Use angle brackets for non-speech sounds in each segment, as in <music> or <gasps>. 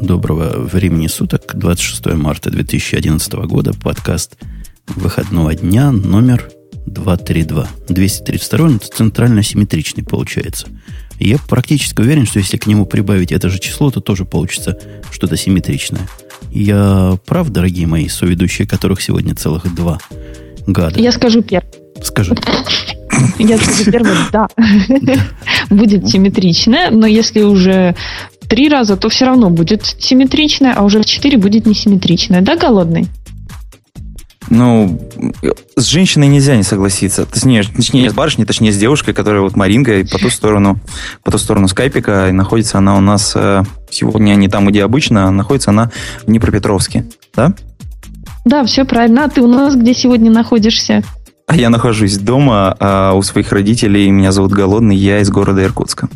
Доброго времени суток, 26 марта 2011 года, подкаст выходного дня номер 232. 232 он центрально симметричный получается. я практически уверен, что если к нему прибавить это же число, то тоже получится что-то симметричное. Я прав, дорогие мои соведущие, которых сегодня целых два гада? Я скажу первым. Скажи. Я скажу первым, да. Будет симметричное, но если уже три раза, то все равно будет симметричное, а уже в четыре будет несимметричное. Да, голодный? Ну, с женщиной нельзя не согласиться. Точнее, точнее, с барышней, точнее, с девушкой, которая вот Маринка, и по ту сторону, по ту сторону скайпика, и находится она у нас э, сегодня не там, где обычно, а находится она в Днепропетровске, да? Да, все правильно. А ты у нас где сегодня находишься? А я нахожусь дома а, у своих родителей. Меня зовут Голодный, я из города Иркутска.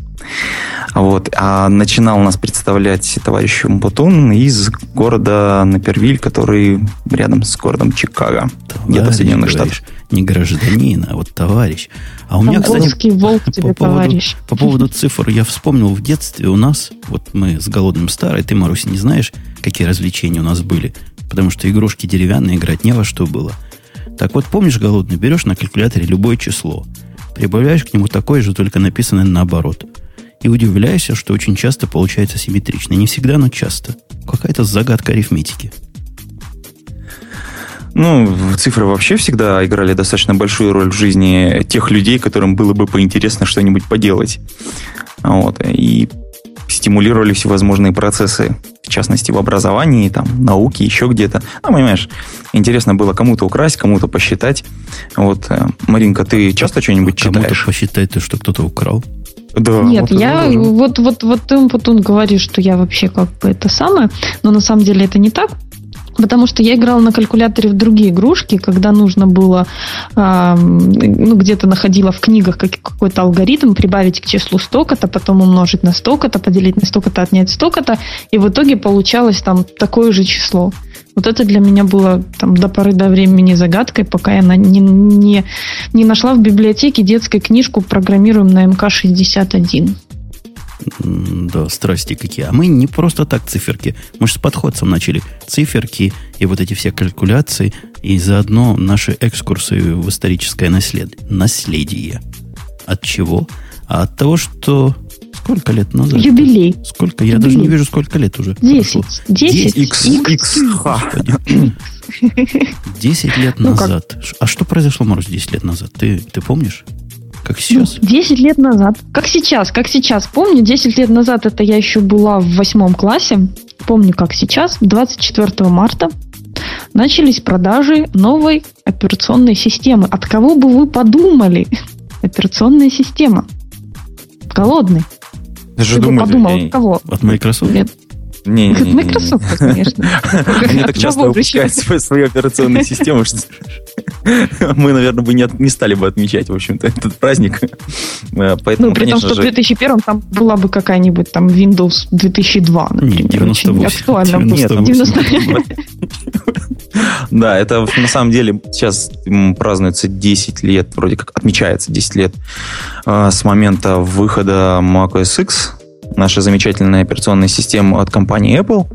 Вот. А начинал нас представлять товарищ Бутун из города Напервиль, который рядом с городом Чикаго, где-то в Соединенных Штатах. Не гражданин, а вот товарищ. А у меня, кстати, волк тебе, по поводу, товарищ. По поводу цифр я вспомнил в детстве у нас, вот мы с Голодным старый, ты, Марусь, не знаешь, какие развлечения у нас были? Потому что игрушки деревянные, играть не во что было. Так вот, помнишь, Голодный, берешь на калькуляторе любое число, прибавляешь к нему такое же, только написанное наоборот – и удивляешься, что очень часто получается симметрично. Не всегда, но часто. Какая-то загадка арифметики. Ну, цифры вообще всегда играли достаточно большую роль в жизни тех людей, которым было бы поинтересно что-нибудь поделать. Вот. И стимулировали всевозможные процессы, в частности, в образовании, там, науке, еще где-то. Ну, понимаешь, интересно было кому-то украсть, кому-то посчитать. Вот, э, Маринка, ты часто что-нибудь читаешь? Кому-то посчитать, то, что кто-то украл? Да, Нет, вот я вот, вот, вот ты, Путун, говоришь, что я вообще как бы это самое, но на самом деле это не так. Потому что я играла на калькуляторе в другие игрушки, когда нужно было, э, ну, где-то находила в книгах как, какой-то алгоритм, прибавить к числу столько-то, потом умножить на столько-то, поделить на столько-то, отнять столько-то, и в итоге получалось там такое же число. Вот это для меня было там, до поры до времени загадкой, пока я не, не, не нашла в библиотеке детскую книжку «Программируем на МК-61». Да, страсти какие. А мы не просто так циферки. Мы же с подходцем начали циферки и вот эти все калькуляции, и заодно наши экскурсы в историческое наслед... наследие. От чего? А от того, что Сколько лет назад? Юбилей. Сколько? Я Юбилей. даже не вижу, сколько лет уже. Десять. Десять? X. <laughs> Десять лет ну, назад. А что произошло, Марусь, десять лет назад? Ты, ты помнишь? Как сейчас? Ну, десять лет назад. Как сейчас, как сейчас. Помню, десять лет назад это я еще была в восьмом классе. Помню, как сейчас. 24 марта начались продажи новой операционной системы. От кого бы вы подумали? <laughs> Операционная система. Голодный. Я же думаю, подумал, от кого? От Microsoft? Нет. Не, не, не, Microsoft, конечно. Они так часто выпускают свою операционную систему, что мы, наверное, бы не, не стали бы отмечать, в общем-то, этот праздник. Э, поэтому, ну, при том, что в 2001 там была бы какая-нибудь там Windows 2002, например. 98. Очень актуально. Нет, 98. Да, это на самом деле сейчас празднуется 10 лет, вроде как отмечается 10 лет э, с момента выхода macOS X, наша замечательная операционная система от компании Apple,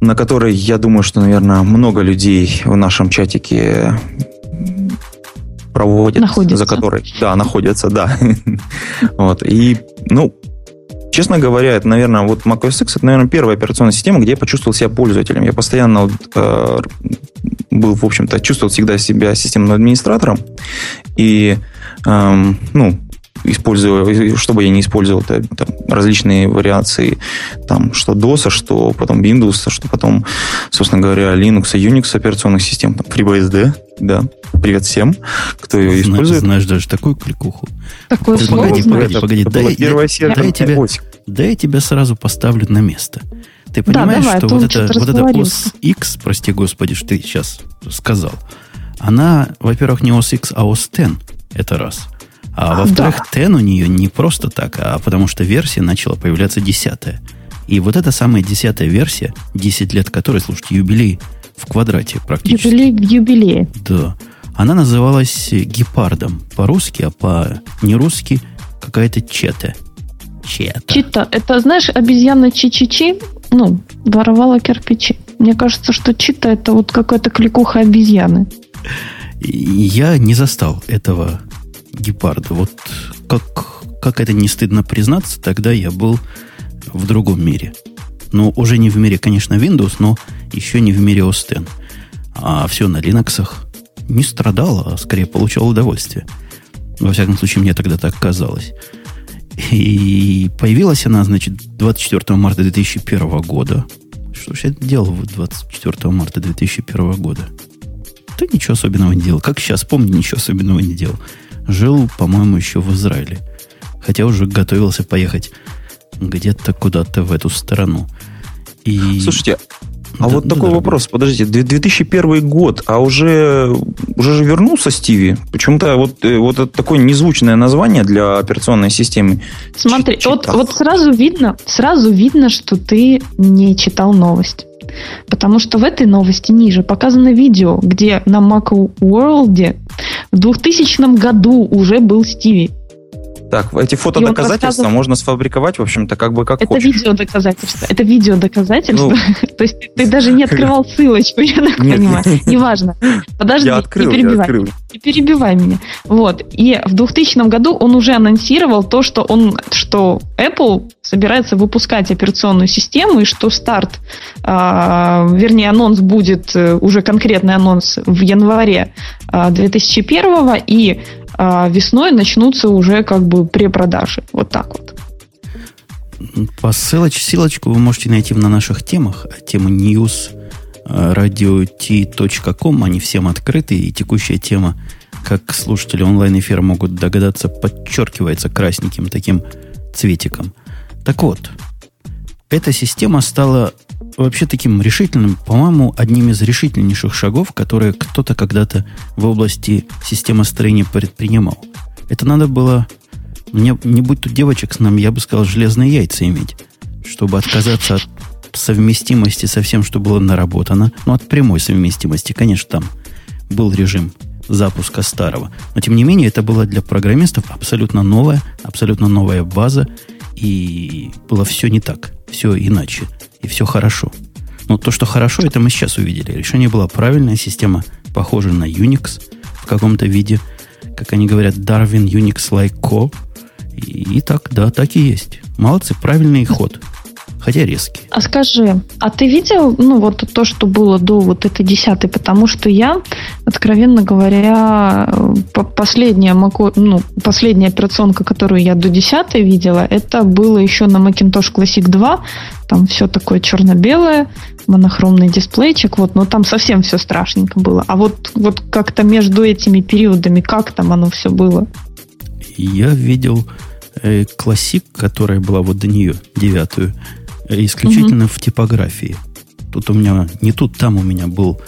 на которой, я думаю, что, наверное, много людей в нашем чатике проводят, находятся. за которой, да, находятся, да. <laughs> вот, и, ну, честно говоря, это, наверное, вот macOS X, это, наверное, первая операционная система, где я почувствовал себя пользователем. Я постоянно э, был, в общем-то, чувствовал всегда себя системным администратором, и, э, ну, использую, что бы я не использовал, это там, различные вариации, там, что DOS, что потом Windows, что потом, собственно говоря, Linux и Unix операционных систем, там, FreeBSD, да. Привет всем, кто ее использует. Знаешь даже такую кликуху. Такое погоди, погоди, погоди, дай, дай, дай, тебя, дай я тебя сразу поставлю на место. Ты понимаешь, да, давай, что вот это, вот это OS X, прости господи, что ты сейчас сказал, она, во-первых, не OS X, а OS X. Это раз. А, а во-вторых, да. 10 у нее не просто так, а потому что версия начала появляться десятая. И вот эта самая десятая версия, 10 лет которой, слушайте, юбилей в квадрате практически. Юбилей в юбилее. Да. Она называлась гепардом по-русски, а по-нерусски какая-то чета. Чета. Чита. Это, знаешь, обезьяна Чи-Чи-Чи, ну, воровала кирпичи. Мне кажется, что чита это вот какая-то кликуха обезьяны. Я не застал этого гепарда. Вот как, как это не стыдно признаться, тогда я был в другом мире. Ну, уже не в мире, конечно, Windows, но еще не в мире OS X. А все на Linux не страдал, а скорее получал удовольствие. Во всяком случае, мне тогда так казалось. И появилась она, значит, 24 марта 2001 года. Что же я делал 24 марта 2001 года? Да ничего особенного не делал. Как сейчас помню, ничего особенного не делал. Жил, по-моему, еще в Израиле. Хотя уже готовился поехать где-то куда-то в эту сторону. И... Слушайте, а да, вот да, такой дорогой. вопрос, подождите, 2001 год, а уже, уже же вернулся Стиви? Почему-то вот, э, вот это такое незвучное название для операционной системы. Смотри, Ч- вот, вот сразу видно, сразу видно, что ты не читал новость. Потому что в этой новости ниже показано видео, где на Macworld в 2000 году уже был Стиви. Так, эти фотодоказательства можно сфабриковать, в общем-то, как бы как Это хочешь. видео доказательства. Это видео доказательства. Ну, <laughs> То есть ты даже не открывал ссылочку, <laughs> я так нет, понимаю. Нет. Неважно. Подожди, я открыл, не перебивай. Я открыл. Не перебивай меня. Вот. И в 2000 году он уже анонсировал то, что он, что Apple собирается выпускать операционную систему, и что старт, э, вернее, анонс будет, э, уже конкретный анонс в январе э, 2001 и а весной начнутся уже как бы препродажи. Вот так вот. По ссылоч, ссылочку вы можете найти на наших темах. Тема news э, radio.t.com, они всем открыты, и текущая тема, как слушатели онлайн-эфира могут догадаться, подчеркивается красненьким таким цветиком. Так вот, эта система стала вообще таким решительным, по-моему, одним из решительнейших шагов, которые кто-то когда-то в области системостроения предпринимал. Это надо было, мне, не будь тут девочек с нами, я бы сказал, железные яйца иметь, чтобы отказаться от совместимости со всем, что было наработано. Ну, от прямой совместимости, конечно, там был режим запуска старого. Но, тем не менее, это было для программистов абсолютно новая, абсолютно новая база, и было все не так, все иначе и все хорошо. Но то, что хорошо, это мы сейчас увидели. Решение было правильное, система похожа на Unix в каком-то виде. Как они говорят, Darwin Unix like Co. И, и так, да, так и есть. Молодцы, правильный ход хотя резкий. А скажи, а ты видел, ну, вот то, что было до вот этой десятой? Потому что я, откровенно говоря, последняя, ну, последняя операционка, которую я до десятой видела, это было еще на Macintosh Classic 2. Там все такое черно-белое, монохромный дисплейчик, вот, но там совсем все страшненько было. А вот, вот как-то между этими периодами, как там оно все было? Я видел э, классик, которая была вот до нее, девятую, исключительно угу. в типографии. Тут у меня, не тут, там у меня был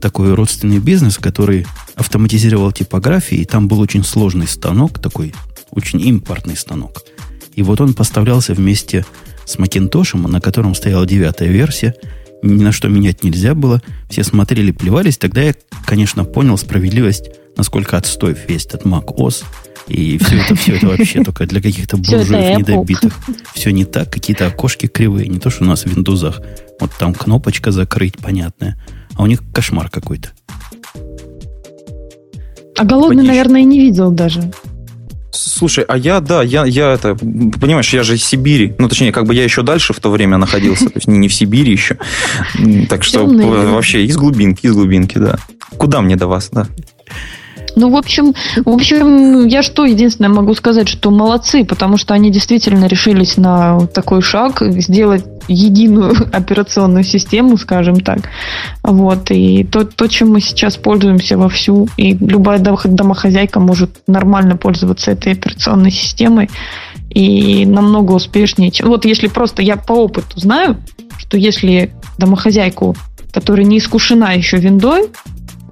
такой родственный бизнес, который автоматизировал типографии, и там был очень сложный станок, такой очень импортный станок. И вот он поставлялся вместе с Макинтошем, на котором стояла девятая версия, ни на что менять нельзя было, все смотрели, плевались, тогда я, конечно, понял справедливость, насколько отстой весь этот Mac OS – и все это, все это вообще только для каких-то буржуев недобитых. Все не так, какие-то окошки кривые. Не то, что у нас в Windows. Вот там кнопочка закрыть, понятная. А у них кошмар какой-то. А голодный, Подишь. наверное, и не видел даже. Слушай, а я, да, я, я это, понимаешь, я же из Сибири. Ну, точнее, как бы я еще дальше в то время находился, то есть не, не в Сибири еще. Так что вообще из глубинки, из глубинки, да. Куда мне до вас, да? Ну, в общем, в общем, я что единственное могу сказать, что молодцы, потому что они действительно решились на такой шаг, сделать единую <laughs> операционную систему, скажем так. Вот. И то, то, чем мы сейчас пользуемся вовсю, и любая домохозяйка может нормально пользоваться этой операционной системой и намного успешнее. Чем... Вот если просто я по опыту знаю, что если домохозяйку, которая не искушена еще виндой,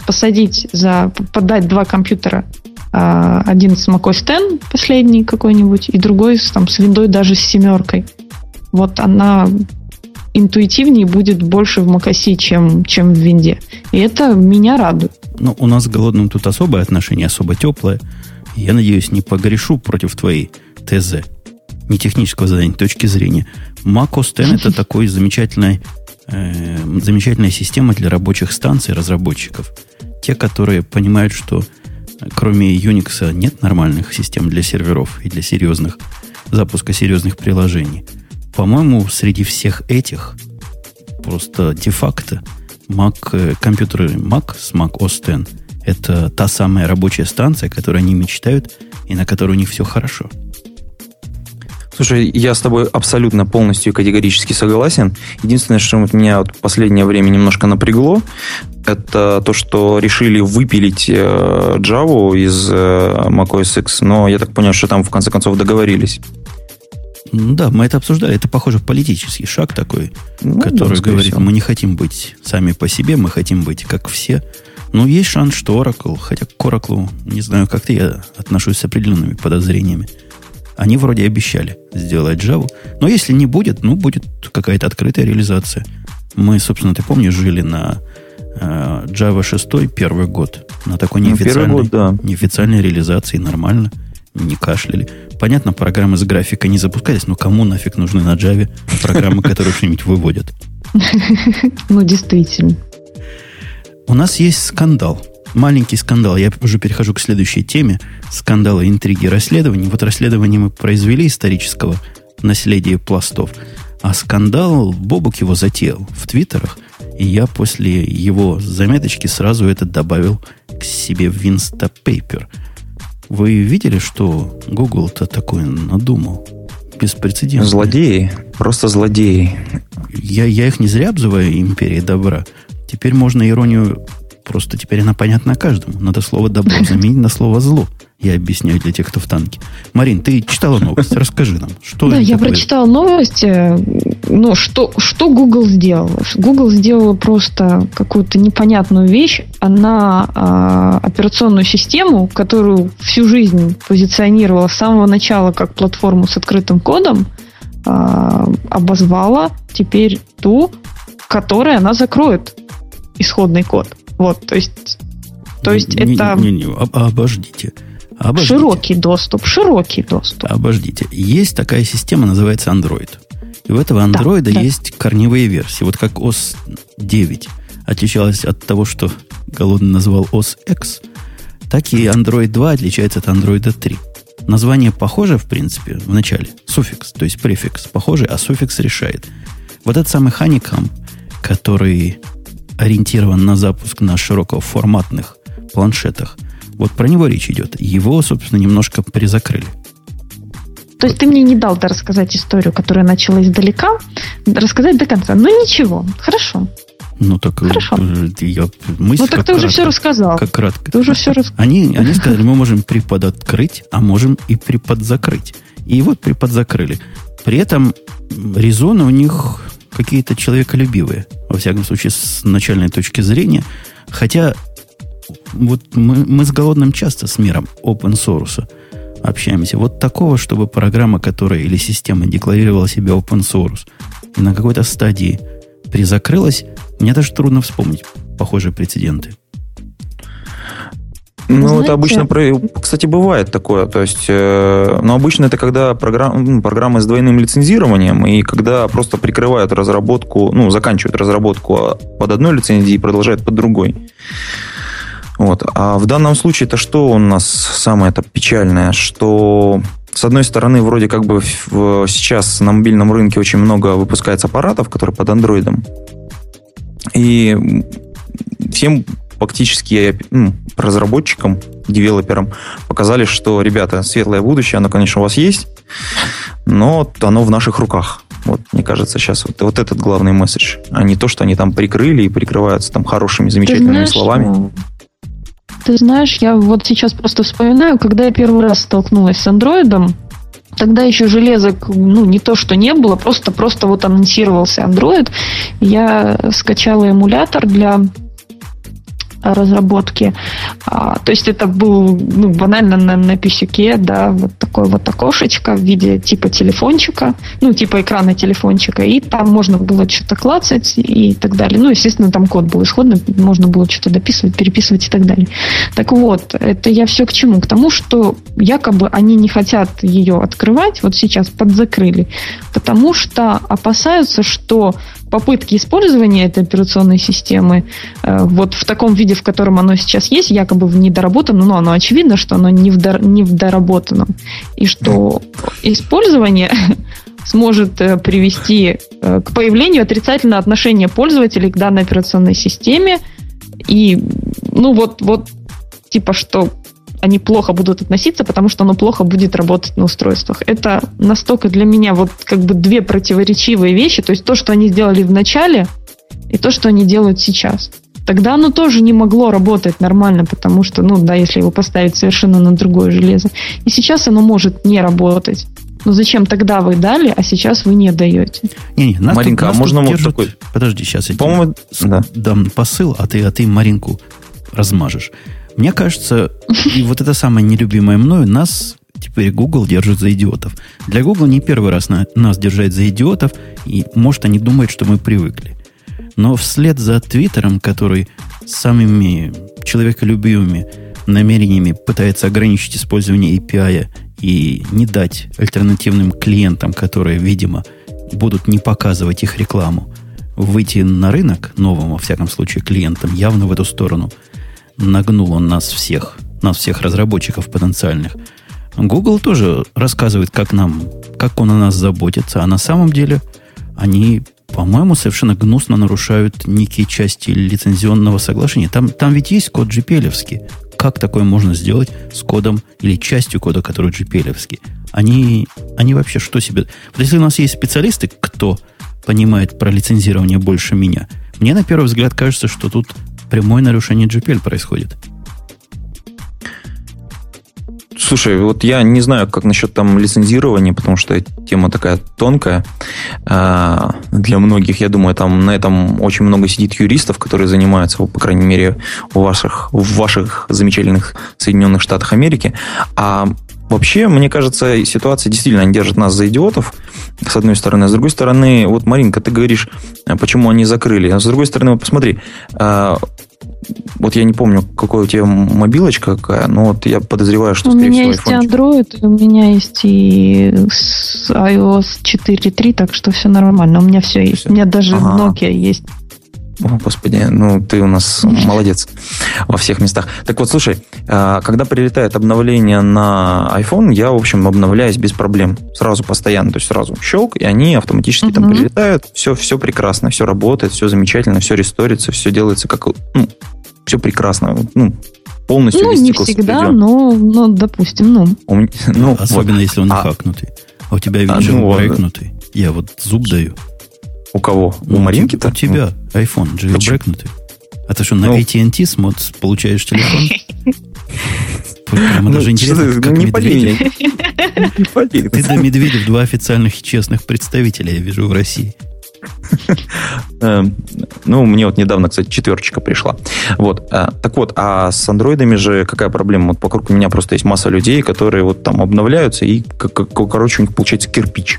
посадить за подать два компьютера, а, один с macOS X последний какой-нибудь, и другой с, там, с виндой даже с семеркой. Вот она интуитивнее будет больше в macOS, чем, чем в винде. И это меня радует. Ну, у нас с голодным тут особое отношение, особо теплое. Я надеюсь, не погрешу против твоей ТЗ. не технического задания, точки зрения. Mac OS X это <laughs> такой замечательный, э, замечательная система для рабочих станций, разработчиков. Те, которые понимают, что кроме Unix нет нормальных систем для серверов и для серьезных запуска серьезных приложений. По-моему, среди всех этих просто де-факто Mac, э, компьютеры Mac с Mac OS X это та самая рабочая станция, которой они мечтают и на которой у них все хорошо. Слушай, я с тобой абсолютно полностью категорически согласен. Единственное, что меня вот в последнее время немножко напрягло, это то, что решили выпилить э, Java из э, macOS X, но я так понял, что там в конце концов договорились. Да, мы это обсуждали. Это, похоже, политический шаг такой, ну, который да, говорит, всего. мы не хотим быть сами по себе, мы хотим быть как все. Но есть шанс, что Oracle, хотя к Oracle, не знаю, как ты, я отношусь с определенными подозрениями. Они вроде обещали сделать Java. Но если не будет, ну, будет какая-то открытая реализация. Мы, собственно, ты помнишь, жили на э, Java 6 первый год. На такой ну, неофициальной, год, да. неофициальной реализации нормально. Не кашляли. Понятно, программы с графикой не запускались, но кому нафиг нужны на Java программы, которые что-нибудь выводят? <laughs> Ну, действительно. У нас есть скандал маленький скандал. Я уже перехожу к следующей теме. Скандалы, интриги, расследования. Вот расследование мы произвели исторического наследия пластов. А скандал Бобук его затеял в твиттерах. И я после его заметочки сразу это добавил к себе в Instapaper. Вы видели, что Google-то такое надумал? Беспрецедентно. Злодеи. Просто злодеи. Я, я их не зря обзываю империей добра. Теперь можно иронию Просто теперь она понятна каждому. Надо слово «добро» <laughs> заменить на слово «зло». Я объясняю для тех, кто в танке. Марин, ты читала новость? Расскажи нам, что Да, я такое? прочитала новость. Ну, что, что Google сделал? Google сделала просто какую-то непонятную вещь. Она а, операционную систему, которую всю жизнь позиционировала с самого начала как платформу с открытым кодом, а, обозвала теперь ту, которой она закроет исходный код. Вот, то есть, то есть не, это... Не, не, не, обождите. Обождите. Широкий доступ, широкий доступ. Обождите. Есть такая система, называется Android. И у этого Android да, есть да. корневые версии. Вот как OS 9 отличалась от того, что Голодный назвал OS X, так и Android 2 отличается от Android 3. Название похоже, в принципе, в начале. Суффикс, то есть префикс похожий, а суффикс решает. Вот этот самый Honeycomb, который ориентирован на запуск на широкоформатных планшетах. Вот про него речь идет. Его, собственно, немножко призакрыли. То есть ты мне не дал да, рассказать историю, которая начала издалека, рассказать до конца. Ну ничего, хорошо. Ну так Хорошо. Э, я, мысль ну так ты кратко, уже все рассказал. Как кратко. Ты уже все рассказал. Они, они сказали, мы можем приподоткрыть, а можем и приподзакрыть. И вот приподзакрыли. При этом резоны у них какие-то человеколюбивые, во всяком случае, с начальной точки зрения. Хотя вот мы, мы с голодным часто с миром open source общаемся. Вот такого, чтобы программа, которая или система декларировала себя open source, и на какой-то стадии призакрылась, мне даже трудно вспомнить похожие прецеденты. Ну, Знаете, это обычно, кстати, бывает такое. То есть, э, но обычно это когда программ, ну, программы с двойным лицензированием, и когда просто прикрывают разработку, ну, заканчивают разработку под одной лицензией и продолжают под другой. Вот. А в данном случае это что у нас самое это печальное, что с одной стороны, вроде как бы сейчас на мобильном рынке очень много выпускается аппаратов, которые под андроидом. И всем фактически ну, разработчикам, девелоперам показали, что, ребята, светлое будущее, оно, конечно, у вас есть, но оно в наших руках. Вот, мне кажется, сейчас вот, вот этот главный месседж, а не то, что они там прикрыли и прикрываются там хорошими, замечательными знаешь, словами. Ты знаешь, я вот сейчас просто вспоминаю, когда я первый раз столкнулась с андроидом, Тогда еще железок, ну, не то, что не было, просто, просто вот анонсировался Android. Я скачала эмулятор для разработки. А, то есть это был ну, банально на, на писюке, да, вот такое вот окошечко в виде типа телефончика, ну, типа экрана телефончика, и там можно было что-то клацать и так далее. Ну, естественно, там код был исходный, можно было что-то дописывать, переписывать и так далее. Так вот, это я все к чему? К тому, что якобы они не хотят ее открывать, вот сейчас подзакрыли, потому что опасаются, что попытки использования этой операционной системы э, вот в таком виде, в котором оно сейчас есть, якобы в недоработанном, но оно очевидно, что оно не в, дор- не в доработанном, и что использование <laughs> сможет э, привести э, к появлению отрицательного отношения пользователей к данной операционной системе, и ну вот, вот типа что они плохо будут относиться, потому что оно плохо будет работать на устройствах. Это настолько для меня вот как бы две противоречивые вещи. То есть то, что они сделали в начале, и то, что они делают сейчас. Тогда оно тоже не могло работать нормально, потому что, ну да, если его поставить совершенно на другое железо. И сейчас оно может не работать. Но зачем тогда вы дали, а сейчас вы не даете? Не, не, нас Маринка, тут, нас а можно вот держат... такой... Подожди, сейчас я По-моему, да. дам посыл, а ты, а ты Маринку размажешь. Мне кажется, и вот это самое нелюбимое мною, нас теперь Google держит за идиотов. Для Google не первый раз на, нас держать за идиотов, и может они думают, что мы привыкли. Но вслед за Твиттером, который самыми человеколюбивыми намерениями пытается ограничить использование API и не дать альтернативным клиентам, которые, видимо, будут не показывать их рекламу, выйти на рынок новым, во всяком случае, клиентам, явно в эту сторону – нагнул он нас всех, нас всех разработчиков потенциальных. Google тоже рассказывает, как нам, как он о нас заботится, а на самом деле они, по-моему, совершенно гнусно нарушают некие части лицензионного соглашения. Там, там ведь есть код gpl Как такое можно сделать с кодом или частью кода, который gpl Они, они вообще что себе... Вот если у нас есть специалисты, кто понимает про лицензирование больше меня, мне на первый взгляд кажется, что тут прямое нарушение GPL происходит. Слушай, вот я не знаю, как насчет там лицензирования, потому что тема такая тонкая э, для многих. Я думаю, там на этом очень много сидит юристов, которые занимаются, по крайней мере, у ваших, в ваших замечательных Соединенных Штатах Америки. А Вообще, мне кажется, ситуация действительно они держат нас за идиотов, с одной стороны. А с другой стороны, вот, Маринка, ты говоришь, э, почему они закрыли. А с другой стороны, вот посмотри, э, вот я не помню, какой у тебя мобилочка какая, но вот я подозреваю, что, у скорее всего, У меня есть и Android, у меня есть и iOS 4.3, так что все нормально. У меня все есть. Все. У меня даже ага. Nokia есть. О, господи, ну ты у нас молодец во всех местах. Так вот, слушай, а, когда прилетает обновление на iPhone, я, в общем, обновляюсь без проблем. Сразу, постоянно, то есть сразу щелк, и они автоматически uh-huh. там прилетают. Все, все прекрасно, все работает, все замечательно, все ресторится, все делается как... Ну, все прекрасно. Ну, полностью ну, не всегда, но, но, допустим, ну. меня, ну Особенно, вот. если он а, хакнутый. А у тебя, видишь, а, ну, проекнутый. Я вот зуб даю. У кого? Ну, у Маринки-то? У тебя iPhone jailbreakнутый. А ты что, на ну, AT&T смот получаешь телефон? <laughs> Прямо даже ну, интересно, как Медведев. Ты до Медведев два официальных и честных представителя, я вижу, в России. <laughs> Эм, ну, мне вот недавно, кстати, четверочка пришла. Вот. Э, так вот, а с андроидами же какая проблема? Вот вокруг меня просто есть масса людей, которые вот там обновляются, и, короче, у них получается кирпич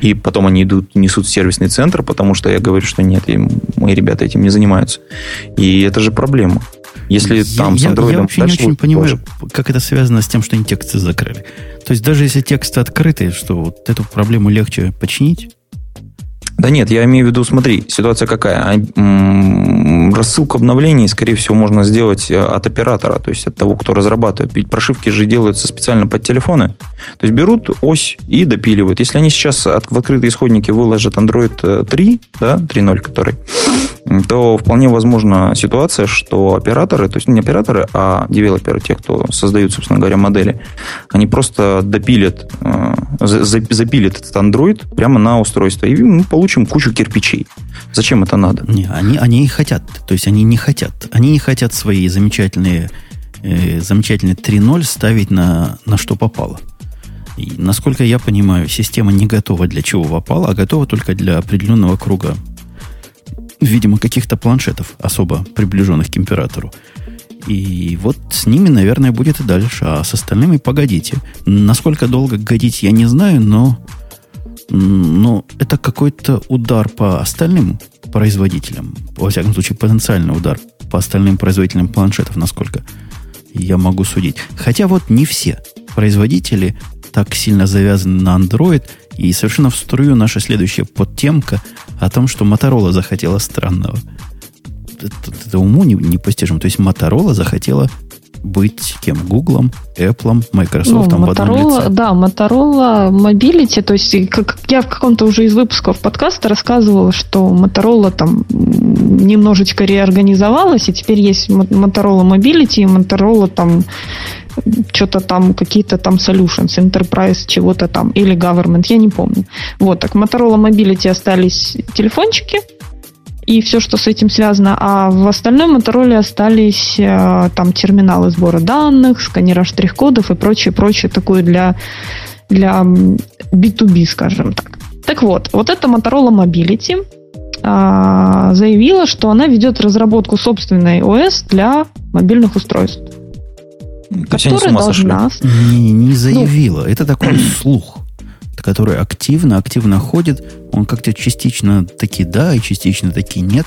и потом они идут, несут в сервисный центр, потому что я говорю, что нет, и мои ребята этим не занимаются. И это же проблема. Если я, там с Android... Я, вообще не очень понимаю, тоже. как это связано с тем, что они тексты закрыли. То есть даже если тексты открыты, что вот эту проблему легче починить? Да нет, я имею в виду, смотри, ситуация какая. А, рассылку обновлений, скорее всего, можно сделать э, от оператора, то есть от того, кто разрабатывает. Ведь прошивки же делаются специально под телефоны. То есть берут ось и допиливают. Если они сейчас в открытые исходники выложат Android 3, э, да, 3.0, который, то вполне возможна ситуация, что операторы, то есть не операторы, а девелоперы, те, кто создают, собственно говоря, модели, они просто допилят, э, запилят этот Android прямо на устройство, и мы получим кучу кирпичей. Зачем это надо? Не, они, они и хотят. То есть они не хотят. Они не хотят свои замечательные, э, замечательные 3.0 ставить на, на что попало. И, насколько я понимаю, система не готова для чего попало, а готова только для определенного круга видимо, каких-то планшетов, особо приближенных к императору. И вот с ними, наверное, будет и дальше. А с остальными погодите. Насколько долго годить, я не знаю, но, но это какой-то удар по остальным производителям. Во всяком случае, потенциальный удар по остальным производителям планшетов, насколько я могу судить. Хотя вот не все производители так сильно завязаны на Android, и совершенно в струю наша следующая подтемка о том, что Motorola захотела странного – это, это уму не, непостижимо. То есть Motorola захотела быть кем? Гуглом, Apple, Microsoft ну, Motorola, в одном лице. Да, Motorola Mobility, то есть как я в каком-то уже из выпусков подкаста рассказывала, что Motorola там немножечко реорганизовалась, и теперь есть Motorola Mobility, и Motorola там что-то там, какие-то там solutions, enterprise, чего-то там, или government, я не помню. Вот, так Motorola Mobility остались телефончики, и все, что с этим связано. А в остальном Motorola остались э, там терминалы сбора данных, сканера штрих-кодов и прочее, прочее такое для, для B2B, скажем так. Так вот, вот эта Motorola Mobility а, заявила, что она ведет разработку собственной ОС для мобильных устройств. Которая должна... Не, не заявила. Ну, это такой <clears throat> слух который активно, активно ходит, он как-то частично таки да, и частично таки нет.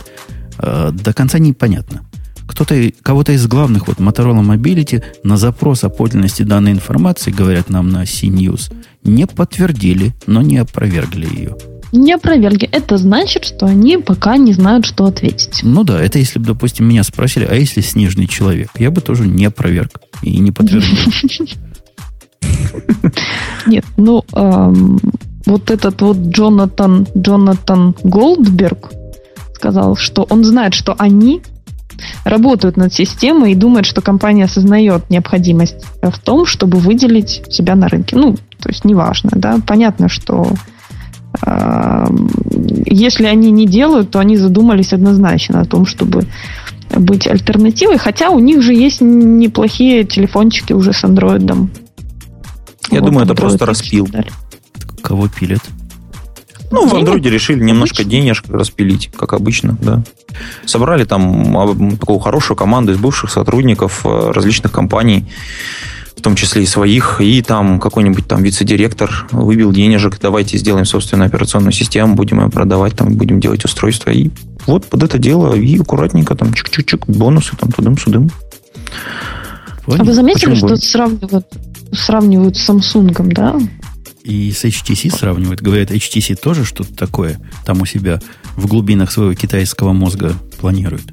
Э, до конца непонятно. Кто-то, кого-то из главных, вот Motorola Mobility, на запрос о подлинности данной информации, говорят нам на CNews, не подтвердили, но не опровергли ее. Не опровергли. Это значит, что они пока не знают, что ответить. Ну да, это если бы, допустим, меня спросили, а если снежный человек? Я бы тоже не опроверг и не подтвердил. <laughs> Нет, ну, вот этот вот Джонатан, Джонатан Голдберг сказал, что он знает, что они работают над системой и думает, что компания осознает необходимость в том, чтобы выделить себя на рынке. Ну, то есть неважно, да, понятно, что если они не делают, то они задумались однозначно о том, чтобы быть альтернативой, хотя у них же есть неплохие телефончики уже с андроидом. Я вот думаю, это просто распил. Кого пилят? Ну, в андроиде решили немножко денежек распилить, как обычно, да. Собрали там такую хорошую команду из бывших сотрудников э, различных компаний, в том числе и своих, и там какой-нибудь там вице-директор выбил денежек, давайте сделаем собственную операционную систему, будем ее продавать, там будем делать устройства. И вот под это дело и аккуратненько там чик-чик-чик, бонусы там тудым-судым. А вы заметили, Почему что сравнивают сравнивают с Samsung, да? И с HTC сравнивают. Говорят, HTC тоже что-то такое там у себя в глубинах своего китайского мозга планирует.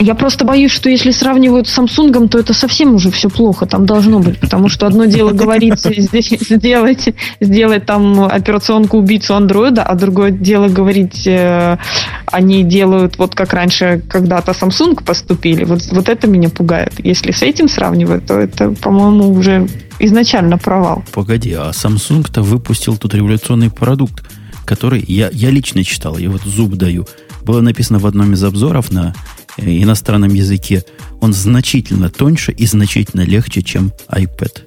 Я просто боюсь, что если сравнивают с Samsung, то это совсем уже все плохо. Там должно быть, потому что одно дело говорится здесь <laughs> сделать, сделать там операционку убийцу андроида, а другое дело говорить, э, они делают вот как раньше когда-то Samsung поступили. Вот, вот это меня пугает. Если с этим сравнивать, то это, по-моему, уже изначально провал. Погоди, а Samsung-то выпустил тут революционный продукт, который я, я лично читал, я вот зуб даю. Было написано в одном из обзоров на иностранном языке, он значительно тоньше и значительно легче, чем iPad.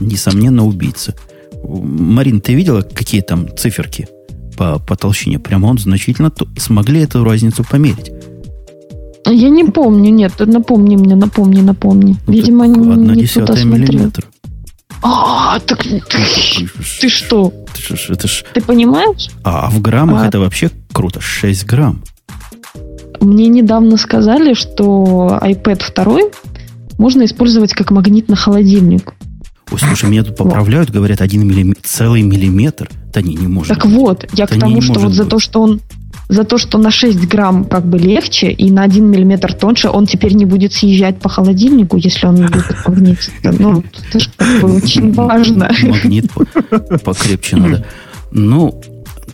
Несомненно, убийца. Марин, ты видела, какие там циферки по, по толщине? Прямо он значительно... Смогли эту разницу померить? Я не помню, нет, напомни мне, напомни, напомни. Ну, Видимо, не, не туда миллиметр. А, так ты, ты что? Это ж, это ж... Ты понимаешь? А в граммах а. это вообще круто. 6 грамм. Мне недавно сказали, что iPad 2 можно использовать как магнит на холодильник. Ой, слушай, меня тут поправляют, вот. говорят, один миллиметр, целый миллиметр. Да не, не может Так быть. вот, я Это к тому, что вот за то, что он за то, что на 6 грамм как бы легче и на 1 миллиметр тоньше, он теперь не будет съезжать по холодильнику, если он не будет магнититься. Ну, это же очень важно. Магнит покрепче надо. Ну,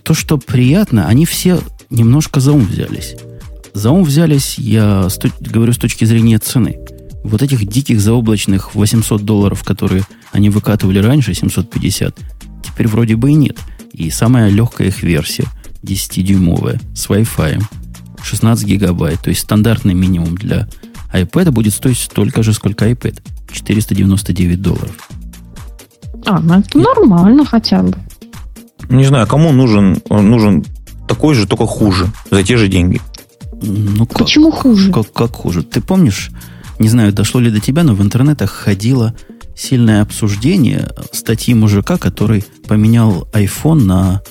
то, что приятно, они все немножко за ум взялись. За ум взялись, я говорю с точки зрения цены. Вот этих диких заоблачных 800 долларов, которые они выкатывали раньше, 750, теперь вроде бы и нет. И самая легкая их версия, 10-дюймовая, с Wi-Fi, 16 гигабайт, то есть стандартный минимум для iPad будет стоить столько же, сколько iPad. 499 долларов. А, ну это нормально хотя бы. Не знаю, кому нужен, нужен такой же, только хуже, за те же деньги. Ну, как, Почему хуже? Как, как хуже? Ты помнишь, не знаю, дошло ли до тебя, но в интернетах ходило сильное обсуждение статьи мужика, который поменял iPhone на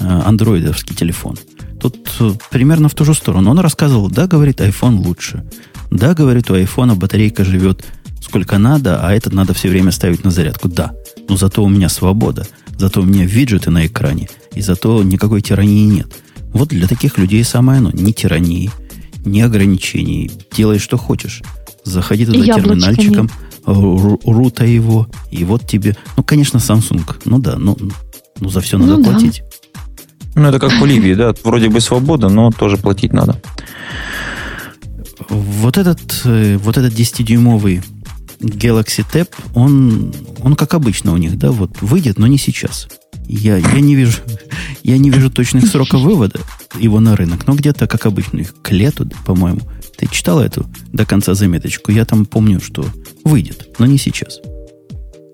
э, андроидовский телефон. Тут э, примерно в ту же сторону. Он рассказывал, да, говорит, iPhone лучше. Да, говорит, у iPhone батарейка живет сколько надо, а этот надо все время ставить на зарядку. Да, но зато у меня свобода. Зато у меня виджеты на экране. И зато никакой тирании нет. Вот для таких людей самое оно. Ни тирании, ни ограничений. Делай, что хочешь. Заходи туда терминальчиком, рута его, и вот тебе... Ну, конечно, Samsung. Ну да, ну, ну за все надо ну, платить. Ну, это как в Ливии, да? Вроде бы свобода, но тоже платить надо. Вот этот, э, вот этот 10-дюймовый Galaxy Tab, он, он как обычно у них, да, вот выйдет, но не сейчас. Я, я, не вижу, <laughs> я не вижу точных сроков <laughs> вывода его на рынок, но где-то, как обычно, к лету, по-моему. Ты читала эту до конца заметочку? Я там помню, что выйдет, но не сейчас.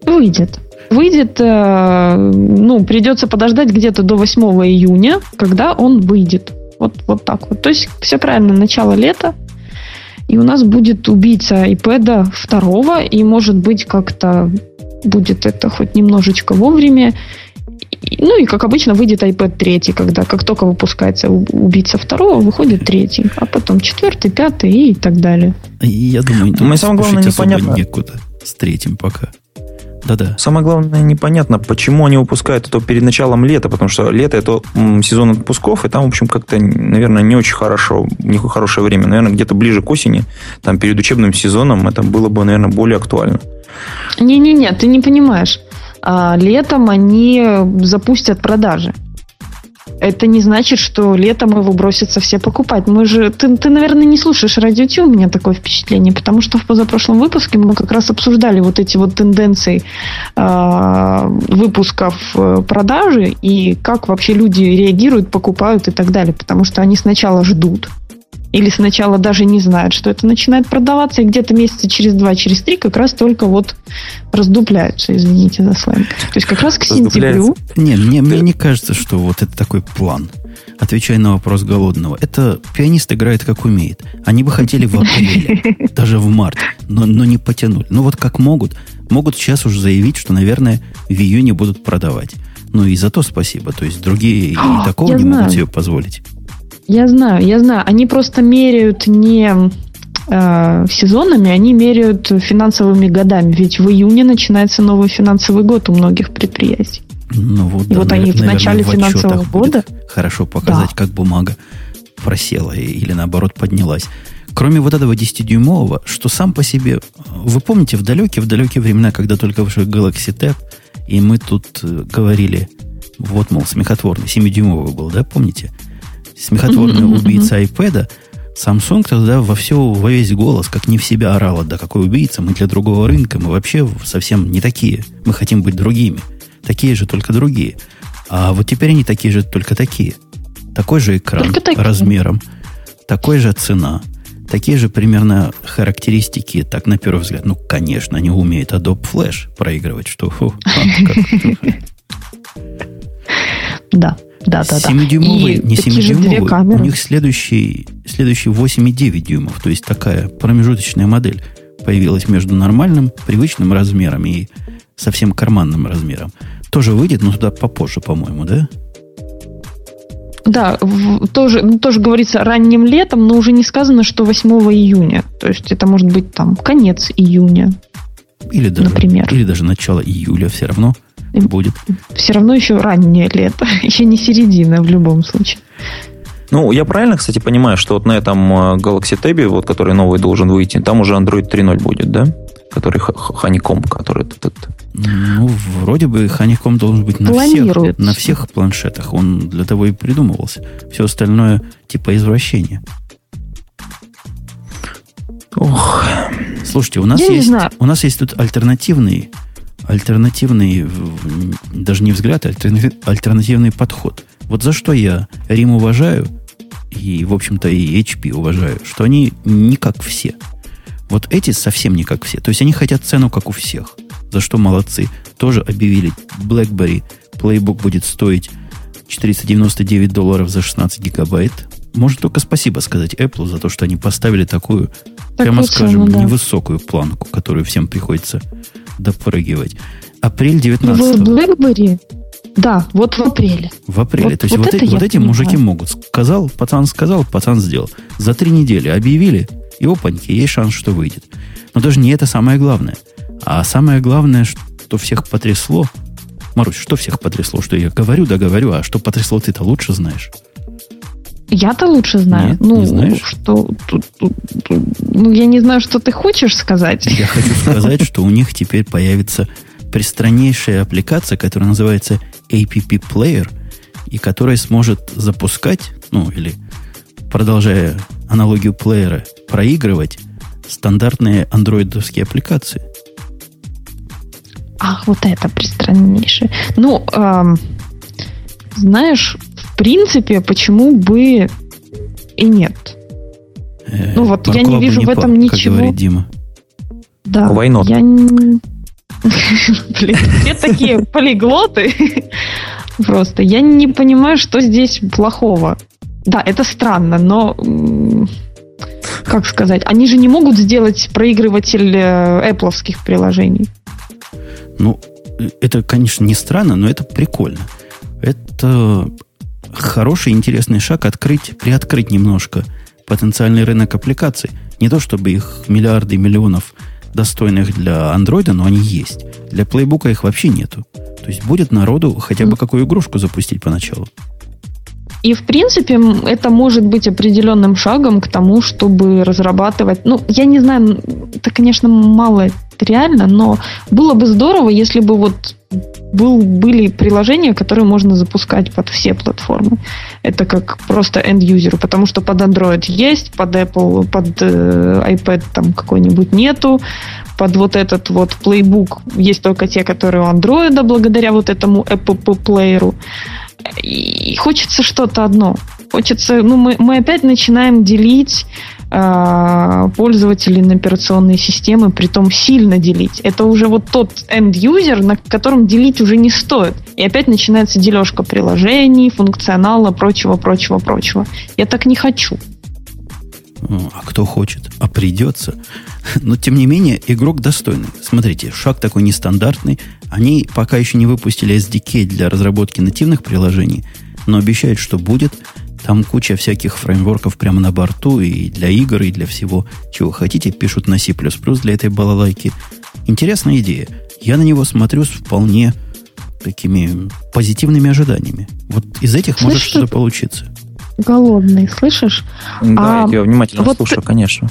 Выйдет. Выйдет, э, ну, придется подождать где-то до 8 июня, когда он выйдет. Вот, вот так вот. То есть, все правильно, начало лета, и у нас будет убийца iPad второго, и может быть как-то будет это хоть немножечко вовремя. Ну и, как обычно, выйдет iPad 3, когда как только выпускается убийца второго, выходит третий, а потом четвертый, пятый и так далее. Я думаю, мы самое главное непонятно. некуда с третьим пока. Да-да. Самое главное, непонятно, почему они выпускают это перед началом лета, потому что лето это сезон отпусков, и там, в общем, как-то, наверное, не очень хорошо, не хорошее время. Наверное, где-то ближе к осени, там перед учебным сезоном это было бы, наверное, более актуально. Не-не-не, ты не понимаешь. А, летом они запустят продажи это не значит, что летом его бросятся все покупать. Мы же, ты, ты, наверное, не слушаешь радио Ти, у меня такое впечатление, потому что в позапрошлом выпуске мы как раз обсуждали вот эти вот тенденции э, выпусков продажи и как вообще люди реагируют, покупают и так далее, потому что они сначала ждут, или сначала даже не знают, что это начинает продаваться, и где-то месяца через два, через три как раз только вот раздупляются, извините за сленг. То есть как раз к сентябрю... Не, мне, мне не кажется, что вот это такой план. Отвечая на вопрос голодного. Это пианист играет как умеет. Они бы хотели в апреле, <laughs> даже в марте, но, но не потянули. Ну вот как могут. Могут сейчас уже заявить, что, наверное, в июне будут продавать. Ну и за то спасибо. То есть другие и <gasps> такого не могут себе позволить. Я знаю, я знаю. Они просто меряют не э, сезонами, они меряют финансовыми годами. Ведь в июне начинается новый финансовый год у многих предприятий. Ну, вот, и да, вот они наверное, в начале в финансового года... Хорошо показать, да. как бумага просела или наоборот поднялась. Кроме вот этого 10-дюймового, что сам по себе... Вы помните, в далекие, в далекие времена, когда только вышел Galaxy Tab, и мы тут э, говорили, вот, мол, смехотворный, 7-дюймовый был, да, помните? Смехотворный убийца iPad, Samsung тогда во все, во весь голос, как не в себя орала, да какой убийца, мы для другого рынка, мы вообще совсем не такие, мы хотим быть другими. Такие же, только другие. А вот теперь они такие же, только такие. Такой же экран размером, такой же цена, такие же примерно характеристики, так на первый взгляд. Ну, конечно, они умеют Adobe Flash проигрывать, что... Фу, <laughs> да. Да, да, да. 7-дюймовый, не 7-дюймовый, у них следующий, следующий 8,9 дюймов. То есть такая промежуточная модель появилась между нормальным, привычным размером и совсем карманным размером. Тоже выйдет, но туда попозже, по-моему, да? Да, в, тоже, ну, тоже говорится ранним летом, но уже не сказано, что 8 июня. То есть это может быть там конец июня. Или даже, например. Или даже начало июля все равно будет. Все равно еще раннее лето, <laughs> еще не середина в любом случае. Ну, я правильно, кстати, понимаю, что вот на этом э, Galaxy Tab, вот, который новый должен выйти, там уже Android 3.0 будет, да? Который Honeycomb, который... Этот... Ну, вроде бы Honeycomb должен быть на всех, на всех планшетах. Он для того и придумывался. Все остальное типа извращения. Ох. Слушайте, у нас, есть, у нас есть тут альтернативный альтернативный, даже не взгляд, а альтернативный подход. Вот за что я Рим уважаю, и, в общем-то, и HP уважаю, что они не как все. Вот эти совсем не как все. То есть они хотят цену, как у всех. За что молодцы. Тоже объявили BlackBerry Playbook будет стоить 499 долларов за 16 гигабайт. Можно только спасибо сказать Apple за то, что они поставили такую, такую прямо скажем, цену, да. невысокую планку, которую всем приходится допрыгивать. Апрель 19 В BlackBerry да, вот в апреле. В апреле. Вот, То есть вот, вот, эти, вот эти мужики могут. Сказал, пацан сказал, пацан сделал. За три недели объявили, и опаньки, есть шанс, что выйдет. Но даже не это самое главное. А самое главное, что всех потрясло, Марусь, что всех потрясло? Что я говорю, да говорю, а что потрясло, ты-то лучше знаешь. Я-то лучше знаю. Нет, ну, не знаешь? что ну, я не знаю, что ты хочешь сказать. Я хочу <laughs> сказать, что у них теперь появится пристраннейшая аппликация, которая называется APP Player, и которая сможет запускать, ну, или продолжая аналогию плеера, проигрывать стандартные андроидовские аппликации. Ах, вот это пристраннейшее. Ну, эм, знаешь, принципе, почему бы и нет? Э, ну вот я не вижу не в этом по, ничего. Как говорит Дима. Да. Why not? Я. <laughs> Блин, все такие полиглоты. <laughs> Просто я не понимаю, что здесь плохого. Да, это странно, но как сказать, они же не могут сделать проигрыватель Apple приложений. Ну, это, конечно, не странно, но это прикольно. Это хороший, интересный шаг открыть, приоткрыть немножко потенциальный рынок аппликаций. Не то, чтобы их миллиарды миллионов достойных для андроида, но они есть. Для плейбука их вообще нету. То есть будет народу хотя бы какую игрушку запустить поначалу. И, в принципе, это может быть определенным шагом к тому, чтобы разрабатывать... Ну, я не знаю, это, конечно, мало реально, но было бы здорово, если бы вот был, были приложения, которые можно запускать под все платформы. Это как просто end-user, потому что под Android есть, под Apple, под э, iPad там какой-нибудь нету, под вот этот вот Playbook есть только те, которые у Android, благодаря вот этому Apple плееру. И хочется что-то одно. Хочется, ну, мы, мы опять начинаем делить пользователей на операционные системы, при том сильно делить. Это уже вот тот end-user, на котором делить уже не стоит. И опять начинается дележка приложений, функционала, прочего, прочего, прочего. Я так не хочу. А кто хочет? А придется. Но, тем не менее, игрок достойный. Смотрите, шаг такой нестандартный. Они пока еще не выпустили SDK для разработки нативных приложений, но обещают, что будет. Там куча всяких фреймворков прямо на борту и для игр, и для всего, чего хотите. Пишут на C++ для этой балалайки. Интересная идея. Я на него смотрю с вполне такими позитивными ожиданиями. Вот из этих Слышь, может что-то получиться. Голодный, слышишь? Да, а, я внимательно вот слушаю, ты... конечно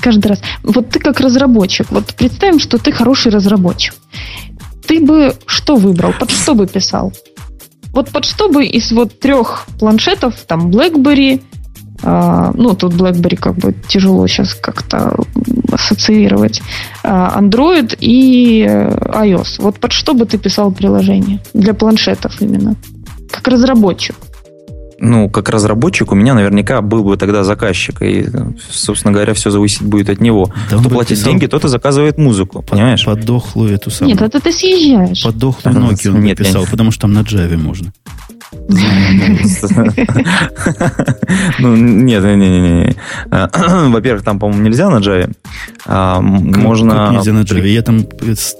каждый раз. Вот ты как разработчик, вот представим, что ты хороший разработчик. Ты бы что выбрал? Под что бы писал? Вот под что бы из вот трех планшетов, там, BlackBerry, э, ну, тут BlackBerry как бы тяжело сейчас как-то ассоциировать, э, Android и э, iOS. Вот под что бы ты писал приложение? Для планшетов именно. Как разработчик ну, как разработчик, у меня наверняка был бы тогда заказчик. И, собственно говоря, все зависеть будет от него. Да Кто платит писал... деньги, тот и заказывает музыку, понимаешь? Подохлую эту самую. Нет, это ты съезжаешь. Подохлую Nokia он Нет, написал, я... потому что там на Java можно. <laughs> Ну, нет, нет, нет, нет. Во-первых, там, по-моему, нельзя на Java. А, можно... нельзя на Java? Я там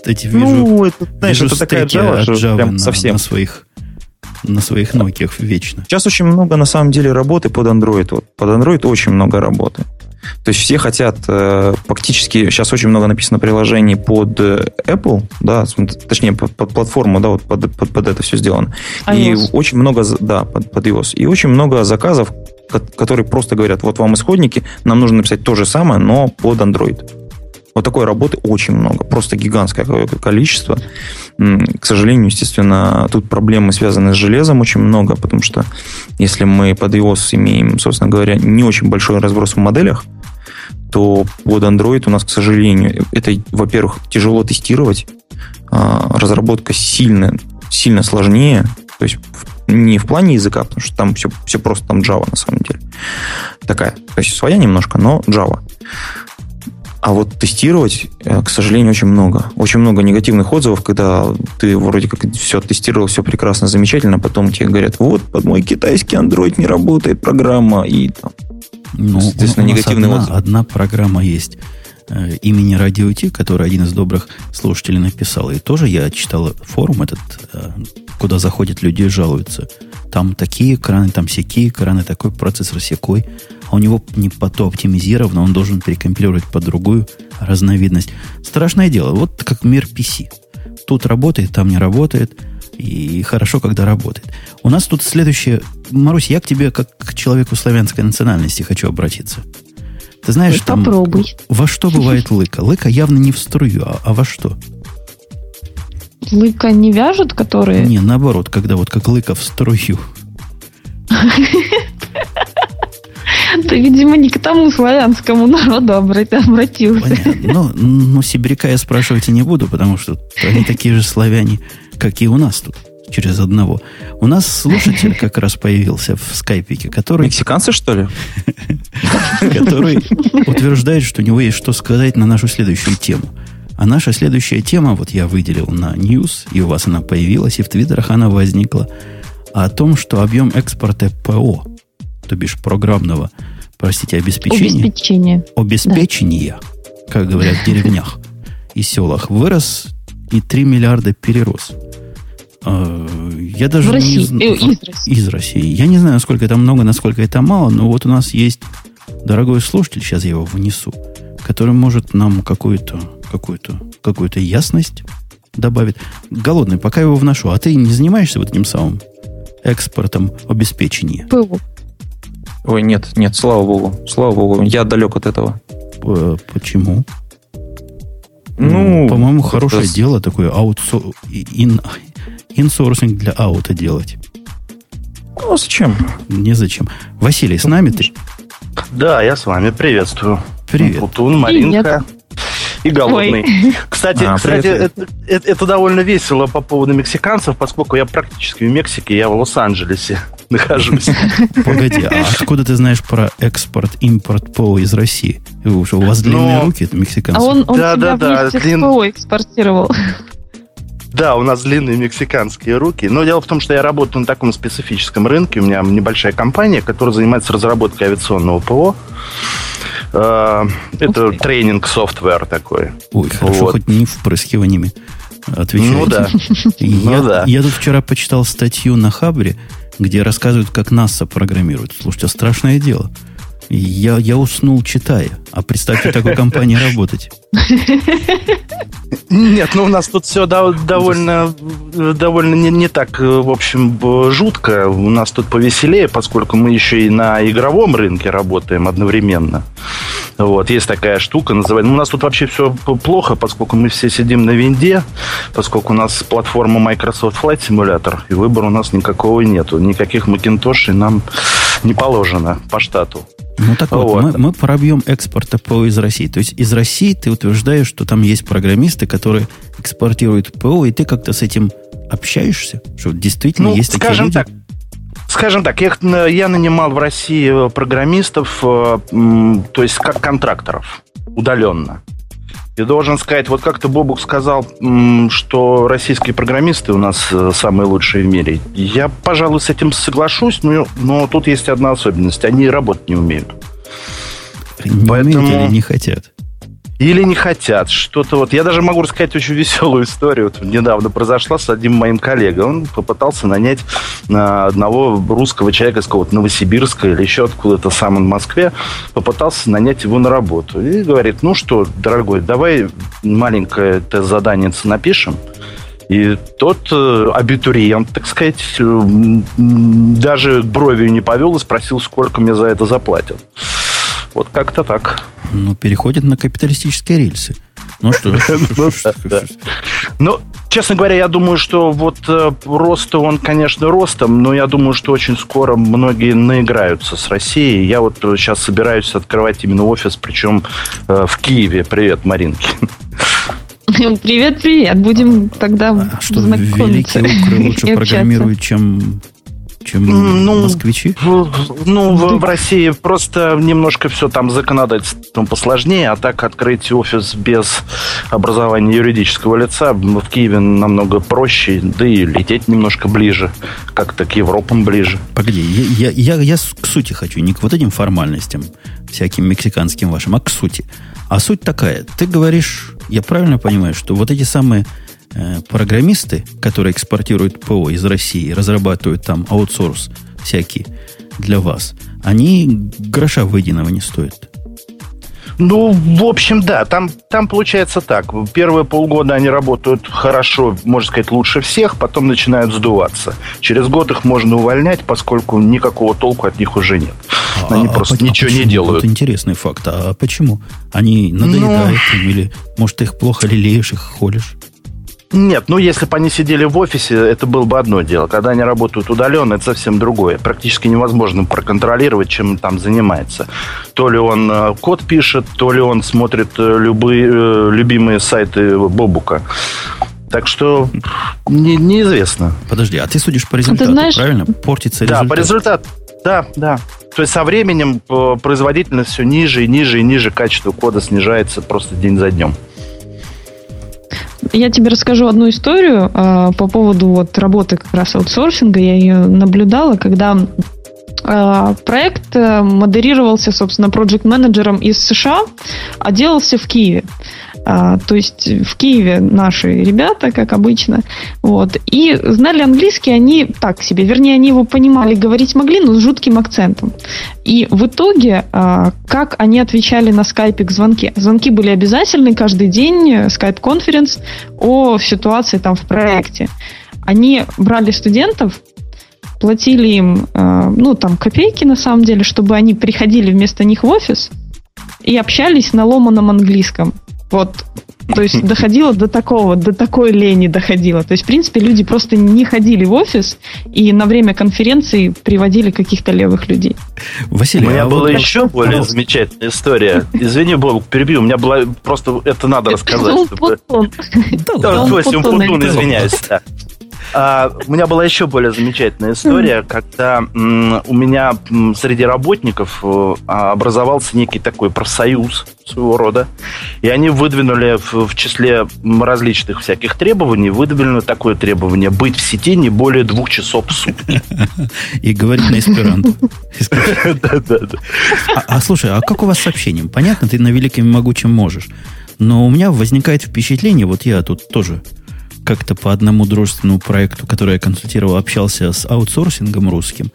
эти вижу... Ну, это, знаешь, это такая Java, что прям совсем... на своих на своих Nokia вечно. Сейчас очень много, на самом деле, работы под Android. Вот, под Android очень много работы. То есть все хотят э, фактически, сейчас очень много написано приложений под э, Apple, да, точнее, под, под платформу, да, вот под, под, под это все сделано. iOS. И очень много, да, под, под iOS. И очень много заказов, которые просто говорят, вот вам исходники, нам нужно написать то же самое, но под Android. Вот такой работы очень много, просто гигантское количество. К сожалению, естественно, тут проблемы связаны с железом очень много, потому что если мы под iOS имеем, собственно говоря, не очень большой разброс в моделях, то под Android у нас, к сожалению, это, во-первых, тяжело тестировать, а, разработка сильно, сильно сложнее, то есть не в плане языка, потому что там все, все просто там Java на самом деле. Такая, то есть своя немножко, но Java. А вот тестировать, э, к сожалению, очень много. Очень много негативных отзывов, когда ты вроде как все тестировал, все прекрасно, замечательно, а потом тебе говорят, вот, под мой китайский Android не работает программа, и там, ну, естественно, негативный одна, отзыв. Одна программа есть э, имени Радио Ти, который один из добрых слушателей написал. И тоже я читал форум этот, э, куда заходят люди и жалуются. Там такие экраны, там всякие экраны, такой процессор секой а у него не по то оптимизировано, он должен перекомпилировать по другую разновидность. Страшное дело. Вот как мир PC. Тут работает, там не работает. И хорошо, когда работает. У нас тут следующее... Марусь, я к тебе, как к человеку славянской национальности, хочу обратиться. Ты знаешь, там... Попробуй. Во что бывает <laughs> лыка? Лыка явно не в струю, а, а во что? Лыка не вяжут, которые... Не, наоборот, когда вот как лыка в струю. <laughs> Ты, видимо, не к тому славянскому народу обратился. Понятно. Ну, ну, сибиряка я спрашивать и не буду, потому что они такие же славяне, как и у нас тут через одного. У нас слушатель как раз появился в скайпике, который... Мексиканцы, что ли? <laughs> Который утверждает, что у него есть что сказать на нашу следующую тему. А наша следующая тема, вот я выделил на News, и у вас она появилась, и в Твиттерах она возникла, о том, что объем экспорта ПО то бишь программного, простите, обеспечения. Обеспечение. Обеспечения, да. как говорят в деревнях и селах, вырос и 3 миллиарда перерос. А, я даже в России. не знаю. Э, из России. Из России. Я не знаю, насколько это много, насколько это мало, но вот у нас есть дорогой слушатель, сейчас я его внесу, который может нам какую-то какую-то какую-то ясность добавить. Голодный, пока его вношу. А ты не занимаешься вот этим самым экспортом обеспечения? ПВО. Ой, нет, нет, слава богу. Слава богу, я далек от этого. Почему? Ну, по-моему, хорошее это... дело такое аутсо... ин... инсорсинг для аута делать. Ну, зачем? Незачем. Василий, с нами ты? Да, я с вами. Приветствую. Привет. Путун, Маринка. Привет и голодный. Ой. Кстати, а, кстати это, это, это довольно весело по поводу мексиканцев, поскольку я практически в Мексике, я в Лос-Анджелесе нахожусь. <laughs> Погоди, а откуда ты знаешь про экспорт-импорт ПО из России? У вас длинные руки, это мексиканцы. А он, он да, да, да, длин... ПО экспортировал. <laughs> Да, у нас длинные мексиканские руки. Но дело в том, что я работаю на таком специфическом рынке. У меня небольшая компания, которая занимается разработкой авиационного ПО. Э, это тренинг софтвер такой. Ой, хорошо, вот. хоть не впрыскиваниями отвечаете. Ну да. Я, ну, да. я тут вчера почитал статью на Хабре, где рассказывают, как НАСА программирует. Слушайте, страшное дело. Я, я уснул, читая. А представьте, такой компании работать. Нет, ну у нас тут все довольно, довольно не, не так, в общем, жутко. У нас тут повеселее, поскольку мы еще и на игровом рынке работаем одновременно. Вот, есть такая штука, называется... Ну, у нас тут вообще все плохо, поскольку мы все сидим на винде, поскольку у нас платформа Microsoft Flight Simulator, и выбора у нас никакого нету. Никаких Macintosh нам не положено по штату. Ну так вот, вот. Мы, мы пробьем экспорта ПО из России. То есть из России ты утверждаешь, что там есть программисты, которые экспортируют ПО, и ты как-то с этим общаешься? Что действительно ну, есть скажем такие люди? так, Скажем так, я, я нанимал в России программистов, э, то есть как контракторов, удаленно. И должен сказать, вот как-то Бобук сказал, что российские программисты у нас э, самые лучшие в мире. Я, пожалуй, с этим соглашусь, но, но тут есть одна особенность. Они работать не умеют. Не Поэтому... умеют или не хотят? Или не хотят. Что-то вот. Я даже могу рассказать очень веселую историю. Вот недавно произошла с одним моим коллегой. Он попытался нанять на одного русского человека из какого-то Новосибирска или еще откуда-то сам в Москве. Попытался нанять его на работу. И говорит, ну что, дорогой, давай маленькое тест-задание напишем. И тот э, абитуриент, так сказать, э, даже бровью не повел и спросил, сколько мне за это заплатят. Вот как-то так. Ну, переходит на капиталистические рельсы. Ну что? Ну, ну, честно говоря, я думаю, что вот э, рост он, конечно, ростом, но я думаю, что очень скоро многие наиграются с Россией. Я вот сейчас собираюсь открывать именно офис, причем э, в Киеве. Привет, Маринки. <laughs> Привет, привет. Будем тогда а что, великие укры лучше <laughs> программируют, чем чем ну, москвичи? ну, в, в России просто немножко все там законодательством посложнее, а так открыть офис без образования юридического лица в Киеве намного проще, да и лететь немножко ближе, как-то к Европам ближе. Погоди, я, я, я, я к сути хочу, не к вот этим формальностям, всяким мексиканским вашим, а к сути. А суть такая, ты говоришь, я правильно понимаю, что вот эти самые программисты, которые экспортируют ПО из России, разрабатывают там аутсорс всякий для вас, они гроша выеденного не стоят. Ну, в общем, да, там, там получается так. Первые полгода они работают хорошо, можно сказать, лучше всех, потом начинают сдуваться. Через год их можно увольнять, поскольку никакого толку от них уже нет. А, они а, просто а, ничего а не делают. Это интересный факт. А почему? Они надоедают ну... или, может, ты их плохо лелеешь, их холишь? Нет, ну если бы они сидели в офисе, это было бы одно дело. Когда они работают удаленно, это совсем другое. Практически невозможно проконтролировать, чем он там занимается. То ли он э, код пишет, то ли он смотрит э, любые э, любимые сайты Бобука. Так что не, неизвестно. Подожди, а ты судишь по результату, знаешь... правильно? Портится результат. Да, по результату. Да, да. То есть со временем производительность все ниже и ниже и ниже, качество кода снижается просто день за днем. Я тебе расскажу одну историю э, по поводу вот работы как раз аутсорсинга. Я ее наблюдала, когда э, проект э, модерировался, собственно, проект-менеджером из США, а делался в Киеве. А, то есть в Киеве наши ребята, как обычно, вот, и знали английский они так себе, вернее, они его понимали, говорить могли, но с жутким акцентом. И в итоге, а, как они отвечали на скайпе к звонке? Звонки были обязательны каждый день, скайп-конференц о ситуации там в проекте. Они брали студентов, платили им, а, ну, там, копейки на самом деле, чтобы они приходили вместо них в офис и общались на ломаном английском. Вот, то есть доходило до такого, до такой лени доходило. То есть, в принципе, люди просто не ходили в офис и на время конференции приводили каких-то левых людей. Василий, у меня а была вот еще более замечательная история. Извини, Бог, перебью. У меня была просто это надо рассказать. Чтобы... Да, есть, извиняюсь. А, у меня была еще более замечательная история, когда у меня среди работников э, образовался некий такой профсоюз своего рода, и они выдвинули в, в числе различных всяких требований, выдвинули такое требование быть в сети не более двух часов в сутки. И говорить на эсперанто. А, а слушай, а как у вас с сообщением? Понятно, ты на великом могучем можешь. Но у меня возникает впечатление, вот я тут тоже как-то по одному дружественному проекту, который я консультировал, общался с аутсорсингом русским,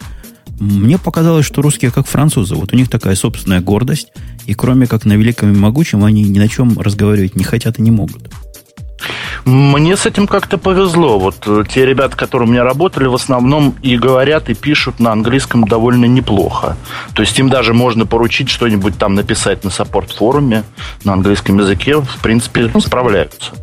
мне показалось, что русские как французы. Вот у них такая собственная гордость, и кроме как на великом и могучем, они ни на чем разговаривать не хотят и не могут. Мне с этим как-то повезло. Вот э, те ребята, которые у меня работали, в основном и говорят, и пишут на английском довольно неплохо. То есть им даже можно поручить что-нибудь там написать на саппорт-форуме на английском языке. В принципе, справляются.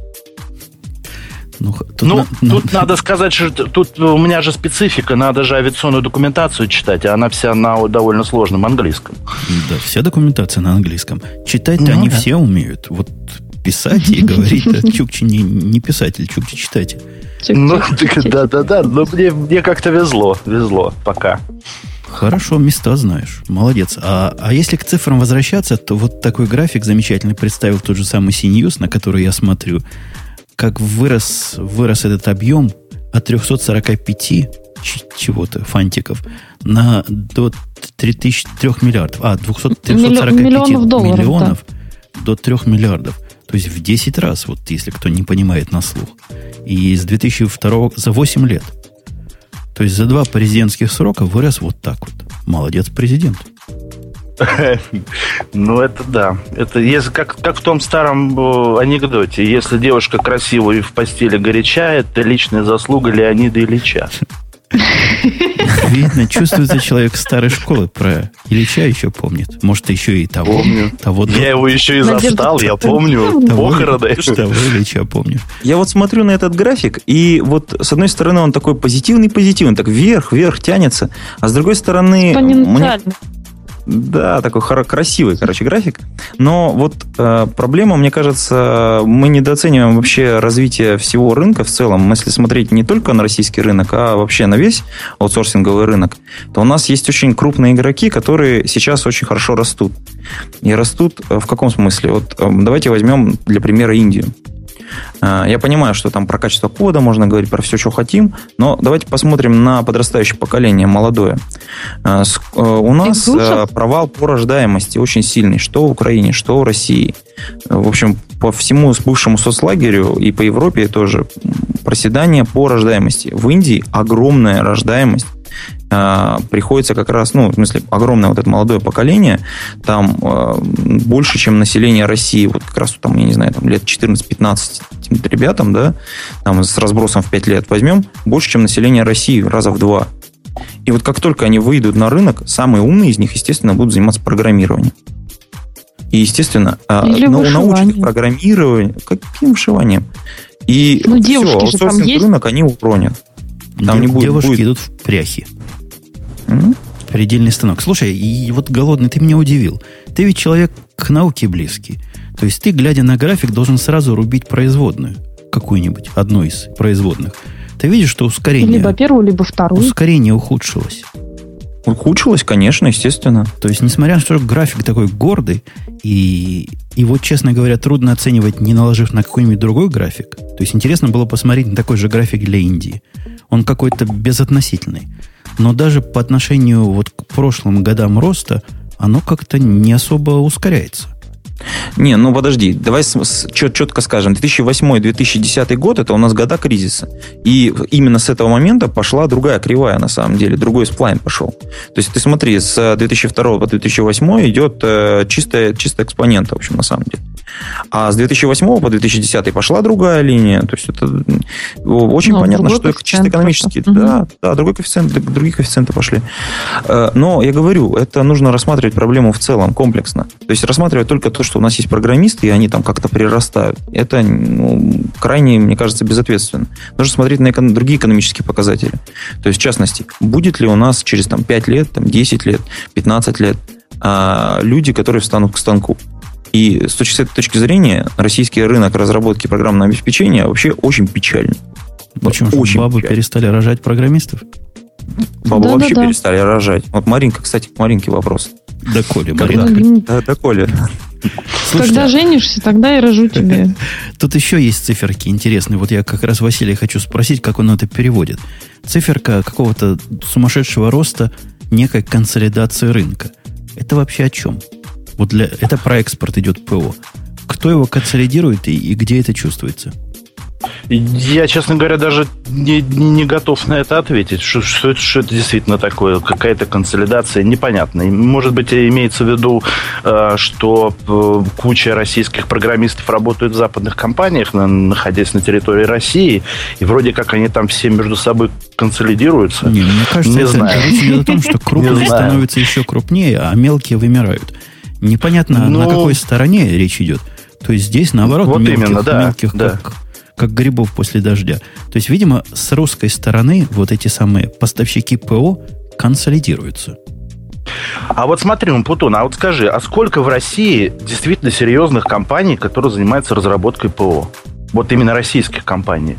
Ну, тут, ну, на, тут на... надо сказать, что тут у меня же специфика, надо же авиационную документацию читать, а она вся на довольно сложном английском. Да, вся документация на английском. Читать-то ну, они да. все умеют. Вот писать и говорить, <laughs> Чукчи не, не писатель, Чукчи читатель. Ну, да-да-да, но мне, мне как-то везло, везло пока. Хорошо, места знаешь. Молодец. А, а если к цифрам возвращаться, то вот такой график замечательный представил тот же самый CNews, на который я смотрю как вырос, вырос этот объем от 345 чего-то фантиков на до 3000, 3 миллиардов. А, 200, 345 миллионов, долларов, миллионов да. до 3 миллиардов. То есть в 10 раз, вот если кто не понимает на слух. И с 2002 за 8 лет. То есть за два президентских срока вырос вот так вот. Молодец президент. <laughs> Ну, это да. Это если, как, как в том старом э, анекдоте. Если девушка красивая и в постели горяча, это личная заслуга Леонида Ильича. <laughs> Видно, чувствуется человек старой школы про Ильича еще помнит. Может, еще и того. Помню. того я его еще и застал, я помню. Похороны. <laughs> Того Ильича помню. Я вот смотрю на этот график, и вот с одной стороны он такой позитивный-позитивный, так вверх-вверх тянется, а с другой стороны... Мне, да, такой красивый, короче, график. Но вот э, проблема, мне кажется, мы недооцениваем вообще развитие всего рынка в целом. Если смотреть не только на российский рынок, а вообще на весь аутсорсинговый рынок, то у нас есть очень крупные игроки, которые сейчас очень хорошо растут. И растут в каком смысле? Вот э, давайте возьмем для примера Индию. Э, я понимаю, что там про качество кода можно говорить, про все, что хотим, но давайте посмотрим на подрастающее поколение, молодое. Э, э, у нас провал по рождаемости очень сильный, что в Украине, что в России. В общем, по всему бывшему соцлагерю и по Европе тоже проседание по рождаемости. В Индии огромная рождаемость э, приходится как раз, ну, в смысле, огромное вот это молодое поколение, там э, больше, чем население России, вот как раз там, я не знаю, там лет 14-15 ребятам, да, там с разбросом в 5 лет возьмем, больше, чем население России, раза в два. И вот как только они выйдут на рынок, самые умные из них, естественно, будут заниматься программированием. И, естественно, а, Или на, научных программированием, каким вышиванием? И ну, все, аутсорсинг рынок они уронят. Там Дев, не будет, девушки будет... идут в пряхи. Mm-hmm. Предельный станок. Слушай, и вот голодный, ты меня удивил. Ты ведь человек к науке близкий. То есть ты, глядя на график, должен сразу рубить производную. Какую-нибудь, одну из производных. Ты видишь, что ускорение... Либо первую, либо вторую. Ускорение ухудшилось. Ухудшилось, конечно, естественно. То есть, несмотря на то, что график такой гордый, и его, честно говоря, трудно оценивать, не наложив на какой-нибудь другой график. То есть, интересно было посмотреть на такой же график для Индии. Он какой-то безотносительный. Но даже по отношению вот к прошлым годам роста, оно как-то не особо ускоряется. Не, ну подожди, давай четко скажем. 2008-2010 год это у нас года кризиса. И именно с этого момента пошла другая кривая, на самом деле. Другой сплайн пошел. То есть ты смотри, с 2002 по 2008 идет э, чистая, чистая экспонента, в общем, на самом деле. А с 2008 по 2010 пошла другая линия. То есть это очень Но ну, понятно, что чисто экономически. Просто. Да, да, другой коэффициент, другие коэффициенты пошли. Э, но я говорю, это нужно рассматривать проблему в целом, комплексно. То есть рассматривать только то, что у нас есть программисты, и они там как-то прирастают. Это ну, крайне, мне кажется, безответственно. Нужно смотреть на эко- другие экономические показатели. То есть, в частности, будет ли у нас через там, 5 лет, там, 10 лет, 15 лет а, люди, которые встанут к станку. И с точки, с этой точки зрения российский рынок разработки программного обеспечения вообще очень печальный. Почему? Очень бабы печальный. перестали рожать программистов? Бабы да, вообще да, да. перестали рожать. Вот Маринка, кстати, к Маринке вопрос. Да, Коля, Маринка. Да, да, Коля. Слушайте, Когда женишься, тогда и рожу тебе. <laughs> Тут еще есть циферки интересные. Вот я как раз Василия хочу спросить, как он это переводит. Циферка какого-то сумасшедшего роста некой консолидации рынка. Это вообще о чем? Вот для, это про экспорт идет ПО. Кто его консолидирует и, и где это чувствуется? Я, честно говоря, даже не, не, готов на это ответить. Что, что, что это действительно такое? Какая-то консолидация непонятная. Может быть, имеется в виду, э, что э, куча российских программистов работают в западных компаниях, находясь на территории России, и вроде как они там все между собой консолидируются. Не, мне кажется, не это знаю. речь идет о том, что <laughs> крупные становятся еще крупнее, а мелкие вымирают. Непонятно, ну, на какой стороне речь идет. То есть здесь, наоборот, вот мелких, именно, да, мелких да. Как, как грибов после дождя. То есть, видимо, с русской стороны вот эти самые поставщики ПО консолидируются. А вот смотри, Путун, а вот скажи, а сколько в России действительно серьезных компаний, которые занимаются разработкой ПО? Вот именно российских компаний.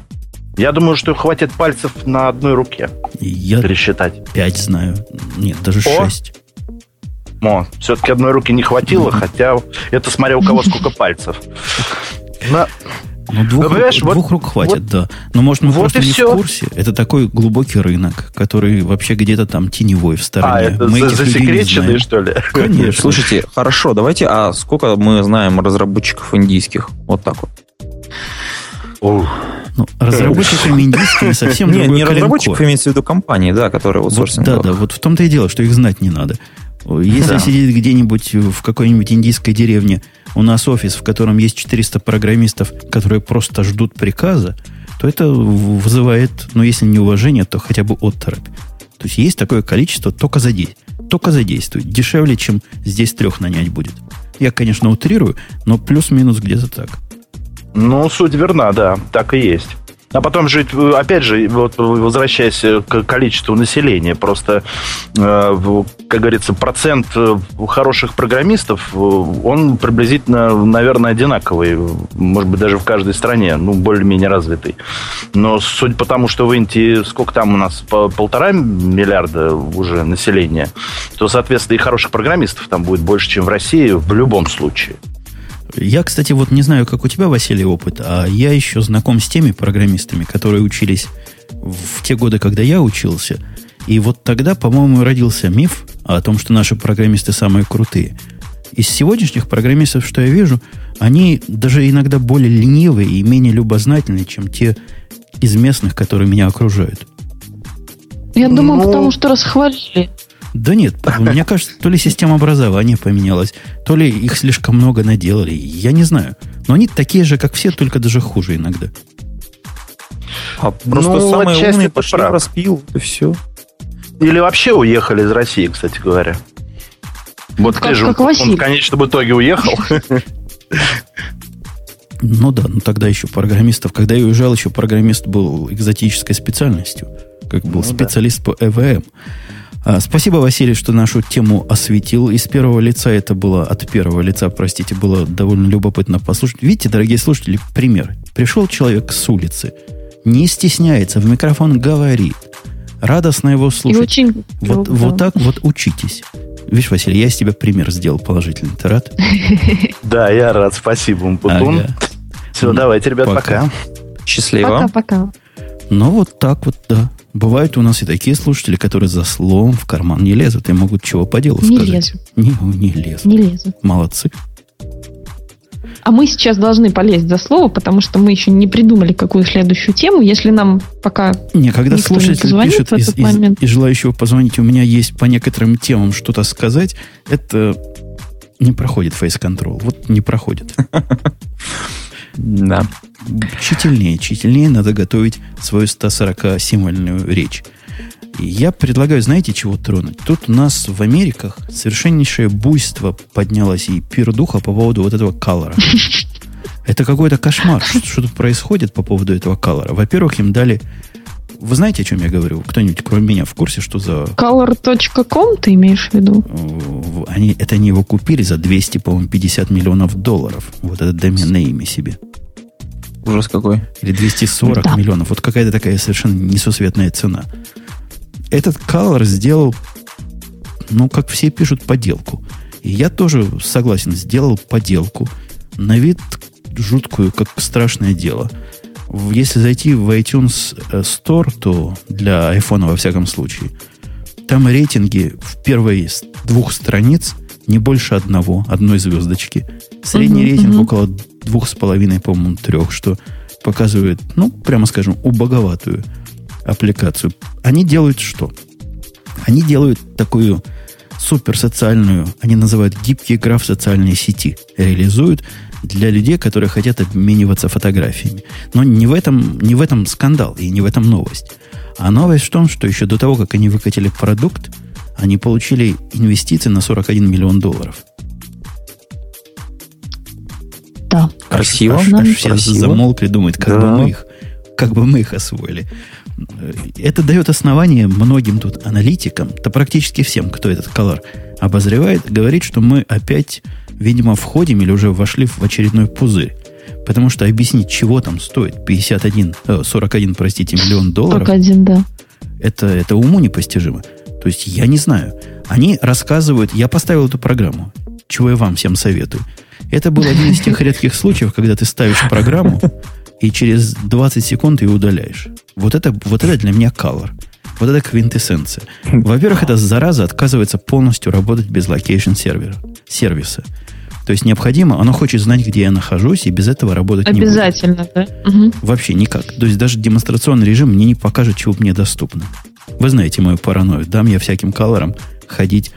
Я думаю, что хватит пальцев на одной руке Я пересчитать. Пять знаю. Нет, даже О? шесть. О, все-таки одной руки не хватило, хотя это смотря у кого сколько пальцев. На... Ну, двух, ну, рук, вот, рук хватит, вот, да. Но, может, мы вот просто не все. в курсе. Это такой глубокий рынок, который вообще где-то там теневой в стороне. А, это мы за, засекреченный, что ли? Конечно. Слушайте, хорошо, давайте, а сколько мы знаем разработчиков индийских? Вот так вот. Ну, разработчиками индийскими совсем Не, не разработчиков, имеется в виду компании, да, которые вот Да, да, вот в том-то и дело, что их знать не надо. Если да. сидит где-нибудь в какой-нибудь индийской деревне, у нас офис, в котором есть 400 программистов, которые просто ждут приказа, то это вызывает, ну, если не уважение, то хотя бы отторопь. То есть есть такое количество, только задействует. Только задействует. Дешевле, чем здесь трех нанять будет. Я, конечно, утрирую, но плюс-минус где-то так. Ну, суть верна, да, так и есть. А потом же, опять же, вот возвращаясь к количеству населения, просто, э, как говорится, процент э, хороших программистов, э, он приблизительно, наверное, одинаковый. Может быть, даже в каждой стране, ну, более-менее развитый. Но судя по тому, что в Индии, сколько там у нас, полтора миллиарда уже населения, то, соответственно, и хороших программистов там будет больше, чем в России в любом случае. Я, кстати, вот не знаю, как у тебя, Василий, опыт, а я еще знаком с теми программистами, которые учились в те годы, когда я учился. И вот тогда, по-моему, родился миф о том, что наши программисты самые крутые. Из сегодняшних программистов, что я вижу, они даже иногда более ленивые и менее любознательные, чем те из местных, которые меня окружают. Я думаю, ну... потому что расхвалили. Да нет, <laughs> мне кажется, то ли система образования поменялась, то ли их слишком много наделали. Я не знаю. Но они такие же, как все, только даже хуже иногда. А просто ну, самые умные пошли прав. распил, и все. Или вообще уехали из России, кстати говоря. Вот как, ты же, как он, он, конечно, в итоге уехал. <laughs> Ну да, ну тогда еще программистов, когда я уезжал, еще программист был экзотической специальностью, как был ну, специалист да. по ЭВМ. А, спасибо, Василий, что нашу тему осветил. Из первого лица это было, от первого лица, простите, было довольно любопытно послушать. Видите, дорогие слушатели, пример. Пришел человек с улицы, не стесняется, в микрофон говорит. Радостно его слушать. И очень вот, да. вот так вот учитесь. Видишь, Василий, я из тебя пример сделал положительный. Ты рад? <laughs> Да, я рад. Спасибо, Умпутун. Все, давайте, ребят, пока. Счастливо. Пока-пока. Ну, вот так вот, да. Бывают у нас и такие слушатели, которые за словом в карман не лезут и могут чего по делу не сказать. Лезут. Не, не лезут. Не лезут. Молодцы. А мы сейчас должны полезть за слово, потому что мы еще не придумали, какую следующую тему. Если нам пока не, когда слушатель не пишет из, из, момент... из желающего позвонить, у меня есть по некоторым темам что-то сказать, это не проходит фейс-контрол. Вот не проходит. <laughs> Да. Чительнее, чительнее надо готовить свою 140-символьную речь. я предлагаю, знаете, чего тронуть? Тут у нас в Америках совершеннейшее буйство поднялось и пир духа по поводу вот этого колора. <laughs> Это какой-то кошмар, что, что тут происходит по поводу этого колора. Во-первых, им дали... Вы знаете, о чем я говорю? Кто-нибудь, кроме меня, в курсе, что за... Color.com ты имеешь в виду? Они, это они его купили за 200, по-моему, 50 миллионов долларов. Вот это доменное имя себе. Ужас какой. Или 240 да. миллионов. Вот какая-то такая совершенно несусветная цена. Этот Color сделал, ну, как все пишут, поделку. И я тоже согласен, сделал поделку. На вид жуткую, как страшное дело. Если зайти в iTunes э, Store, то для iPhone во всяком случае, там рейтинги в первой двух страниц не больше одного, одной звездочки. Средний uh-huh, рейтинг uh-huh. около двух с половиной, по-моему, трех, что показывает, ну, прямо скажем, убоговатую аппликацию. Они делают что? Они делают такую суперсоциальную, они называют гибкий граф социальной сети, реализуют для людей, которые хотят обмениваться фотографиями. Но не в этом, не в этом скандал и не в этом новость. А новость в том, что еще до того, как они выкатили продукт, они получили инвестиции на 41 миллион долларов. Да. Красиво. Аж, аж, все Красиво. замолкли, думают, как, да. бы мы их, как бы мы их освоили. Это дает основание многим тут аналитикам, да практически всем, кто этот колор обозревает, говорит, что мы опять, видимо, входим или уже вошли в очередной пузырь. Потому что объяснить, чего там стоит 51, 41, э, простите, миллион долларов. 41, да. Это, это уму непостижимо. То есть я не знаю. Они рассказывают, я поставил эту программу, чего я вам всем советую. Это был один из тех <laughs> редких случаев, когда ты ставишь программу, и через 20 секунд ее удаляешь. Вот это, вот это для меня color. Вот это квинтэссенция. Во-первых, эта зараза отказывается полностью работать без location сервера, сервиса. То есть необходимо, оно хочет знать, где я нахожусь, и без этого работать Обязательно, не будет. Обязательно, да? Угу. Вообще никак. То есть даже демонстрационный режим мне не покажет, чего мне доступно. Вы знаете мою паранойю. Дам я всяким колорам ходить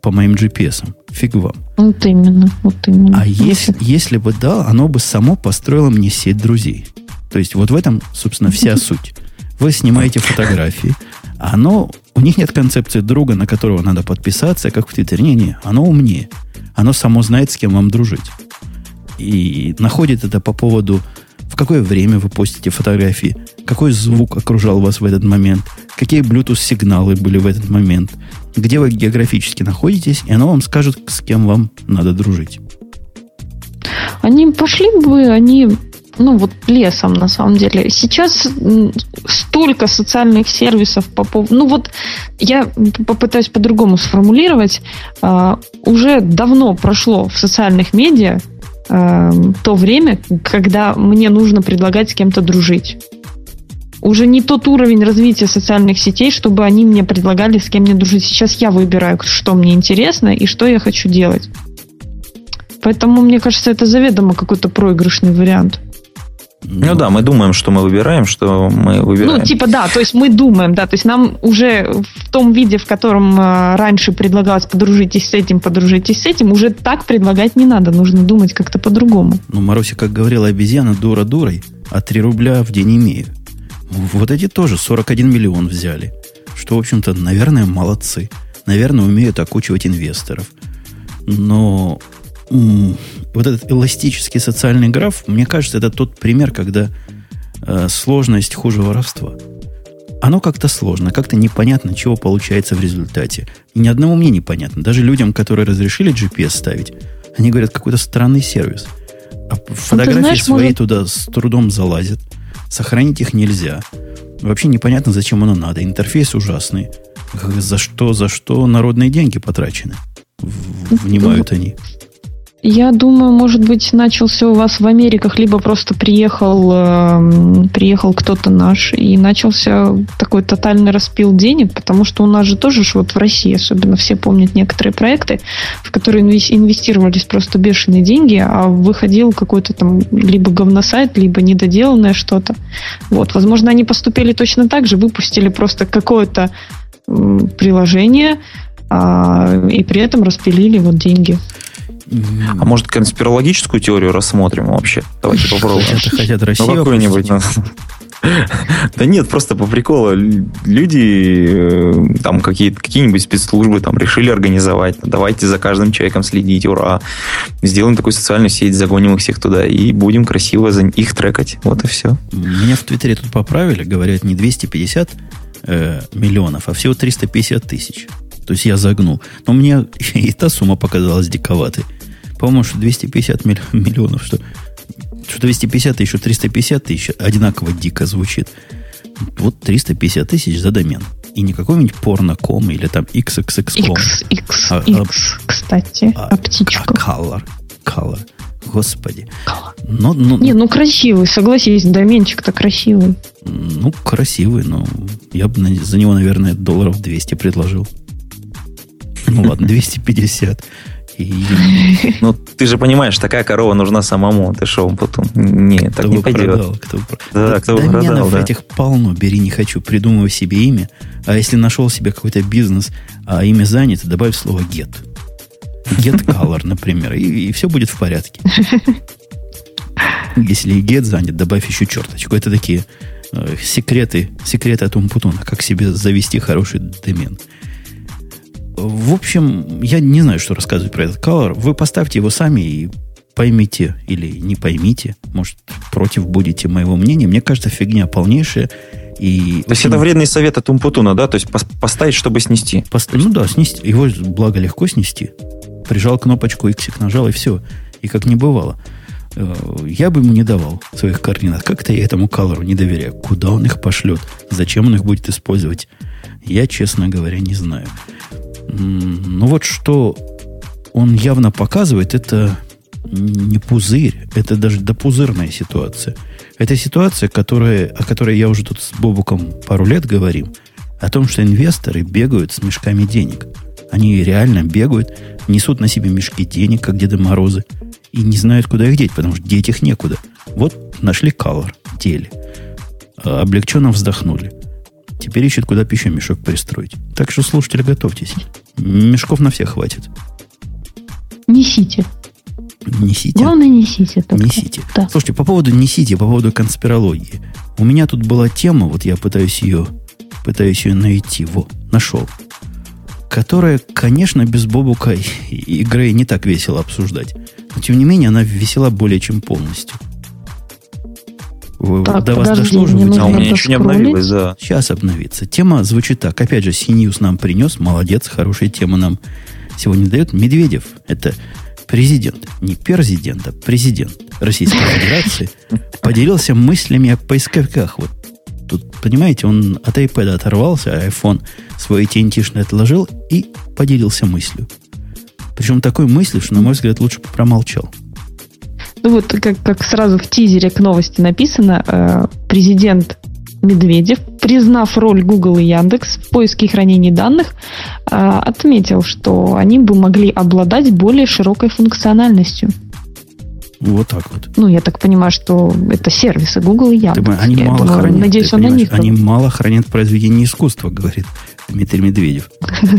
по моим GPS. Фиг вам. Вот именно, вот именно. А если, если бы да, оно бы само построило мне сеть друзей. То есть вот в этом, собственно, вся <laughs> суть. Вы снимаете фотографии, а оно, у них нет концепции друга, на которого надо подписаться, как в Твиттере. Не-не, оно умнее. Оно само знает, с кем вам дружить. И находит это по поводу в какое время вы постите фотографии, какой звук окружал вас в этот момент, какие Bluetooth-сигналы были в этот момент, где вы географически находитесь, и оно вам скажет, с кем вам надо дружить. Они пошли бы, они ну вот лесом на самом деле. Сейчас столько социальных сервисов по поводу... Ну вот я попытаюсь по-другому сформулировать. А, уже давно прошло в социальных медиа а, то время, когда мне нужно предлагать с кем-то дружить. Уже не тот уровень развития социальных сетей, чтобы они мне предлагали с кем мне дружить. Сейчас я выбираю, что мне интересно и что я хочу делать. Поэтому, мне кажется, это заведомо какой-то проигрышный вариант. Ну да, мы думаем, что мы выбираем, что мы выбираем. Ну, типа, да, то есть мы думаем, да, то есть нам уже в том виде, в котором э, раньше предлагалось подружитесь с этим, подружитесь с этим, уже так предлагать не надо, нужно думать как-то по-другому. Ну, Маруся, как говорила обезьяна, дура дурой, а 3 рубля в день имею. Вот эти тоже 41 миллион взяли, что, в общем-то, наверное, молодцы. Наверное, умеют окучивать инвесторов. Но вот этот эластический социальный граф, мне кажется, это тот пример, когда э, сложность хуже воровства. Оно как-то сложно, как-то непонятно, чего получается в результате. И ни одному мне непонятно. Даже людям, которые разрешили GPS ставить, они говорят, какой-то странный сервис. А ну, фотографии знаешь, свои может... туда с трудом залазят. Сохранить их нельзя. Вообще непонятно, зачем оно надо. Интерфейс ужасный. За что, за что народные деньги потрачены? Внимают они. Я думаю, может быть, начался у вас в Америках, либо просто приехал, э, приехал кто-то наш, и начался такой тотальный распил денег, потому что у нас же тоже вот в России, особенно все помнят некоторые проекты, в которые инвестировались просто бешеные деньги, а выходил какой-то там либо говносайт, либо недоделанное что-то. Вот, возможно, они поступили точно так же, выпустили просто какое-то приложение, а, и при этом распилили вот деньги. А может, конспирологическую теорию рассмотрим вообще? Давайте попробуем. Это хотят Россию. Ну, какую-нибудь. <laughs> Да нет, просто по приколу. Люди, э, там какие-нибудь спецслужбы там решили организовать. Давайте за каждым человеком следить, ура. Сделаем такую социальную сеть, загоним их всех туда и будем красиво за их трекать. Вот и все. Меня в Твиттере тут поправили, говорят, не 250 э, миллионов, а всего 350 тысяч. То есть я загнул. Но мне <laughs> и та сумма показалась диковатой. По-моему, что 250 <laughs> миллионов, что, что 250 и еще 350 тысяч одинаково дико звучит. Вот 350 тысяч за домен. И не какой-нибудь порно.com или там xxx.com. X, X, а, X, а, кстати, а, птичка. А color, color. Господи. Но, но, не, ну красивый, согласись, доменчик-то красивый. Ну, красивый, но я бы за него, наверное, долларов 200 предложил. Ну ладно, 250. И... Ну, ты же понимаешь, такая корова нужна самому. Ты шоу потом. Не, так кто не пойдет. Продал, кто... Да, кто да, продал, да. этих полно. Бери, не хочу. Придумывай себе имя. А если нашел себе какой-то бизнес, а имя занято, добавь слово get. Get color, например. И, и все будет в порядке. Если и get занят, добавь еще черточку. Это такие э, секреты, секреты от Умпутуна, как себе завести хороший домен. В общем, я не знаю, что рассказывать про этот color. Вы поставьте его сами и поймите или не поймите. Может, против будете моего мнения. Мне кажется, фигня полнейшая. И, То есть это вредный совет от Умпутуна, да? То есть поставить, чтобы снести. Пост... Ну да, снести. Его, благо, легко снести. Прижал кнопочку, X нажал, и все. И как не бывало. Э, я бы ему не давал своих координат. Как-то я этому колору не доверяю. Куда он их пошлет? Зачем он их будет использовать? Я, честно говоря, не знаю. Ну вот что он явно показывает, это не пузырь, это даже допузырная ситуация. Это ситуация, которая, о которой я уже тут с Бобуком пару лет говорим, о том, что инвесторы бегают с мешками денег. Они реально бегают, несут на себе мешки денег, как Деды Морозы, и не знают, куда их деть, потому что деть их некуда. Вот нашли колор, дели. Облегченно вздохнули. Теперь ищет, куда еще мешок пристроить. Так что, слушатели, готовьтесь. Мешков на всех хватит. Несите. Несите. Главное, несите. Только. Несите. Да. Слушайте, по поводу несите, по поводу конспирологии. У меня тут была тема, вот я пытаюсь ее, пытаюсь ее найти. Во, нашел. Которая, конечно, без Бобука и Грей не так весело обсуждать. Но, тем не менее, она весела более чем полностью. Так, До вас дошло уже? А у меня ничего не обновилось, да. Сейчас обновится. Тема звучит так. Опять же, Синьюс нам принес. Молодец, хорошая тема нам сегодня дает. Медведев, это президент, не президент, а президент Российской <laughs> Федерации, поделился мыслями о поисковиках. Вот тут, понимаете, он от iPad оторвался, а iPhone свой AT&T отложил и поделился мыслью. Причем такой мыслью, что, на мой взгляд, лучше бы промолчал. Ну вот как, как сразу в тизере к новости написано, э, президент Медведев, признав роль Google и Яндекс в поиске и хранении данных, э, отметил, что они бы могли обладать более широкой функциональностью. Вот так вот. Ну, я так понимаю, что это сервисы Google и Яндекс. Ты, они я мало думаю, хранят. Надеюсь, он на них. Они мало хранят произведение искусства, говорит Дмитрий Медведев. <laughs>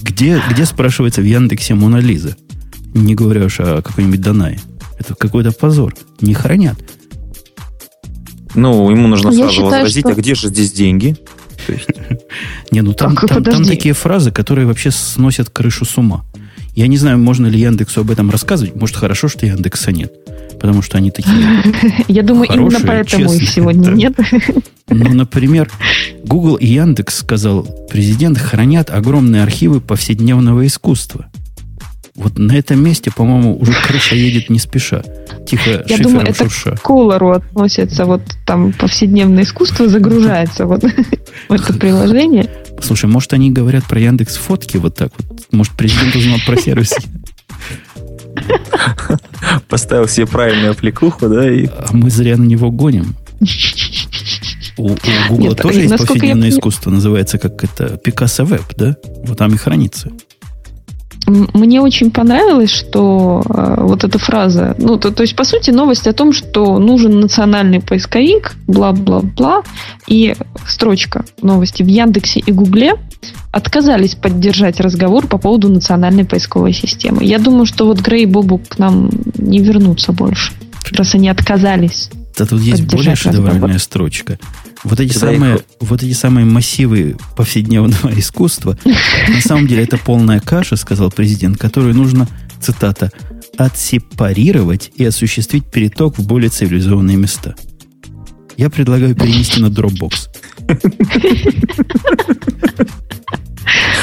Где, где спрашивается в Яндексе Мона Лиза? Не говоря уж о какой-нибудь Данае. Это какой-то позор. Не хранят. Ну, ему нужно Я сразу считаю, возразить, что... а где же здесь деньги? <laughs> Не, ну там, там, там такие фразы, которые вообще сносят крышу с ума. Я не знаю, можно ли Яндексу об этом рассказывать. Может, хорошо, что Яндекса нет. Потому что они такие <laughs> Я думаю, именно поэтому их сегодня нет. <laughs> Ну, например, Google и Яндекс, сказал президент, хранят огромные архивы повседневного искусства. Вот на этом месте, по-моему, уже крыша едет не спеша. Тихо, Я думаю, это шурша. к Колору относится. Вот там повседневное искусство загружается вот <laughs> в это приложение. Слушай, может, они говорят про Яндекс фотки вот так вот? Может, президент узнал про сервис? <laughs> Поставил себе правильную аппликуху, да? И... А мы зря на него гоним. <laughs> У, у Google тоже есть повседневное искусство, называется как это Picasso Web, да? Вот там и хранится. Мне очень понравилось, что э, вот эта фраза, ну, то, то есть, по сути, новость о том, что нужен национальный поисковик, бла-бла-бла, и строчка новости в Яндексе и Гугле отказались поддержать разговор по поводу национальной поисковой системы. Я думаю, что вот Грей и Бобу к нам не вернутся больше, раз они отказались. Да тут есть более шедевральная строчка. Вот эти, самые, вот эти самые массивы повседневного <laughs> искусства, на самом деле это полная каша, сказал президент, которую нужно, цитата, отсепарировать и осуществить переток в более цивилизованные места. Я предлагаю перенести на Dropbox. <laughs>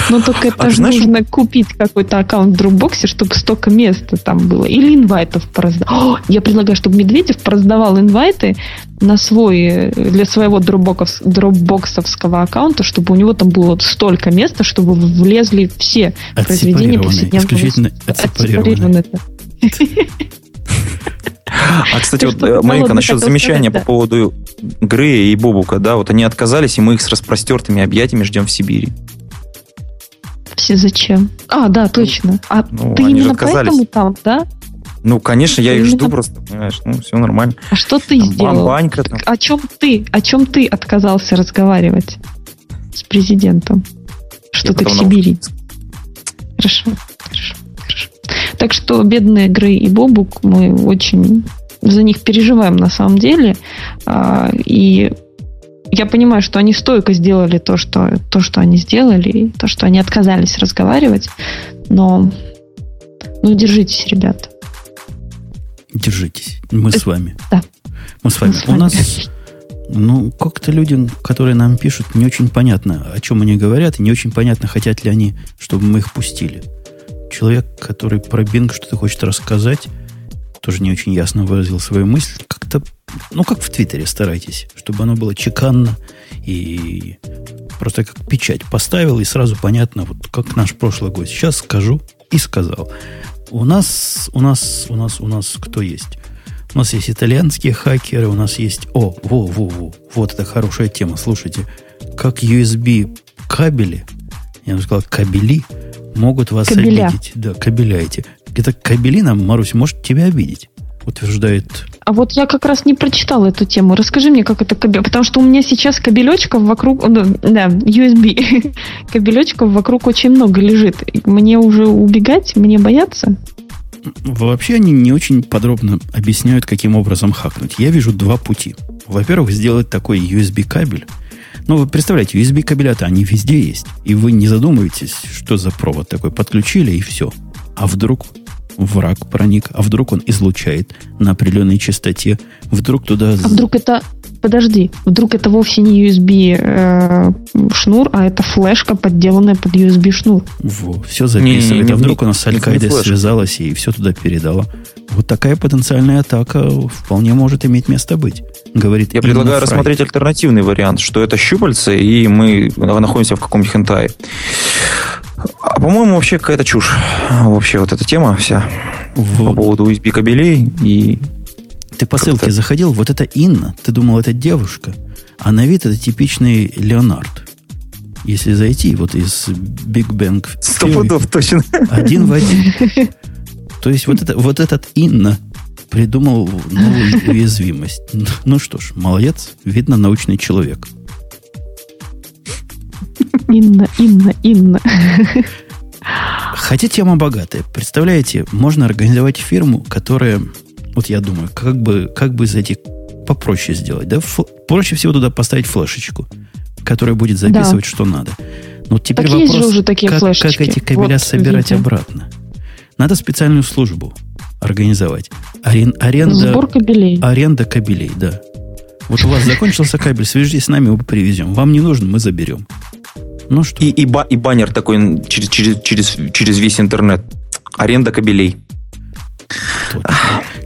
Ну, только это а же знаешь, нужно купить какой-то аккаунт в Dropbox, чтобы столько места там было. Или инвайтов пораздавал. Я предлагаю, чтобы Медведев пораздавал инвайты на свой, для своего дропбокс, дропбоксовского аккаунта, чтобы у него там было столько места, чтобы влезли все произведения повседневного. Исключительно отсепарированные. А, кстати, вот, э, Маринка, насчет замечания по поводу Грея и Бобука, да, вот они отказались, и мы их с распростертыми объятиями ждем в Сибири. Все зачем? А, да, точно. А ну, ты именно поэтому там, да? Ну, конечно, я их жду просто, понимаешь, ну, все нормально. А что ты там, сделал? Банька, там. О чем ты, о чем ты отказался разговаривать с президентом? Что я ты в Сибири? Хорошо, хорошо, хорошо. Так что бедные Грей и Бобук, мы очень за них переживаем на самом деле. А, и я понимаю, что они стойко сделали то, что, то, что они сделали, то, что они отказались разговаривать, но ну, держитесь, ребята. Держитесь. Мы с вами. Да. Мы с вами. Мы с вами. У нас, ну, как-то люди, которые нам пишут, не очень понятно, о чем они говорят, и не очень понятно, хотят ли они, чтобы мы их пустили. Человек, который про Bing что-то хочет рассказать, тоже не очень ясно выразил свою мысль. Как-то, ну, как в Твиттере старайтесь, чтобы оно было чеканно и просто как печать поставил, и сразу понятно, вот как наш прошлый гость. Сейчас скажу и сказал. У нас, у нас, у нас, у нас кто есть? У нас есть итальянские хакеры, у нас есть... О, во, во, во, вот это хорошая тема. Слушайте, как USB кабели, я бы сказал, кабели, могут вас Кабеля. обидеть. Да, кабеля эти. Это кабелина, Марусь, может тебя обидеть, утверждает. А вот я как раз не прочитала эту тему. Расскажи мне, как это кабель. Потому что у меня сейчас кабелечков вокруг... Да, USB. <laughs> кабелечков вокруг очень много лежит. Мне уже убегать? Мне бояться? Вообще они не очень подробно объясняют, каким образом хакнуть. Я вижу два пути. Во-первых, сделать такой USB-кабель. Ну, вы представляете, USB-кабеля-то они везде есть. И вы не задумываетесь, что за провод такой. Подключили, и все. А вдруг враг проник, а вдруг он излучает на определенной частоте, вдруг туда... А вдруг это подожди, вдруг это вовсе не USB э, шнур, а это флешка, подделанная под USB шнур. Во, все записывает. Не, не, а вдруг у нас с Аль-Каидой связалась и все туда передала. Вот такая потенциальная атака вполне может иметь место быть. Говорит Я предлагаю Фрай. рассмотреть альтернативный вариант, что это щупальцы, и мы находимся в каком-нибудь хентае. А по-моему, вообще какая-то чушь. Вообще вот эта тема вся вот. по поводу USB кабелей и ты по ссылке заходил, вот это Инна, ты думал, это девушка, а на вид это типичный Леонард. Если зайти вот из Big Bang Сто пудов точно. Один в один. <laughs> То есть вот, это, вот этот Инна придумал новую уязвимость. Ну что ж, молодец, видно, научный человек. Инна, Инна, Инна. Хотя тема богатая. Представляете, можно организовать фирму, которая вот я думаю, как бы, как бы зайти попроще сделать. Да? Ф, проще всего туда поставить флешечку, которая будет записывать, да. что надо. Но теперь так вопрос, уже такие как, как эти кабеля вот, собирать видите. обратно. Надо специальную службу организовать. Арен, аренда, Сбор кабелей. Аренда кабелей, да. Вот у вас закончился кабель, свяжитесь с нами, мы привезем. Вам не нужно, мы заберем. Ну что? И, и, ба, и баннер такой через, через, через, через весь интернет. Аренда кабелей.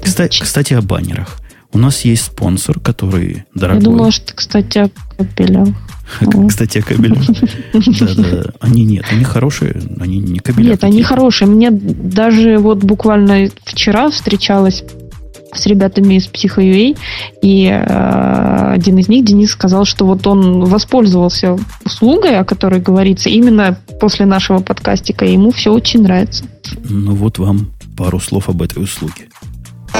Кстати, кстати, о баннерах. У нас есть спонсор, который дорогой. Я думала, что, кстати, о кабелях. <laughs> Кстати, о кабелях. <laughs> Да-да. Они нет, они хорошие, они не кабеля. Нет, они хорошие. Мне даже вот буквально вчера встречалась с ребятами из PsychoUA, и э, один из них, Денис, сказал, что вот он воспользовался услугой, о которой говорится, именно после нашего подкастика, и ему все очень нравится. Ну вот вам пару слов об этой услуге.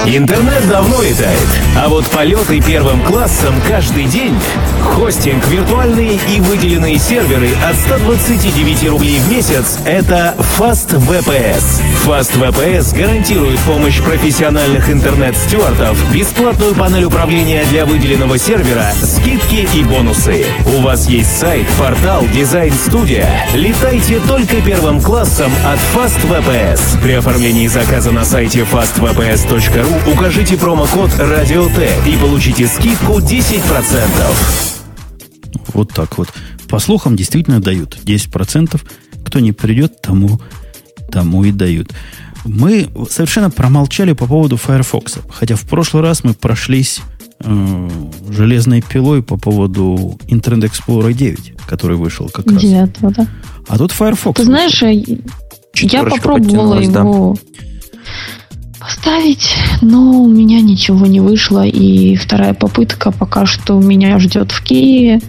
Интернет давно летает, а вот полеты первым классом каждый день. Хостинг, виртуальные и выделенные серверы от 129 рублей в месяц – это Fast VPS. Fast VPS гарантирует помощь профессиональных интернет-стюартов, бесплатную панель управления для выделенного сервера, скидки и бонусы. У вас есть сайт, портал, дизайн-студия. Летайте только первым классом от Fast VPS. При оформлении заказа на сайте fastvps.ru укажите промокод «Радио Т» и получите скидку 10%. Вот так вот. По слухам, действительно дают 10%. Кто не придет, тому, тому и дают. Мы совершенно промолчали по поводу Firefox. Хотя в прошлый раз мы прошлись э, железной пилой по поводу Internet Explorer 9, который вышел как 9, раз. да. А тут Firefox. Ты знаешь, вышел. я попробовала его... Да поставить, но у меня ничего не вышло. И вторая попытка пока что меня ждет в Киеве.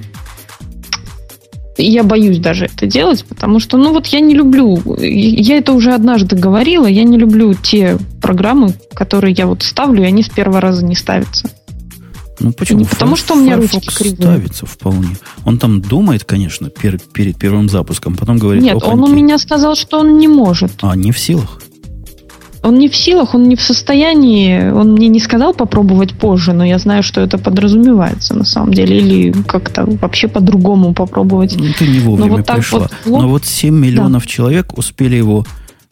Я боюсь даже это делать, потому что, ну вот я не люблю, я это уже однажды говорила, я не люблю те программы, которые я вот ставлю, и они с первого раза не ставятся. Ну почему? Не потому что у меня ручки кривые. ставится вполне. Он там думает, конечно, пер, перед первым запуском, потом говорит... Нет, он у меня сказал, что он не может. А, не в силах? Он не в силах, он не в состоянии, он мне не сказал попробовать позже, но я знаю, что это подразумевается на самом деле, или как-то вообще по-другому попробовать. Ну, ты не вовремя но вот пришла. Вот, но вот 7 миллионов да. человек успели его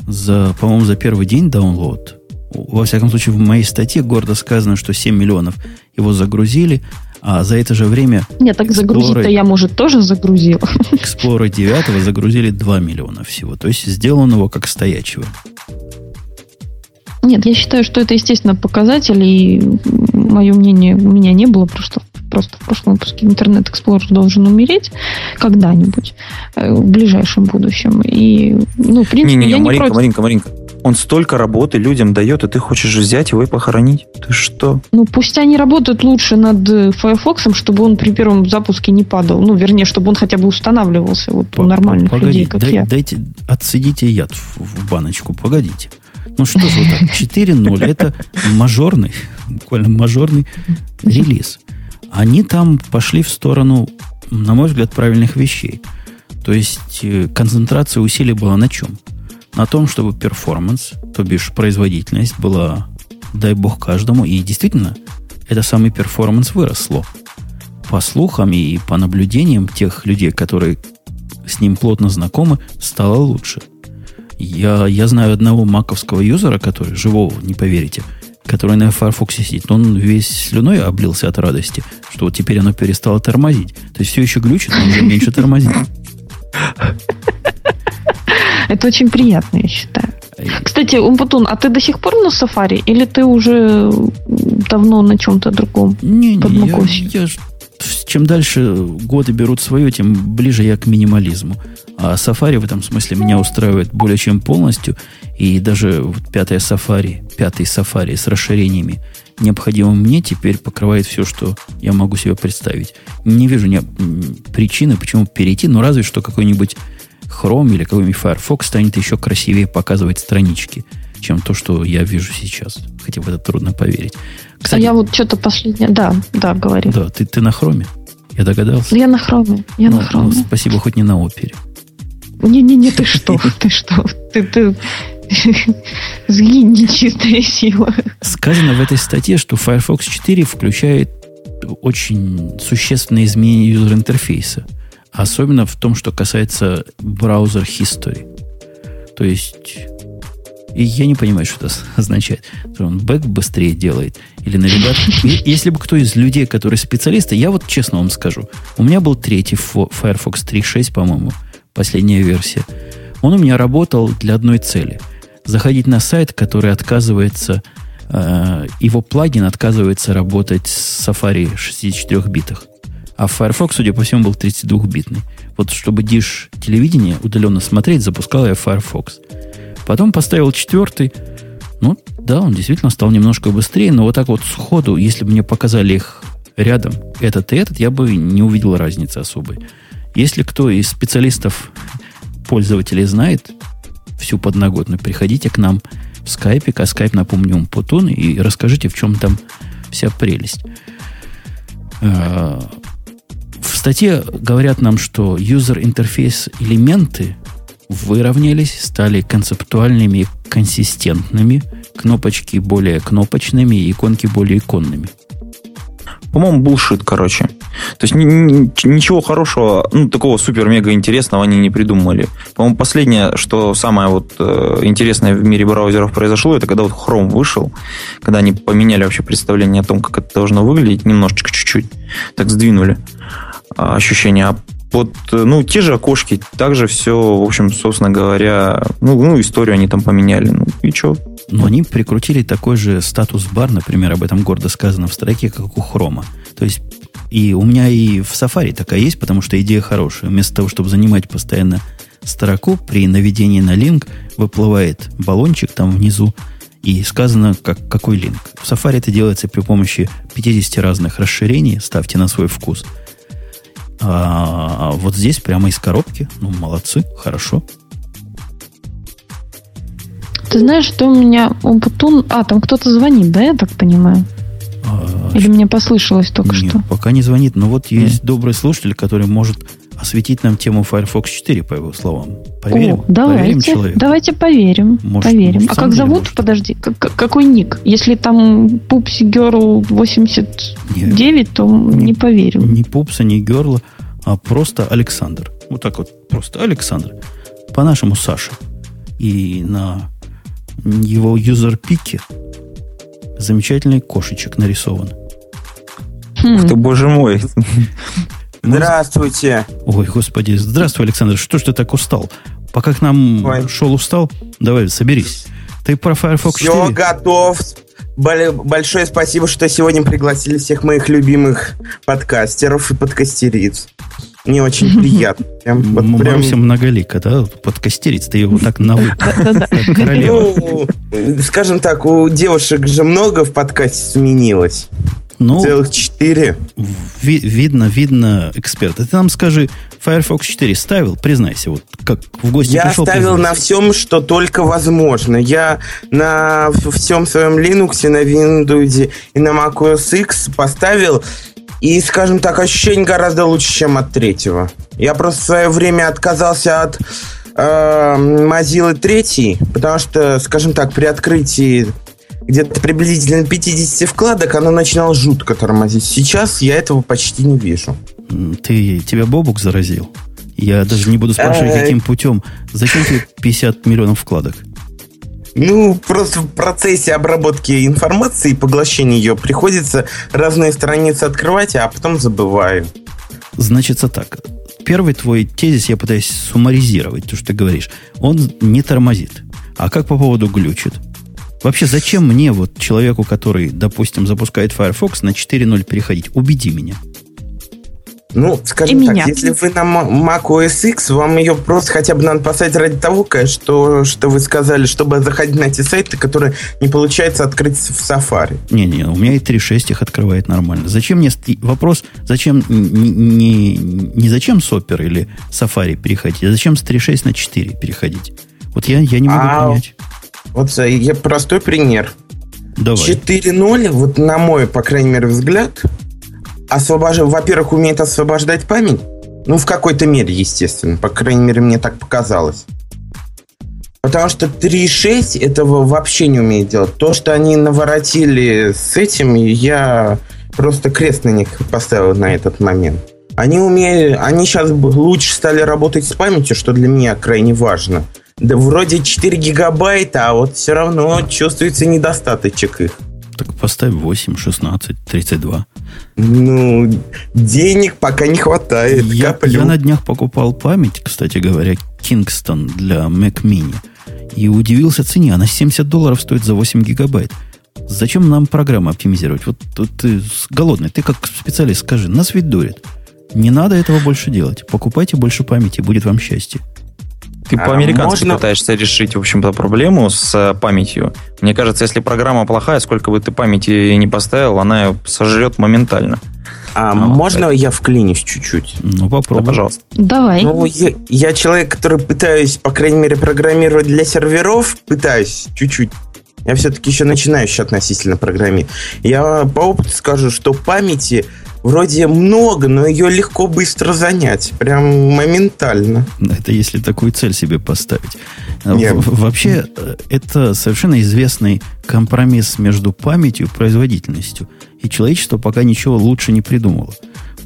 за, по-моему, за первый день даунлоад. Во всяком случае, в моей статье гордо сказано, что 7 миллионов его загрузили, а за это же время... Нет, так загрузить-то я, может, тоже загрузил. Explorer 9 загрузили 2 миллиона всего. То есть сделан его как стоячего. Нет, я считаю, что это, естественно, показатель, и мое мнение у меня не было, просто, просто в прошлом выпуске Интернет Explorer должен умереть когда-нибудь э, в ближайшем будущем. И, ну, в принципе, не, не, не, я Маринка, не против. Маринка, Маринка, он столько работы людям дает, и ты хочешь взять его и похоронить? Ты что? Ну, пусть они работают лучше над Firefox, чтобы он при первом запуске не падал. Ну, вернее, чтобы он хотя бы устанавливался вот у нормальных Погоди, людей, как дай, я. Дайте, отсидите яд в, в баночку, погодите. Ну что же вы так, 4.0 это мажорный, буквально мажорный релиз. Они там пошли в сторону, на мой взгляд, правильных вещей. То есть э, концентрация усилий была на чем? На том, чтобы performance, то бишь производительность была, дай бог каждому, и действительно, это самый performance выросло. По слухам и по наблюдениям тех людей, которые с ним плотно знакомы, стало лучше – Я, я знаю одного маковского юзера, который, живого, не поверите, который на Firefox сидит. Он весь слюной облился от радости, что вот теперь оно перестало тормозить. То есть все еще глючит, но уже меньше тормозит. Это очень приятно, я считаю. Кстати, Умпутун, а ты до сих пор на Safari или ты уже давно на чем-то другом? Не, не, я, я, чем дальше годы берут свое, тем ближе я к минимализму. А Safari в этом смысле меня устраивает более чем полностью. И даже вот пятая Safari, пятый Safari с расширениями, необходимым мне, теперь покрывает все, что я могу себе представить. Не вижу ни причины, почему перейти, но разве что какой-нибудь Chrome или какой-нибудь Firefox станет еще красивее показывать странички, чем то, что я вижу сейчас. Хотя в это трудно поверить. Кстати, а я вот что-то последнее... Да, да, говори. Да, ты, ты на Хроме? Я догадался? Я на Хроме. Я ну, на Хроме. Ну, спасибо, хоть не на опере. Не-не-не, ты что? <laughs> Ты что? Ты, ты... <laughs> Сгинь, нечистая сила. Сказано в этой статье, что Firefox 4 включает очень существенные изменения юзер-интерфейса. Особенно в том, что касается браузер history. То есть, и я не понимаю, что это означает. Он бэк быстрее делает. Или на ребят... Если бы кто из людей, которые специалисты, я вот честно вам скажу. У меня был третий Firefox 3.6, по-моему, последняя версия. Он у меня работал для одной цели. Заходить на сайт, который отказывается... Э, его плагин отказывается работать с Safari в 64 битах. А Firefox, судя по всему, был 32-битный. Вот чтобы диш телевидение удаленно смотреть, запускал я Firefox. Потом поставил четвертый. Ну, да, он действительно стал немножко быстрее, но вот так вот сходу, если бы мне показали их рядом, этот и этот, я бы не увидел разницы особой. Если кто из специалистов, пользователей знает всю подноготную, приходите к нам в скайпе, а скайп, напомню, Путун, и расскажите, в чем там вся прелесть. А, в статье говорят нам, что user интерфейс элементы выровнялись, стали концептуальными, консистентными, кнопочки более кнопочными, иконки более иконными. По-моему, булшит, короче. То есть ни, ни, ничего хорошего, ну, такого супер-мега интересного они не придумали. По-моему, последнее, что самое вот э, интересное в мире браузеров произошло, это когда вот Chrome вышел, когда они поменяли вообще представление о том, как это должно выглядеть, немножечко, чуть-чуть, так сдвинули а, ощущение. А вот, э, ну, те же окошки, также все, в общем, собственно говоря, ну, ну историю они там поменяли. Ну, и что? Но они прикрутили такой же статус-бар, например, об этом гордо сказано в строке, как у Хрома. То есть и у меня и в Safari такая есть, потому что идея хорошая. Вместо того, чтобы занимать постоянно строку, при наведении на линк выплывает баллончик там внизу, и сказано, как, какой линк. В Safari это делается при помощи 50 разных расширений, ставьте на свой вкус – а вот здесь прямо из коробки. Ну, молодцы, хорошо. Ты знаешь, что у меня Умпутун... А, там кто-то звонит, да, я так понимаю? А, Или мне послышалось только нет, что? пока не звонит. Но вот есть нет. добрый слушатель, который может осветить нам тему Firefox 4, по его словам. Поверим? О, давайте, поверим человеку. Давайте поверим. Может, поверим. Может, а как зовут? Может. Подожди, как, какой ник? Если там Пупси Герл 89, Нет, то не, не поверим. Не Пупса, не Герла, а просто Александр. Вот так вот, просто Александр. По-нашему Саша. И на его юзер-пике замечательный кошечек нарисован. Хм. Ух ты, боже мой. Здравствуйте. Ой, господи. Здравствуй, Александр. Что ж ты так устал? Пока к нам Ой. шел устал, давай, соберись. Ты про Firefox Все 4? готов. Большое спасибо, что сегодня пригласили всех моих любимых подкастеров и подкастериц. Мне очень <laughs> приятно. Прям, вот прям... многолика, да? Подкастериц, ты его так на Ну, скажем так, у девушек же много в подкасте сменилось. Ну, Целых четыре. Ви- видно, видно, эксперт. Ты нам скажи, Firefox 4 ставил, признайся, вот как в гости Я пришел. Ставил на всем, что только возможно. Я на всем своем Linux, на Windows и на macOS X поставил и, скажем так, ощущение гораздо лучше, чем от третьего. Я просто в свое время отказался от э, Mozilla 3, потому что, скажем так, при открытии где-то приблизительно 50 вкладок оно начинало жутко тормозить. Сейчас я этого почти не вижу. Ты, тебя Бобук заразил? Я даже не буду спрашивать, каким путем. Зачем тебе 50 миллионов вкладок? Ну, просто в процессе обработки информации и поглощения ее приходится разные страницы открывать, а потом забываю. Значится так. Первый твой тезис я пытаюсь суммаризировать, то, что ты говоришь. Он не тормозит. А как по поводу глючит? Вообще, зачем мне, вот человеку, который, допустим, запускает Firefox, на 4.0 переходить? Убеди меня. Ну, скажем и так, меня. если вы на Mac OS X, вам ее просто хотя бы надо поставить ради того, что, что вы сказали, чтобы заходить на те сайты, которые не получается открыть в Safari. Не-не, у меня и 3.6 их открывает нормально. Зачем мне... Вопрос, зачем... Не, не, не зачем с Opera или Safari переходить, а зачем с 3.6 на 4 переходить? Вот я, я не могу а, понять. Вот я простой пример. Давай. 4.0, вот на мой, по крайней мере, взгляд, освобож... во-первых, умеет освобождать память. Ну, в какой-то мере, естественно. По крайней мере, мне так показалось. Потому что 3.6 этого вообще не умеет делать. То, что они наворотили с этим, я просто крест на них поставил на этот момент. Они умеют, они сейчас лучше стали работать с памятью, что для меня крайне важно. Да вроде 4 гигабайта, а вот все равно чувствуется недостаточек их. Так поставь 8, 16, 32. Ну, денег пока не хватает. Я, я на днях покупал память, кстати говоря, Kingston для Mac Mini. И удивился цене. Она 70 долларов стоит за 8 гигабайт. Зачем нам программу оптимизировать? Вот, вот ты голодный, ты как специалист скажи, нас ведь дурят. Не надо этого больше делать. Покупайте больше памяти, будет вам счастье. Ты а, по-американски можно... пытаешься решить, в общем-то, проблему с э, памятью. Мне кажется, если программа плохая, сколько бы ты памяти не поставил, она ее сожрет моментально. А, а можно вот я вклинюсь чуть-чуть? Ну, попробуй. Да, пожалуйста. Давай. Ну, я, я человек, который пытаюсь, по крайней мере, программировать для серверов. Пытаюсь чуть-чуть. Я все-таки еще начинающий относительно программе. Я по опыту скажу, что памяти вроде много, но ее легко быстро занять. Прям моментально. Это если такую цель себе поставить. Нет. Вообще, э, это совершенно известный компромисс между памятью и производительностью. И человечество пока ничего лучше не придумало.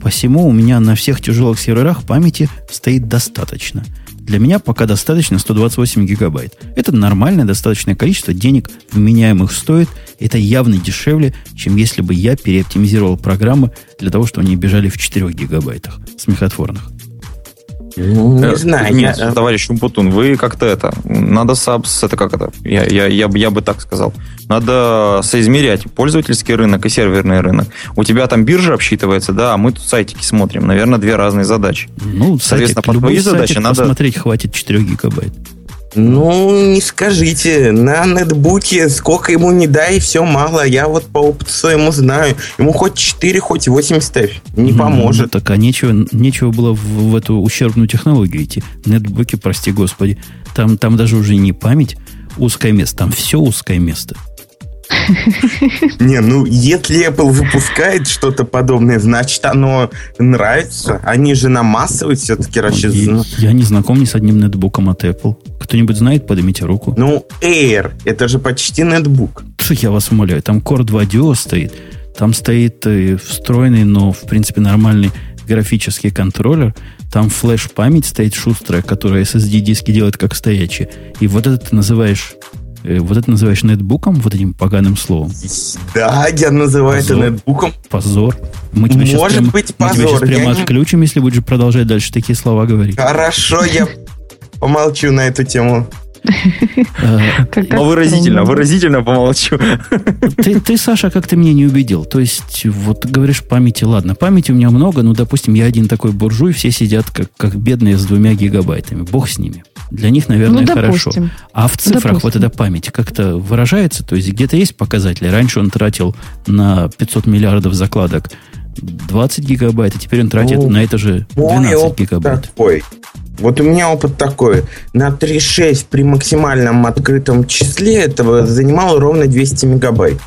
Посему у меня на всех тяжелых серверах памяти стоит достаточно – для меня пока достаточно 128 гигабайт. Это нормальное достаточное количество денег, вменяемых стоит. Это явно дешевле, чем если бы я переоптимизировал программы для того, чтобы они бежали в 4 гигабайтах смехотворных. Ну, не э, знаю. Нет, я... товарищ Умпутун, вы как-то это... Надо сабс... Это как это? Я, я, я, я бы так сказал. Надо соизмерять пользовательский рынок и серверный рынок. У тебя там биржа обсчитывается, да, а мы тут сайтики смотрим. Наверное, две разные задачи. Ну, Соответственно, сайтик, под твои задачи надо... посмотреть хватит 4 гигабайт. Ну, не скажите, на нетбуке сколько ему не дай, все мало. Я вот по опыту своему знаю. Ему хоть 4, хоть 8 ставь. Не поможет. Ну, так, а нечего, нечего было в, в эту ущербную технологию идти. Нетбуки, прости господи. Там, там даже уже не память узкое место, там все узкое место. <laughs> Не, ну если Apple выпускает что-то подобное, значит оно нравится. Они же на массовый все-таки рассчитаны. Я не знаком ни с одним нетбуком от Apple. Кто-нибудь знает, поднимите руку. Ну, Air, это же почти нетбук. Я вас умоляю, там Core 2 Duo стоит, там стоит э, встроенный, но в принципе нормальный графический контроллер, там флеш-память стоит шустрая, которая SSD-диски делает как стоячие. И вот это ты называешь вот это называешь нетбуком, вот этим поганым словом? Да, я называю позор. это нетбуком. Позор. Мы тебя Может прям, быть, позор. Мы тебя сейчас прямо я отключим, не... если будешь продолжать дальше такие слова говорить. Хорошо, я помолчу на эту тему. Но выразительно, выразительно помолчу. Ты, ты, Саша, как ты меня не убедил. То есть, вот говоришь памяти, ладно, памяти у меня много, ну, допустим, я один такой буржуй, все сидят как, как бедные с двумя гигабайтами. Бог с ними. Для них, наверное, ну, хорошо. А в цифрах допустим. вот эта память как-то выражается, то есть где-то есть показатели. Раньше он тратил на 500 миллиардов закладок 20 гигабайт, а теперь он тратит ну, на это же 12 гигабайт. Такой. Вот у меня опыт такой. На 3.6 при максимальном открытом числе этого занимало ровно 200 мегабайт.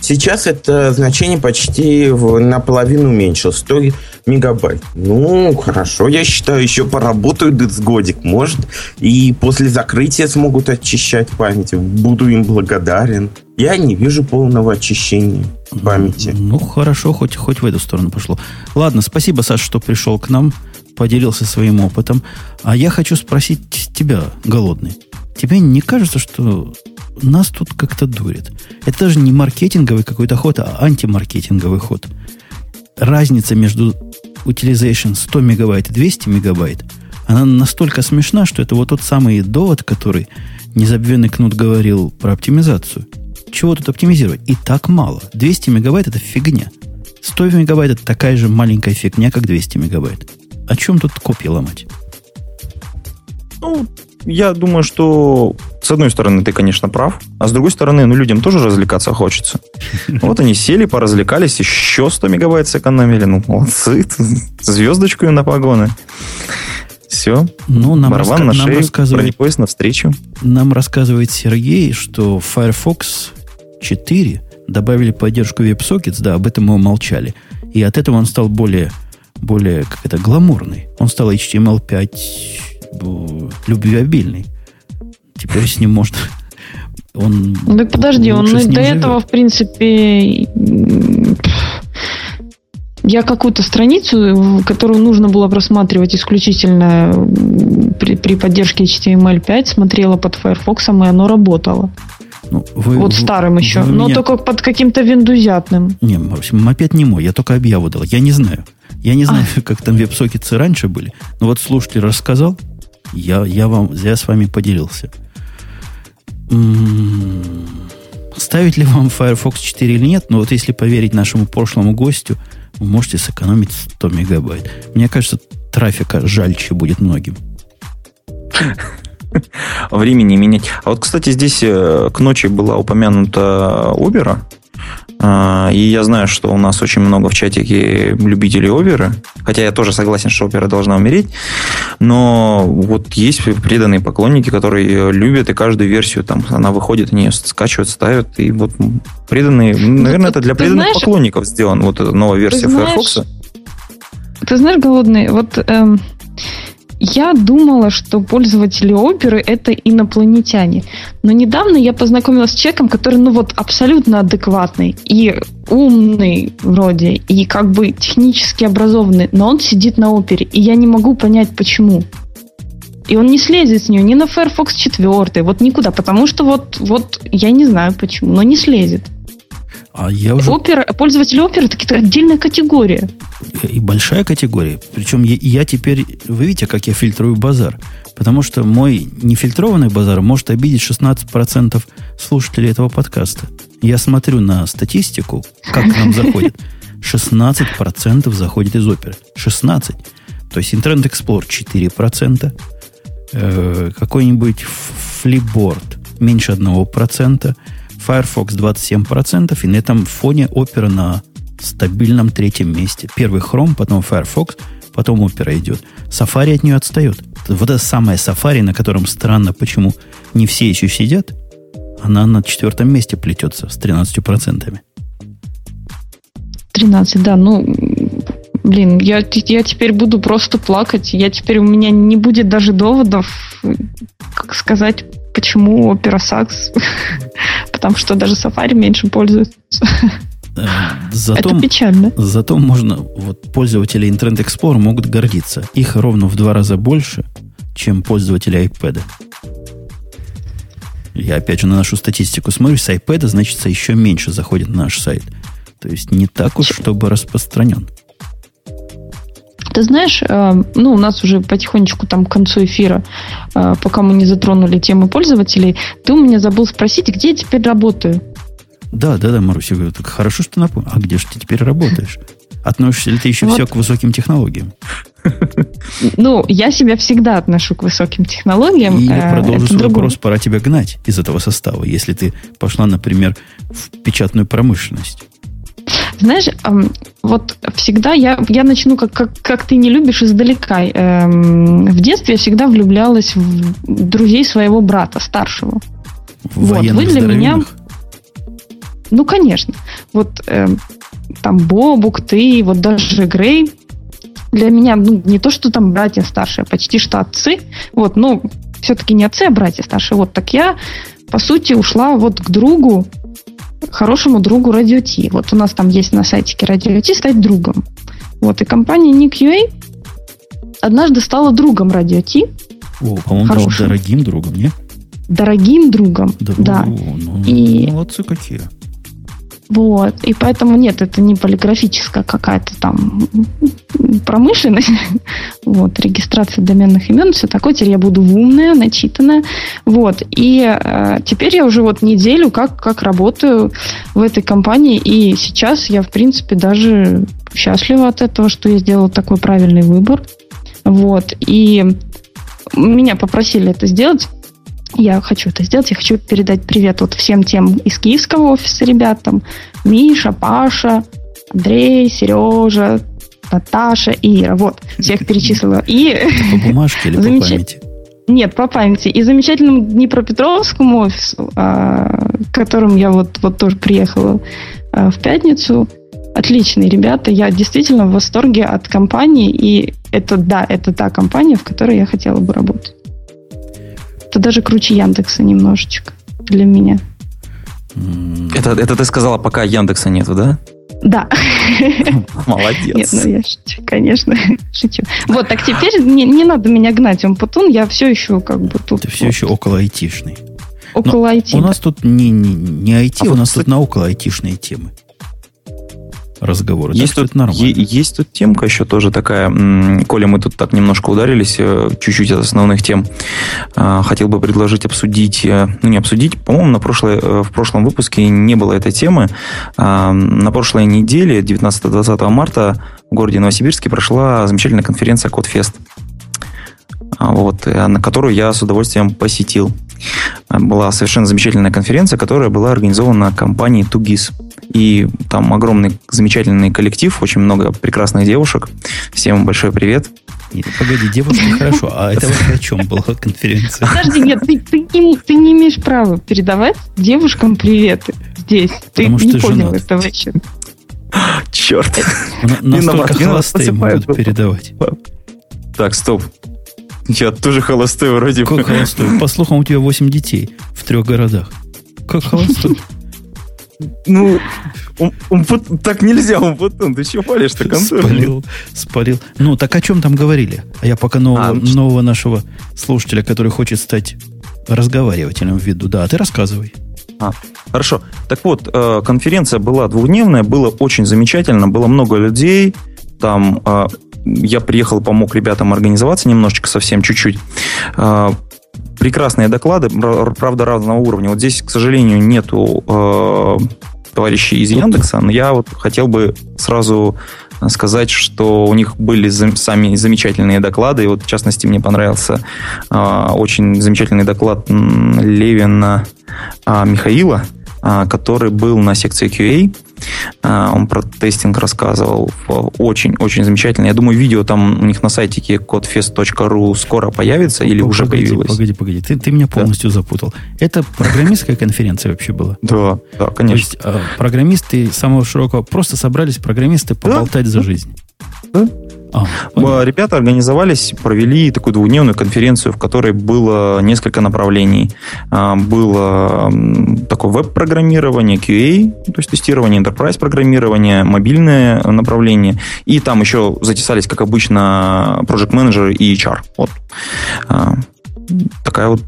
Сейчас это значение почти наполовину уменьшилось, 100 мегабайт. Ну, хорошо, я считаю, еще поработают с годик, может, и после закрытия смогут очищать память. Буду им благодарен. Я не вижу полного очищения памяти. Ну, хорошо, хоть, хоть в эту сторону пошло. Ладно, спасибо, Саша, что пришел к нам поделился своим опытом. А я хочу спросить тебя, голодный. Тебе не кажется, что нас тут как-то дурит? Это даже не маркетинговый какой-то ход, а антимаркетинговый ход. Разница между utilization 100 мегабайт и 200 мегабайт, она настолько смешна, что это вот тот самый довод, который незабвенный Кнут говорил про оптимизацию. Чего тут оптимизировать? И так мало. 200 мегабайт это фигня. 100 мегабайт это такая же маленькая фигня, как 200 мегабайт. О чем тут копии ломать? Ну, я думаю, что с одной стороны ты, конечно, прав, а с другой стороны, ну, людям тоже развлекаться хочется. <laughs> Вот они сели, поразвлекались, еще 100 мегабайт сэкономили. Ну, молодцы, <laughs> звездочку им на погоны. Все. Ну, нам, раска- на шею, нам рассказывает, поезд навстречу. Нам рассказывает Сергей, что Firefox 4 добавили поддержку WebSockets, да, об этом мы умолчали. И от этого он стал более, более как это, гламурный. Он стал HTML5 э, любвеобильный. Теперь с ним можно... Он да подожди, он до живет. этого, в принципе, я какую-то страницу, которую нужно было просматривать исключительно при, при поддержке HTML5, смотрела под Firefox, и оно работало. Ну, вы, вот старым вы, еще, вы но меня... только под каким-то виндузятным. Не, мопед не мой, я только объяву дал. Я не знаю. Я не знаю, а. <laughs> как там веб-сокетсы раньше были. Но вот слушатель рассказал, я, я, вам, я с вами поделился. Ставить ли вам Firefox 4 или нет, но вот если поверить нашему прошлому гостю, вы можете сэкономить 100 мегабайт. Мне кажется, трафика жальче будет многим. Времени менять. А вот, кстати, здесь э, к ночи была упомянута Убера. А, и я знаю, что у нас очень много в чатике любителей оверы, хотя я тоже согласен, что опера должна умереть, но вот есть преданные поклонники, которые любят, и каждую версию там она выходит, они ее скачивают, ставят, и вот преданные, ну, наверное, это для преданных знаешь, поклонников сделано, вот эта новая версия Firefox. Ты знаешь, голодный, вот эм, я думала, что пользователи оперы это инопланетяне. Но недавно я познакомилась с человеком, который, ну вот, абсолютно адекватный и умный вроде, и как бы технически образованный, но он сидит на опере, и я не могу понять, почему. И он не слезет с нее ни на Firefox 4, вот никуда, потому что вот, вот я не знаю почему, но не слезет. А я уже... Опера, пользователи оперы это отдельная категория. И большая категория. Причем я, я теперь... Вы видите, как я фильтрую базар? Потому что мой нефильтрованный базар может обидеть 16% слушателей этого подкаста. Я смотрю на статистику, как к нам заходит. <laughs> 16% заходит из оперы. 16%. То есть Internet Explorer 4%, э, какой-нибудь флипборд меньше 1%, Firefox 27%, и на этом фоне Opera на стабильном третьем месте. Первый Chrome, потом Firefox, потом Opera идет. Safari от нее отстает. Вот это самое Safari, на котором странно, почему не все еще сидят, она на четвертом месте плетется с 13%. 13, да, ну, блин, я, я теперь буду просто плакать. Я теперь, у меня не будет даже доводов, как сказать, почему Opera Sax <laughs> потому что даже Safari меньше пользуются. Э, зато, Это печально. Зато можно, вот пользователи Internet Explorer могут гордиться. Их ровно в два раза больше, чем пользователи iPad. Я опять же на нашу статистику смотрю, с iPad, значит, еще меньше заходит на наш сайт. То есть не так уж, чтобы распространен. Ты знаешь, э, ну, у нас уже потихонечку там к концу эфира, э, пока мы не затронули тему пользователей, ты у меня забыл спросить, где я теперь работаю? Да, да, да, Маруся, так хорошо, что напомнил. А где же ты теперь работаешь? Относишься ли ты еще вот. все к высоким технологиям? <laughs> Ну, я себя всегда отношу к высоким технологиям. И я э, продолжу свой вопрос. Пора тебя гнать из этого состава, если ты пошла, например, в печатную промышленность. Знаешь, вот всегда я, я начну, как, как, как ты не любишь, издалека. Эм, в детстве я всегда влюблялась в друзей своего брата, старшего. В вот, вы для меня... Ну, конечно. Вот э, там Бобук, ты, вот даже Грей. Для меня, ну, не то, что там братья старшие, а почти что отцы. Вот, но все-таки не отцы, а братья старшие. Вот, так я, по сути, ушла вот к другу, хорошему другу Radio T. Вот у нас там есть на сайтике Radio T стать другом. Вот, и компания NickUA однажды стала другом Радио Ти. О, по-моему, даже дорогим другом, не? Дорогим другом, да. да. Ну, и... Молодцы какие. Вот. И поэтому нет, это не полиграфическая какая-то там промышленность. <laughs> Вот, регистрация доменных имен, все такое. Теперь я буду умная, начитанная. Вот. И э, теперь я уже вот неделю как, как работаю в этой компании. И сейчас я, в принципе, даже счастлива от этого, что я сделала такой правильный выбор. Вот. И меня попросили это сделать я хочу это сделать, я хочу передать привет вот всем тем из киевского офиса ребятам. Миша, Паша, Андрей, Сережа, Наташа, Ира. Вот, всех перечислила. И... по бумажке или по памяти? Нет, по памяти. И замечательному Днепропетровскому офису, а, к которому я вот, вот тоже приехала а, в пятницу, отличные ребята. Я действительно в восторге от компании. И это, да, это та компания, в которой я хотела бы работать. Это даже круче Яндекса немножечко для меня. Это, это ты сказала, пока Яндекса нету, да? Да. <laughs> Молодец. Нет, ну я шучу, конечно, <laughs> шучу. Вот, так теперь не, не надо меня гнать, он путун, я все еще как бы тут. Ты все вот. еще около айтишный. Около IT. У нас тут не, не, не IT, а у нас тут на около айтишные темы разговоры. Есть, тут, нормально. есть тут темка еще тоже такая. Коля, мы тут так немножко ударились, э, чуть-чуть от основных тем. А, хотел бы предложить обсудить, э, ну не обсудить, по-моему, на прошлой, э, в прошлом выпуске не было этой темы. А, на прошлой неделе, 19-20 марта, в городе Новосибирске прошла замечательная конференция Кодфест а, вот, на которую я с удовольствием посетил. Была совершенно замечательная конференция, которая была организована компанией Тугис. И там огромный, замечательный коллектив, очень много прекрасных девушек. Всем большой привет. Погоди, девушки, <laughs> хорошо. А это вообще о чем была конференция? Подожди, нет, ты, ты, не, ты не имеешь права передавать девушкам приветы здесь. Ты Потому не понял женат. это вообще. Черт. Настолько холостые могут передавать. Так, стоп. Я тоже холостой вроде бы. Как холостой? По слухам, у тебя 8 детей в трех городах. Как холостой? Ну, он, он, так нельзя, он потом, ты чего палишь-то концерт? Спалил, спалил. Ну, так о чем там говорили? А я пока нового, а, нового нашего слушателя, который хочет стать разговаривателем в виду. Да, ты рассказывай. А, хорошо. Так вот, э, конференция была двухдневная, было очень замечательно, было много людей, там э, я приехал, помог ребятам организоваться немножечко, совсем чуть-чуть. Э, прекрасные доклады, правда, разного уровня. Вот здесь, к сожалению, нету э, товарищей из Яндекса, но я вот хотел бы сразу сказать, что у них были сами замечательные доклады. И вот, в частности, мне понравился э, очень замечательный доклад Левина э, Михаила, э, который был на секции QA. А, он про тестинг рассказывал. Очень-очень замечательно. Я думаю, видео там у них на сайтике codefest.ru скоро появится или погоди, уже появилось. Погоди, погоди. Ты, ты меня полностью да. запутал. Это программистская конференция вообще была? Да, да, конечно. То есть а, программисты самого широкого просто собрались программисты поболтать за жизнь. Да? А, Ребята организовались, провели такую двухдневную конференцию, в которой было несколько направлений. А, было такое веб-программирование, QA, то есть тестирование enterprise программирование, мобильное направление. И там еще затесались, как обычно, project manager и HR. Вот. А, такая вот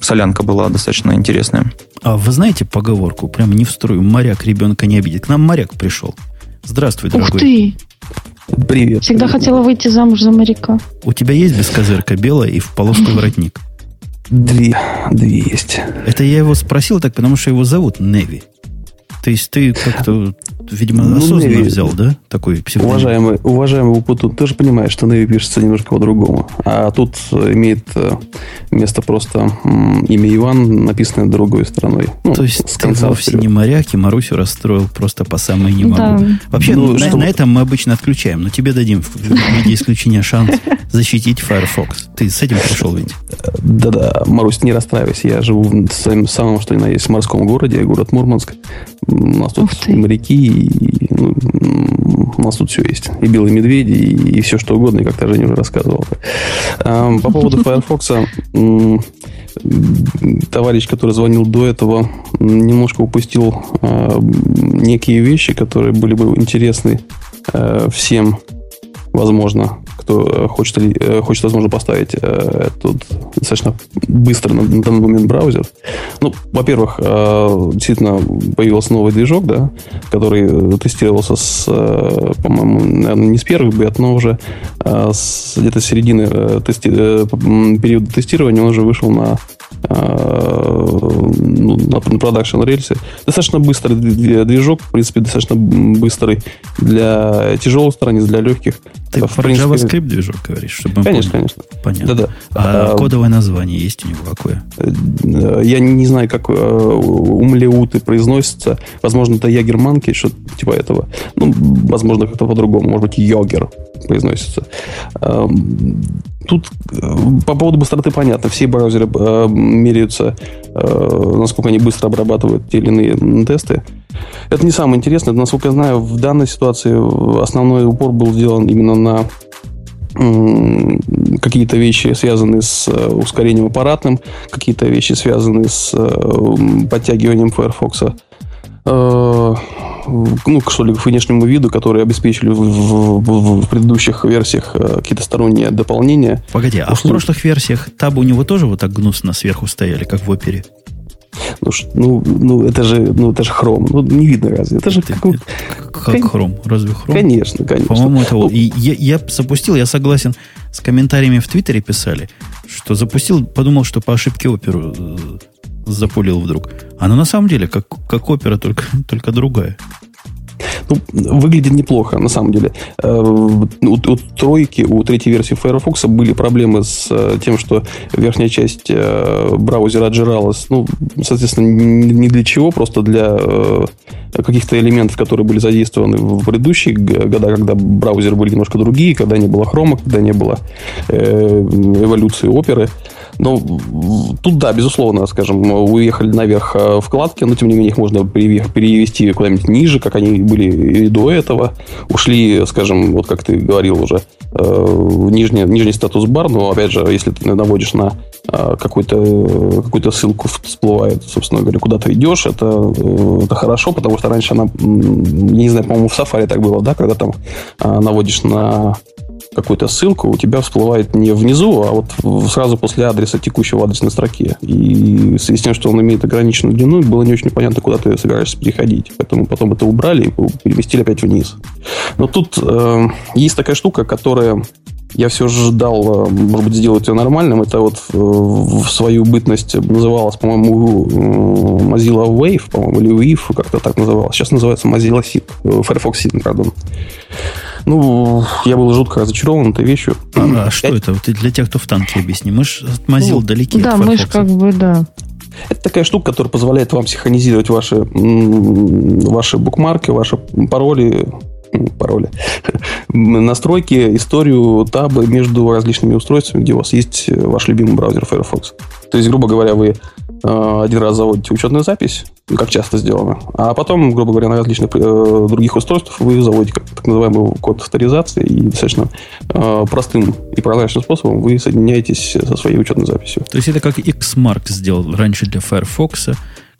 солянка была достаточно интересная. А вы знаете поговорку, прям не в струю, моряк ребенка не обидит. К нам моряк пришел. Здравствуй, дорогой. Ух ты! Привет. Всегда привет. хотела выйти замуж за моряка. У тебя есть бескозырка белая и в полоску воротник? Две. Две есть. Это я его спросил так, потому что его зовут Неви. То есть ты как-то, видимо, ну, осознанно Navy, взял, да? Такой псевдоним. Уважаемый, уважаемый Путун, ты же понимаешь, что Navy пишется немножко по-другому. А тут имеет э, место просто имя Иван, написанное другой стороной. Ну, То есть ты вовсе вперед. не моряк, и Марусю расстроил просто по самой не могу. Да. Вообще, ну, на, на этом мы обычно отключаем, но тебе дадим в виде исключения шанс защитить Firefox. Ты с этим пришел ведь? Да-да, Марусь, не расстраивайся. Я живу в своем самом, что ни на есть, морском городе, город Мурманск. У нас тут моряки, и, ну, у нас тут все есть. И белые медведи, и, и все что угодно, и как-то Женя уже рассказывал. По поводу <laughs> Firefox, товарищ, который звонил до этого, немножко упустил а, некие вещи, которые были бы интересны а, всем возможно, кто хочет, хочет возможно, поставить тут достаточно быстро на, данный момент браузер. Ну, во-первых, действительно появился новый движок, да, который тестировался с, по-моему, наверное, не с первых бет, но уже с где-то середины тести, периода тестирования он уже вышел на ну, на продакшн рельсе. Достаточно быстрый движок, в принципе, достаточно быстрый для тяжелых страниц, для легких. Ты в про принципе... JavaScript движок говоришь, чтобы Конечно, конечно. Понятно. Да-да. А, а кодовое название есть у него какое? Э, я не знаю, как э, умлеуты произносятся. Возможно, это ягерманки, что-то типа этого. Ну, возможно, как-то по-другому. Может быть, йогер произносится. Тут э, по поводу быстроты понятно. Все браузеры меряются, насколько они быстро обрабатывают те или иные тесты. Это не самое интересное. Насколько я знаю, в данной ситуации основной упор был сделан именно на какие-то вещи, связанные с э, ускорением аппаратным, какие-то вещи, связанные с э, подтягиванием Firefox э, ну, что ли, к внешнему виду, которые обеспечили в, в, в предыдущих версиях какие-то сторонние дополнения. Погоди, а в прошлых версиях табы у него тоже вот так гнусно сверху стояли, как в опере? Ну, ну, ну, это же, ну, это же хром. Ну, не видно разве? Это же как, как, как хром. Разве хром? Конечно, конечно. По-моему, это... Ну, и я, я запустил, я согласен с комментариями в Твиттере писали, что запустил, подумал, что по ошибке оперу э, запулил вдруг. А на самом деле, как, как опера, только, <laughs> только другая. Ну, выглядит неплохо, на самом деле. Э, у, у тройки, у третьей версии Firefox были проблемы с э, тем, что верхняя часть э, браузера отжиралась. Ну, соответственно, не для чего, просто для каких-то элементов, которые были задействованы в предыдущие года, когда браузеры были немножко другие, когда не было хрома, когда не было эволюции оперы. Но тут, да, безусловно, скажем, уехали наверх э, вкладки, но тем не менее их можно перевести куда-нибудь ниже, как они были и до этого. Ушли, скажем, вот как ты говорил уже, э, нижний, нижний статус-бар, но, опять же, если ты наводишь на э, какую-то какую ссылку всплывает, собственно говоря, куда ты идешь, это, это хорошо, потому что раньше она, я не знаю, по-моему, в Safari так было, да, когда там наводишь на какую-то ссылку, у тебя всплывает не внизу, а вот сразу после адреса текущего адресной строки. И в связи с тем, что он имеет ограниченную длину, было не очень понятно, куда ты собираешься переходить. Поэтому потом это убрали и переместили опять вниз. Но тут э, есть такая штука, которая я все же ждал, э, может быть, сделать ее нормальным. Это вот э, в свою бытность называлась, по-моему, э, Mozilla Wave, по-моему, или Wave, как-то так называлось. Сейчас называется Mozilla Seed, Firefox Seed, пардон. Ну, я был жутко разочарован этой вещью. А, а что это? Ты для тех, кто в танке объясни. Мы же от Mozilla ну, далеки Да, мы же как бы, да. Это такая штука, которая позволяет вам синхронизировать ваши, ваши букмарки, ваши пароли, пароли, <laughs> настройки, историю табы между различными устройствами, где у вас есть ваш любимый браузер Firefox. То есть, грубо говоря, вы э, один раз заводите учетную запись, как часто сделано, а потом, грубо говоря, на различных э, других устройствах вы заводите так называемый код авторизации и достаточно э, простым и прозрачным способом вы соединяетесь со своей учетной записью. То есть это как Xmark сделал раньше для Firefox,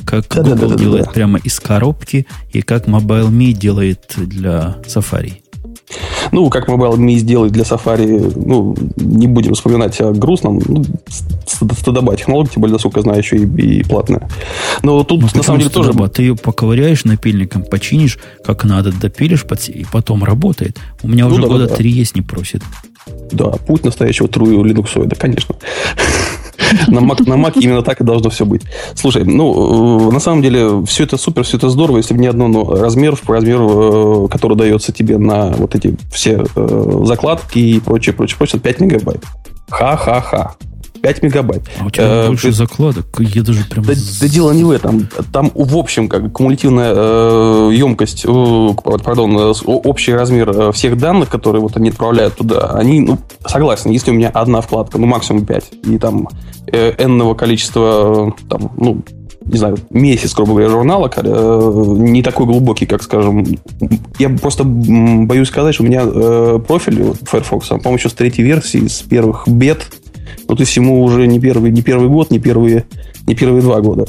как да, Google да, да, делает да. прямо из коробки, и как MobileMe делает для Safari. Ну, как MobileMe сделает для Safari, ну, не будем вспоминать о грустном, ну, стадоба технология, тем более, насколько я знаю, еще и, и платная. Но тут, ну, на самом деле, тоже... Ты ее поковыряешь напильником, починишь, как надо, допилишь, и потом работает. У меня ну, уже да, года три да. есть, не просит. Да, путь настоящего трую линуксоида, конечно. <laughs> На Mac, на Mac <laughs> именно так и должно все быть. Слушай, ну, э, на самом деле, все это супер, все это здорово, если бы не одно но размер, размер, э, который дается тебе на вот эти все э, закладки и прочее, прочее, прочее, 5 мегабайт. Ха-ха-ха. 5 мегабайт. А у тебя э, больше закладок? Я даже прям... Да, да дело не в этом. Там, в общем, как кумулятивная э, емкость, э, пардон, э, общий размер э, всех данных, которые вот они отправляют туда, они, ну, согласен, если у меня одна вкладка, ну, максимум 5, и там э, n количества, там, ну, не знаю, месяц, грубо говоря, журнала, э, не такой глубокий, как, скажем, я просто боюсь сказать, что у меня э, профиль Firefox, по-моему, еще с третьей версии, с первых бет, ну, то есть ему уже не первый, не первый год, не первые, не первые два года.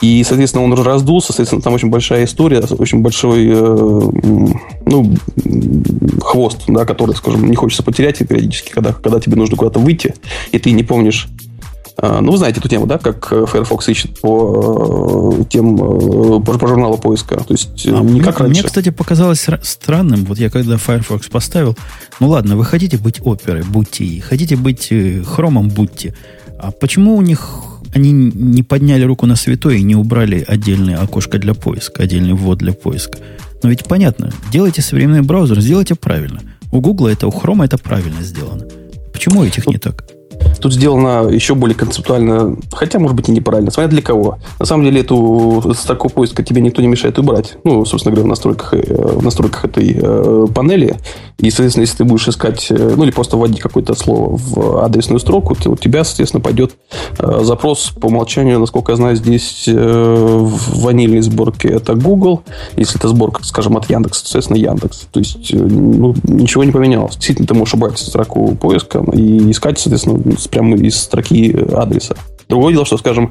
И, соответственно, он уже раздулся, соответственно, там очень большая история, очень большой э, ну, хвост, да, который, скажем, не хочется потерять и периодически, когда, когда тебе нужно куда-то выйти, и ты не помнишь ну, вы знаете эту тему, да, как э, Firefox ищет по э, тем, э, по, по журналу поиска. То есть а не как раньше. Мне, кстати, показалось странным, вот я когда Firefox поставил, ну ладно, вы хотите быть оперой, будьте и хотите быть хромом, будьте. А почему у них они не подняли руку на святой и не убрали отдельное окошко для поиска, отдельный ввод для поиска? Но ведь понятно, делайте современный браузер, сделайте правильно. У Google это, у Chrome это правильно сделано. Почему у этих не так? Тут сделано еще более концептуально, хотя, может быть, и неправильно, смотря для кого. На самом деле, эту строку поиска тебе никто не мешает убрать. Ну, собственно говоря, в настройках, э, в настройках этой э, панели. И, соответственно, если ты будешь искать, э, ну, или просто вводить какое-то слово в адресную строку, то у тебя, соответственно, пойдет запрос по умолчанию, насколько я знаю, здесь в ванильной сборке это Google. Если это сборка, скажем, от Яндекса, соответственно, Яндекс. То есть, ну, ничего не поменялось. Действительно, ты можешь убрать строку поиска и искать, соответственно, прямо из строки адреса. Другое дело, что, скажем,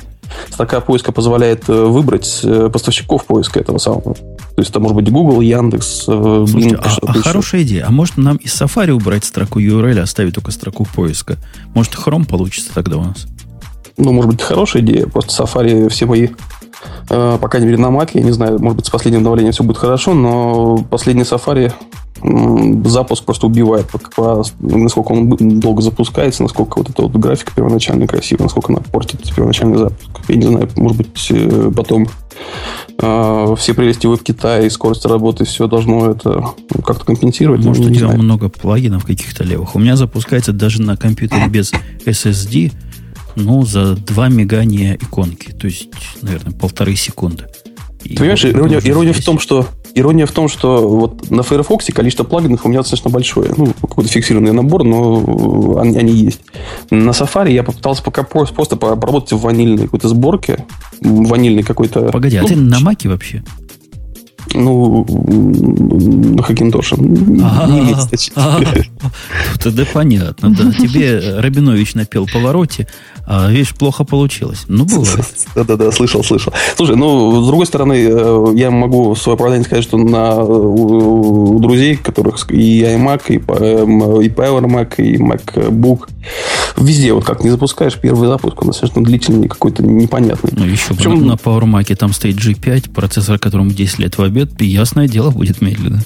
строка поиска позволяет э, выбрать э, поставщиков поиска этого самого. То есть это может быть Google, Яндекс, э, Слушайте, Bing, а, а хорошая идея. А может нам из Safari убрать строку URL, оставить только строку поиска? Может, Chrome получится тогда у нас? Ну, может быть, хорошая идея. Просто Safari все мои по крайней мере, на Mac, я не знаю, может быть, с последним обновлением все будет хорошо, но последний Safari запуск просто убивает, насколько он долго запускается, насколько вот эта вот графика первоначально красивая, насколько она портит первоначальный запуск. Я не знаю, может быть, э, потом э, все прелести веб-Китая и скорость работы, все должно это как-то компенсировать. Может, у тебя много плагинов каких-то левых. У меня запускается даже на компьютере без SSD, ну, за 2 мигания иконки. То есть, наверное, полторы секунды. Ты понимаешь, ирония, ирония в том, что Ирония в том, что вот на Firefox количество плагинов у меня достаточно большое. Ну, какой-то фиксированный набор, но они, они есть. На Safari я попытался пока просто поработать в ванильной какой-то сборке. Ванильный какой-то... Погоди, а ну, а ты на Маке вообще? Ну, на Хакинтоше. Не есть, Тогда понятно, да. Тебе Рабинович напел повороте, а, видишь, плохо получилось. Ну, бывает. Да-да-да, слышал, слышал. Слушай, ну, с другой стороны, э, я могу свое оправдание сказать, что на, у, у друзей, которых и iMac, и, эм, и Power Mac, и MacBook, везде вот как не запускаешь, первый запуск, он достаточно длительный, какой-то непонятный. Ну, еще Причем... на Power Mac там стоит G5, процессор, которому 10 лет в обед, ясное дело, будет медленно.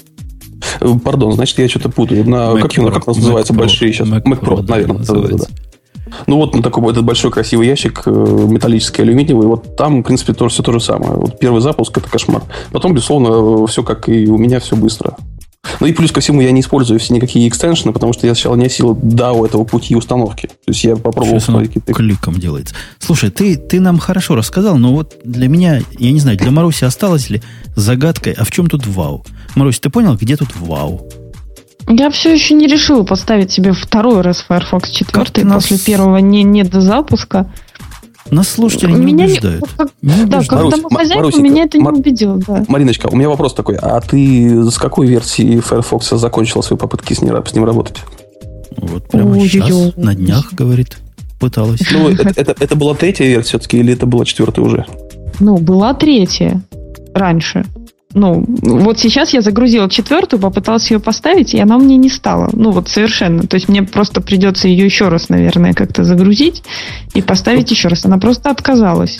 Э, пардон, значит, я что-то путаю. На, Mac как, Pro, как нас называется, Mac большие сейчас? Mac, Mac Pro, Pro наверное. Да, да, да. Ну, вот на такой этот большой красивый ящик, э, металлический, алюминиевый, вот там, в принципе, тоже все то же самое. Вот первый запуск – это кошмар. Потом, безусловно, все как и у меня, все быстро. Ну и плюс ко всему я не использую все никакие экстеншены, потому что я сначала не осилил до этого пути установки. То есть я попробовал какие-то... кликом делается. Слушай, ты, ты нам хорошо рассказал, но вот для меня, я не знаю, для Маруси осталось ли загадкой, а в чем тут вау? Марусь, ты понял, где тут вау? Я все еще не решила поставить себе второй раз Firefox 4 нас... после первого не, не до запуска. Нас слушатели не меня убеждают. Не, не да, убеждают. как Марусь, домохозяйка Марусенька, меня это не Мар... убедило. Да. Мариночка, у меня вопрос такой. А ты с какой версии Firefox закончила свои попытки с, ним, с ним работать? Вот прямо Ой, сейчас, ой. на днях, говорит, пыталась. Ну, это, это, это была третья версия все-таки, или это была четвертая уже? Ну, была третья раньше ну, вот сейчас я загрузила четвертую, попыталась ее поставить, и она мне не стала. Ну, вот совершенно. То есть мне просто придется ее еще раз, наверное, как-то загрузить и поставить еще раз. Она просто отказалась.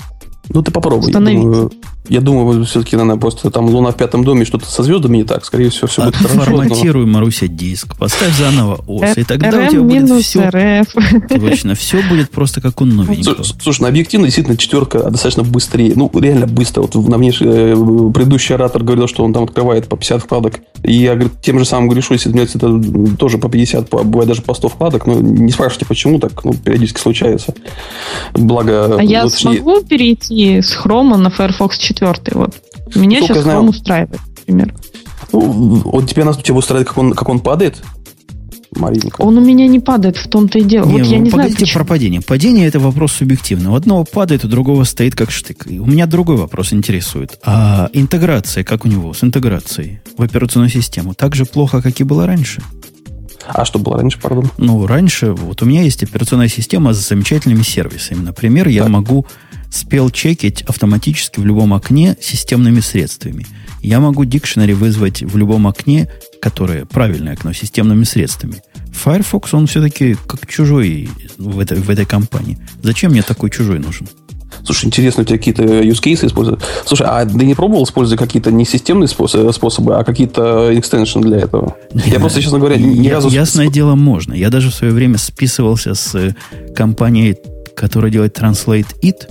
Ну, ты попробуй. Думаю, я думаю, все-таки она просто там Луна в пятом доме, что-то со звездами не так. Скорее всего, все будет хорошо. Форматируй, Маруся, диск. Поставь заново ОС. И тогда у тебя будет все... Точно, все будет просто как у новенького. Слушай, на объективно действительно четверка достаточно быстрее. Ну, реально быстро. Вот на мне э, предыдущий оратор говорил, что он там открывает по 50 вкладок. И я тем же самым грешу, если мне это тоже по 50, бывает даже по 100 вкладок. Но не спрашивайте, почему так. Ну, периодически случается. Благо... А я смогу перейти с Хрома на Firefox 4 четвертый. Вот. Меня Сколько сейчас Chrome устраивает, например. Ну, вот тебя, нас, тебя устраивает, как он, как он падает? Маринка. Он у меня не падает, в том-то и дело. Не, вот я не знаю, почему. про падение. Падение это вопрос субъективный. У одного падает, у другого стоит как штык. И у меня другой вопрос интересует. А интеграция, как у него с интеграцией в операционную систему, так же плохо, как и было раньше? А что было раньше, пардон? Ну, раньше, вот у меня есть операционная система с замечательными сервисами. Например, я могу спел чекить автоматически в любом окне системными средствами. Я могу дикшнери вызвать в любом окне, которое правильное окно, системными средствами. Firefox, он все-таки как чужой в этой, в этой компании. Зачем мне такой чужой нужен? Слушай, интересно, у тебя какие-то use cases используют? Слушай, а ты не пробовал использовать какие-то не системные способы, способы а какие-то экстеншн для этого? Нет, я просто, честно говоря, ни я, разу... Ясное дело, можно. Я даже в свое время списывался с э, компанией, которая делает Translate It,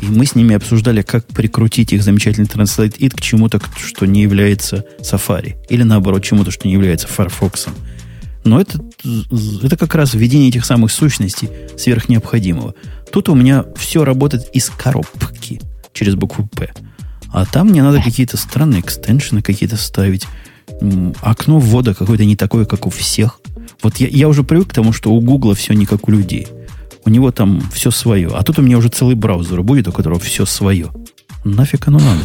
и мы с ними обсуждали, как прикрутить их замечательный Translate It к чему-то, что не является Safari. Или наоборот, чему-то, что не является Firefox. Но это, это как раз введение этих самых сущностей сверхнеобходимого. Тут у меня все работает из коробки через букву П. А там мне надо какие-то странные экстеншены какие-то ставить. Окно ввода какое-то не такое, как у всех. Вот я, я уже привык к тому, что у Гугла все не как у людей. У него там все свое. А тут у меня уже целый браузер будет, у которого все свое. Нафиг оно надо?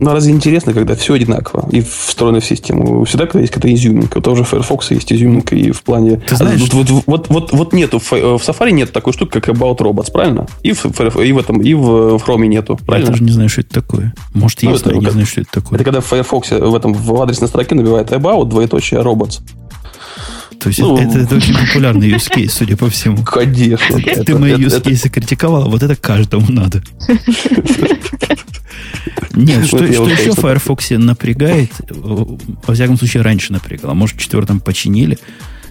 Ну, разве интересно, когда все одинаково и встроено в систему? Всегда, когда есть какая-то изюминка. У того же Firefox есть изюминка и в плане... Ты знаешь... А, вот, вот, вот, вот, вот нету, в, Safari нет такой штуки, как About Robots, правильно? И в, и в этом, и в Chrome нету, правильно? Я даже не знаю, что это такое. Может, ну, есть, это, но я не знаю, что это такое. Это когда в Firefox в этом в адресной строке набивает About, двоеточие, Robots. То есть ну, это, это очень популярный use case, судя по всему. Конечно. Ты это, мои use cases критиковала, вот это каждому надо. Нет, что, что еще в Firefox напрягает, во всяком случае, раньше напрягало, может, в четвертом починили.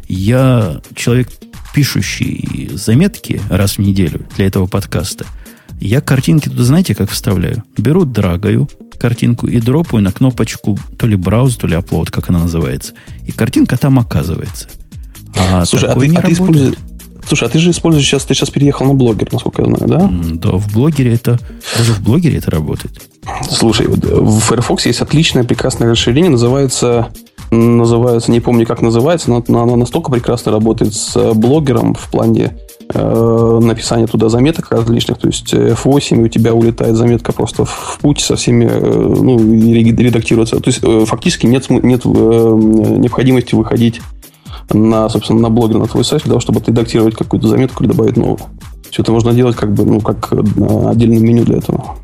Я человек, пишущий заметки раз в неделю для этого подкаста. Я картинки туда, знаете, как вставляю? Беру, драгаю картинку и дропаю на кнопочку то ли брауз, то ли upload, как она называется. И картинка там оказывается. А Слушай, а ты, а ты используешь... Слушай, а ты же используешь сейчас, ты сейчас переехал на блогер, насколько я знаю, да? Да, в блогере это, даже в блогере это работает. Слушай, вот в Firefox есть отличное, прекрасное расширение, называется, называется, не помню, как называется, но оно настолько прекрасно работает с блогером в плане э, написания туда заметок различных, то есть F8, и у тебя улетает заметка просто в путь со всеми, э, ну, и редактируется. То есть э, фактически нет, нет э, необходимости выходить на, собственно, на блогер, на твой сайт, для того, чтобы редактировать какую-то заметку или добавить новую. Все это можно делать как бы, ну, как э, отдельное меню для этого.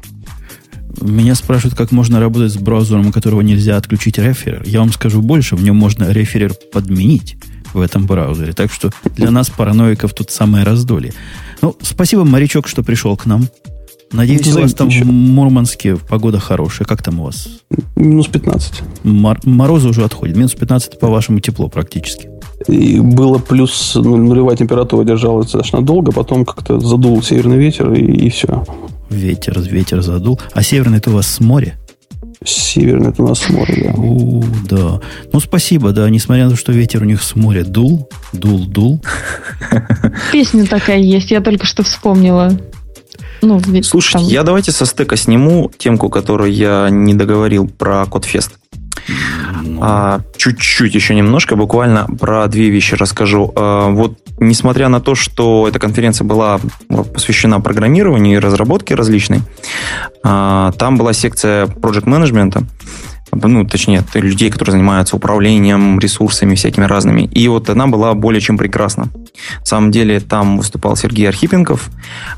Меня спрашивают, как можно работать с браузером, у которого нельзя отключить реферер. Я вам скажу больше, в нем можно реферер подменить в этом браузере. Так что для нас, параноиков, тут самое раздолье. Ну, спасибо, морячок, что пришел к нам. Надеюсь, у вас там в Мурманске погода хорошая. Как там у вас? Минус 15. Мор- морозы уже отходят. Минус 15 по-вашему тепло практически. И было плюс ну, нулевая температура держалась достаточно долго, потом как-то задул северный ветер, и, и все. Ветер, ветер задул. А северный это у вас с моря? Северный это у нас с моря, да. У, да. Ну, спасибо, да. Несмотря на то, что ветер у них с моря дул, дул, дул. Песня такая есть, я только что вспомнила. Ну, Слушайте, там... я давайте со стека сниму темку, которую я не договорил про Кодфест. Ну. А, чуть-чуть еще немножко, буквально про две вещи расскажу. А, вот несмотря на то, что эта конференция была посвящена программированию и разработке различной, а, там была секция project менеджмента ну, точнее, людей, которые занимаются управлением ресурсами всякими разными. И вот она была более чем прекрасна. На самом деле там выступал Сергей Архипенков,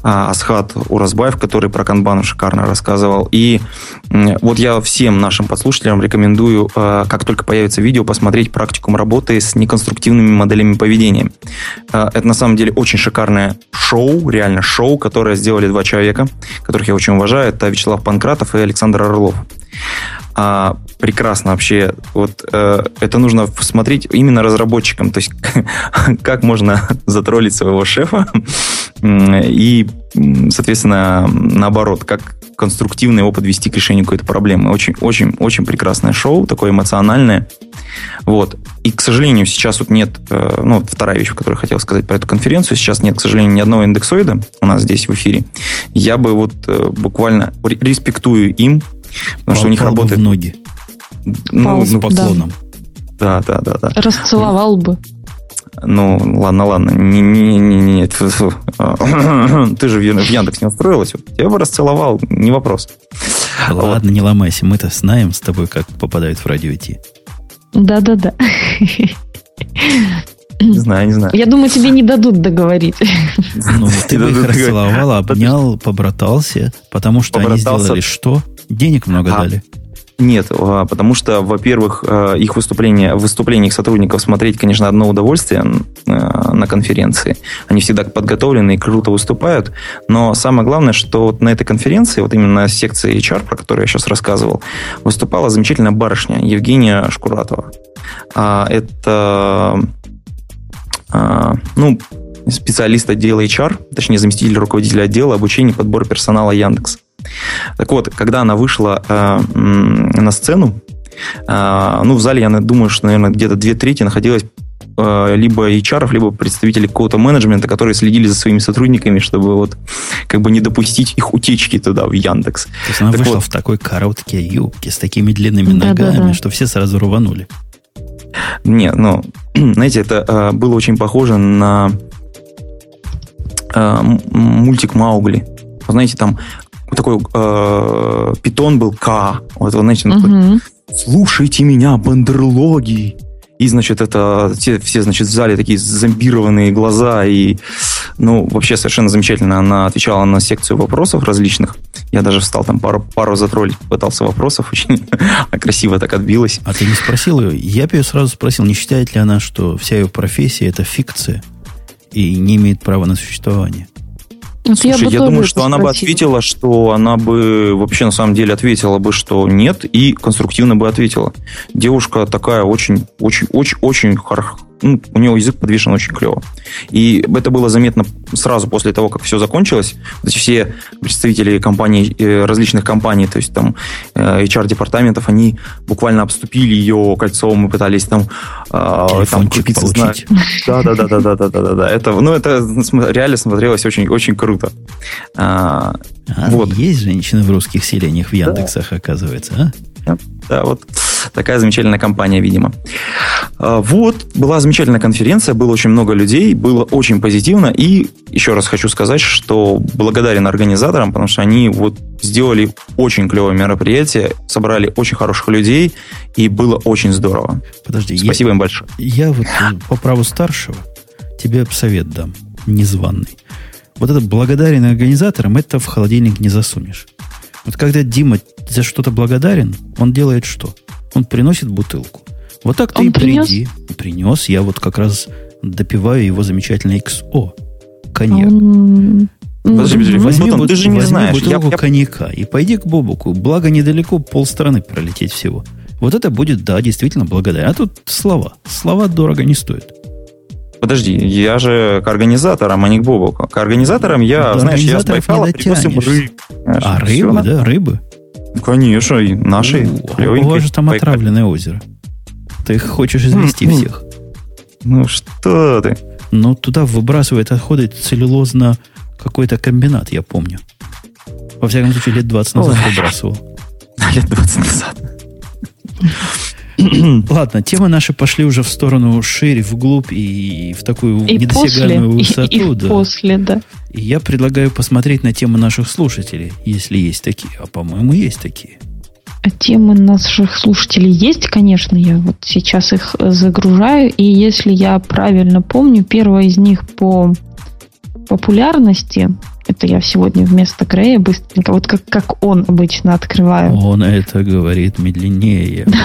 а, Асхат Уразбаев, который про канбан шикарно рассказывал. И вот я всем нашим подслушателям рекомендую, а, как только появится видео, посмотреть практикум работы с неконструктивными моделями поведения. А, это на самом деле очень шикарное шоу, реально шоу, которое сделали два человека, которых я очень уважаю. Это Вячеслав Панкратов и Александр Орлов а, прекрасно вообще. Вот э, это нужно смотреть именно разработчикам, то есть <laughs> как можно <laughs> затроллить своего шефа и, соответственно, наоборот, как конструктивно его подвести к решению какой-то проблемы. Очень, очень, очень прекрасное шоу, такое эмоциональное. Вот. И, к сожалению, сейчас вот нет, э, ну, вторая вещь, которую хотел сказать про эту конференцию, сейчас нет, к сожалению, ни одного индексоида у нас здесь в эфире. Я бы вот э, буквально респектую им, Потому что у них работает... в ноги. Ну, ну поклоном. Да. да, да, да, да. Расцеловал бы. Ну, ладно, ладно. Не, не, не, не, не. <coughs> Ты же в Яндекс не устроилась. Я бы расцеловал, не вопрос. Ладно, не ломайся. Мы-то знаем с тобой, как попадают в радио идти. Да-да-да. Не знаю, не знаю. Я думаю, тебе не дадут договорить. Ну, ты бы их расцеловал, <laughs> обнял, побратался, потому что они сделали что? Денег много а, дали. Нет, а, потому что, во-первых, а, их выступления, выступления их сотрудников смотреть, конечно, одно удовольствие на конференции. Они всегда подготовлены и круто выступают. Но самое главное, что вот на этой конференции, вот именно на секции HR, про которую я сейчас рассказывал, выступала замечательная барышня Евгения Шкуратова. Это ну, специалист отдела HR, точнее заместитель руководителя отдела обучения и подбора персонала Яндекс. Так вот, когда она вышла э, на сцену, э, ну, в зале, я думаю, что, наверное, где-то две трети находилось э, либо HR, либо представители какого-то менеджмента, которые следили за своими сотрудниками, чтобы вот как бы не допустить их утечки туда, в Яндекс. То есть она так вышла вот, в такой короткой юбке с такими длинными да, ногами, да, да. что все сразу рванули. Не, ну, <clears throat> знаете, это э, было очень похоже на э, мультик Маугли. Знаете, там такой э, питон был К. Вот, знаете, угу. такой, слушайте меня, бандерлоги. И, значит, это все, все, значит, в зале такие зомбированные глаза. И, ну, вообще совершенно замечательно. Она отвечала на секцию вопросов различных. Я даже встал там пару, пару затроллить, пытался вопросов. Очень <laughs> красиво так отбилась. А ты не спросил ее? Я бы ее сразу спросил, не считает ли она, что вся ее профессия – это фикция и не имеет права на существование? Вот Слушай, я, я думаю, что она бы ответила, что она бы вообще на самом деле ответила бы, что нет, и конструктивно бы ответила. Девушка такая очень, очень, очень, очень ну, у него язык подвешен очень клево. И это было заметно сразу после того, как все закончилось. Вот эти все представители компаний, э, различных компаний, то есть там э, HR-департаментов, они буквально обступили ее кольцом и пытались там, э, там купиться. Получить. Да, да, да, да, да, да, да, да. Это, ну, это реально смотрелось очень, очень круто. А, а вот. Есть женщины в русских селениях в Яндексах, да. оказывается, а? Да, вот такая замечательная компания, видимо. А, вот, была замечательная конференция, было очень много людей, было очень позитивно. И еще раз хочу сказать, что благодарен организаторам, потому что они вот сделали очень клевое мероприятие, собрали очень хороших людей, и было очень здорово. Подожди, спасибо я, им большое. Я вот по праву старшего тебе совет дам, незваный. Вот это благодарен организаторам, это в холодильник не засунешь. Вот когда Дима за что-то благодарен, он делает что? Он приносит бутылку. Вот так ты он и принес? приди. Принес. Я вот как раз допиваю его замечательный XO. Коньяк. Он... Подожди, подожди, возьми, Потом, ты же не знаешь. бутылку я, коньяка и пойди к Бобуку. Благо недалеко полстраны пролететь всего. Вот это будет, да, действительно благодарен. А тут слова. Слова дорого не стоят. Подожди, я же к организаторам, а не к Бобуку. К организаторам я, да, знаешь, я с Байкала им рыб. А, рыбы, да, рыбы? Конечно, и наши. А у вас же там отравленное озеро. Ты хочешь извести всех. Ну что ты? Ну, туда выбрасывает отходы целлюлозно какой-то комбинат, я помню. Во всяком случае, лет 20 назад Ой. выбрасывал. <laughs> Лет 20 назад. <clears throat> Ладно, темы наши пошли уже в сторону шире, вглубь и в такую и недосягаемую после, высоту. И, и да. после, да. И я предлагаю посмотреть на темы наших слушателей, если есть такие. А по-моему, есть такие. А темы наших слушателей есть, конечно, я вот сейчас их загружаю, и если я правильно помню, первая из них по популярности, это я сегодня вместо Грея быстренько, вот как, как он обычно открываю. Он это говорит медленнее. <laughs>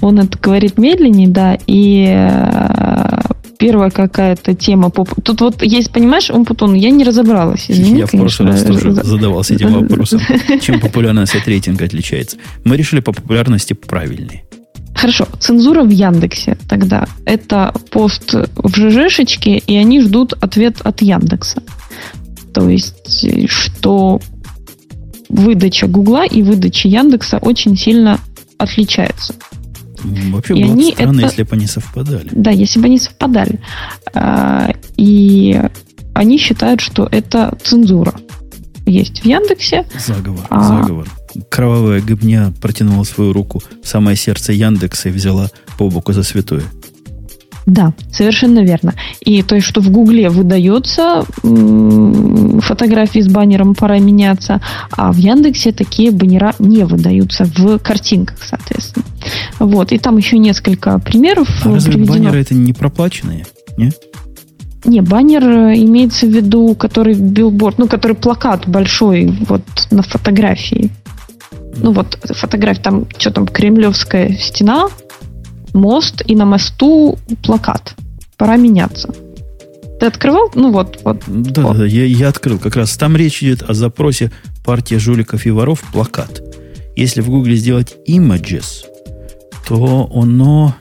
Он это говорит медленнее, да, и э, первая какая-то тема. Тут вот есть, понимаешь, он потом, я не разобралась, извини, Я в прошлый раз тоже задавался этим вопросом. <laughs> Чем популярность от рейтинга отличается? Мы решили по популярности правильнее. Хорошо, цензура в Яндексе тогда. Это пост в ЖЖшечке, и они ждут ответ от Яндекса. То есть, что выдача Гугла и выдача Яндекса очень сильно отличаются. Вообще и было они бы странно, это... если бы они совпадали. Да, если бы они совпадали. А, и они считают, что это цензура. Есть в Яндексе. Заговор, а... заговор. Кровавая гыбня протянула свою руку в самое сердце Яндекса и взяла по боку за святое. Да, совершенно верно. И то есть, что в Гугле выдается фотографии с баннером «Пора меняться», а в Яндексе такие баннера не выдаются в картинках, соответственно. Вот. И там еще несколько примеров а разве баннеры это не проплаченные? Нет? Не, баннер э, имеется в виду, который билборд, ну, который плакат большой вот на фотографии. Ну, вот фотография, там, что там, кремлевская стена, мост, и на мосту плакат. Пора меняться. Ты открывал? Ну вот, вот. Да, вот. да, я, я открыл. Как раз там речь идет о запросе партия жуликов и воров плакат. Если в Гугле сделать images, то оно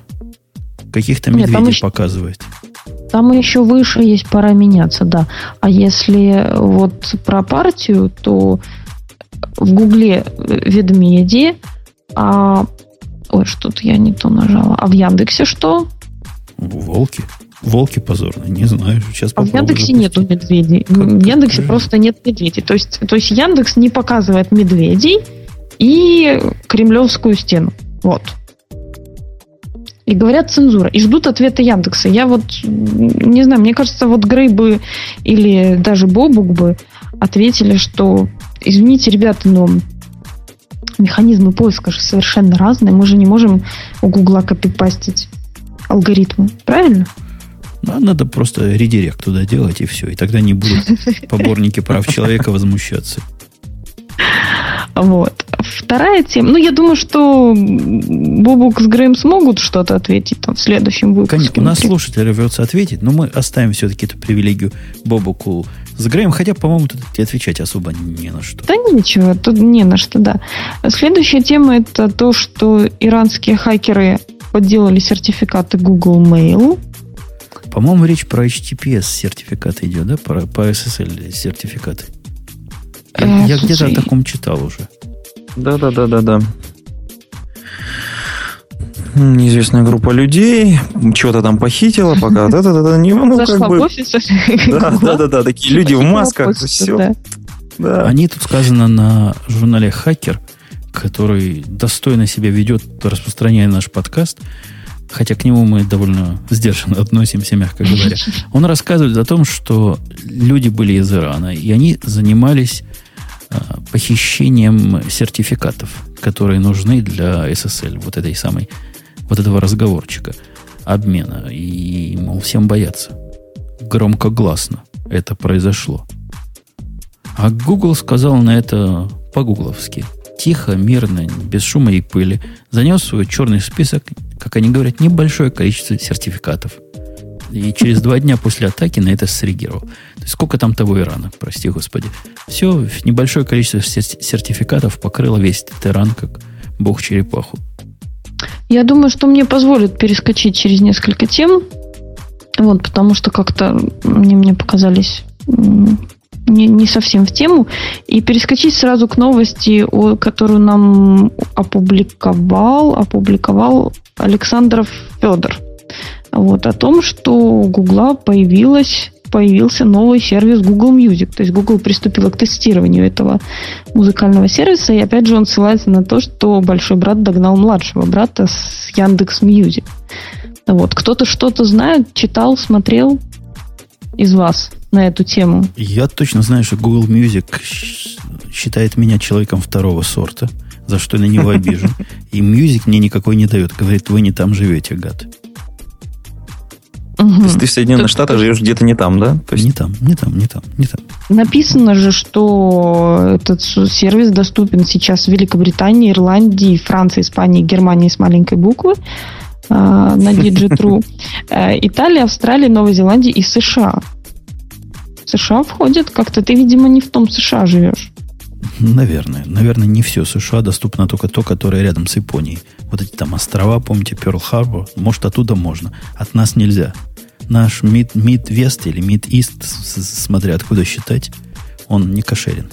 каких-то медведей Нет, еще, показывает. Там еще выше есть пора меняться, да. А если вот про партию, то в Гугле ведмеди, а Ой, что-то я не то нажала. А в Яндексе что? Волки. Волки позорные, не знаю. Сейчас а в Яндексе запустить. нету медведей. Как, в Яндексе как просто нет медведей. То есть, то есть Яндекс не показывает медведей и кремлевскую стену. Вот. И говорят цензура. И ждут ответа Яндекса. Я вот, не знаю, мне кажется, вот Грей бы или даже Бобук бы ответили, что извините, ребята, но механизмы поиска же совершенно разные. Мы же не можем у Гугла копипастить алгоритмы. Правильно? Ну, надо просто редирект туда делать, и все. И тогда не будут <laughs> поборники прав человека возмущаться. Вот. Вторая тема. Ну, я думаю, что Бобук с Грэем смогут что-то ответить там, в следующем выпуске. Конечно, у нас слушатель рвется ответить, но мы оставим все-таки эту привилегию Бобуку с Грэем, хотя, по-моему, тут отвечать особо не на что. Да ничего, тут не на что, да. Следующая тема это то, что иранские хакеры подделали сертификаты Google Mail. По-моему, речь про HTTPS сертификаты идет, да? Про, по SSL сертификаты. Я, э, я где-то о таком читал уже. Да-да-да-да-да. Неизвестная группа людей чего-то там похитила, пока <laughs> да-да-да, не ну, Зашла как бы... в офис. <laughs> Да-да-да, такие люди в масках, все. Да. Они тут сказано на журнале «Хакер», который достойно себя ведет, распространяя наш подкаст, хотя к нему мы довольно сдержанно относимся, мягко говоря. <laughs> Он рассказывает о том, что люди были из Ирана, и они занимались а, похищением сертификатов, которые нужны для SSL, вот этой самой, вот этого разговорчика, обмена. И, мол, всем боятся. Громкогласно это произошло. А Google сказал на это по-гугловски. Тихо, мирно, без шума и пыли. Занес свой черный список, как они говорят, небольшое количество сертификатов. И через два дня после атаки на это среагировал. Сколько там того Ирана, прости господи. Все, небольшое количество сертификатов покрыло весь этот Иран, как бог черепаху. Я думаю, что мне позволят перескочить через несколько тем. Вот, потому что как-то они мне показались не, не совсем в тему. И перескочить сразу к новости, о, которую нам опубликовал, опубликовал Александров Федор вот, о том, что у Гугла появилась появился новый сервис Google Music. То есть Google приступила к тестированию этого музыкального сервиса, и опять же он ссылается на то, что большой брат догнал младшего брата с Яндекс Music. Вот. Кто-то что-то знает, читал, смотрел из вас на эту тему? Я точно знаю, что Google Music считает меня человеком второго сорта, за что я на него обижен. <laughs> И Music мне никакой не дает. Говорит, вы не там живете, гад. Угу. То есть ты в Соединенных Тут... Штатах живешь где-то не там, да? То есть... Не там, не там, не там, не там. Написано же, что этот сервис доступен сейчас в Великобритании, Ирландии, Франции, Испании, Германии с маленькой буквы <laughs> э, на Digitru, Италии, Австралии, Новой Зеландии и США. США входит как-то. Ты, видимо, не в том США живешь. Наверное. Наверное, не все США доступно только то, которое рядом с Японией. Вот эти там острова, помните, Перл Харбор, может, оттуда можно. От нас нельзя. Наш Мид, Мид Вест или Мид Ист, смотря откуда считать, он не кошерен.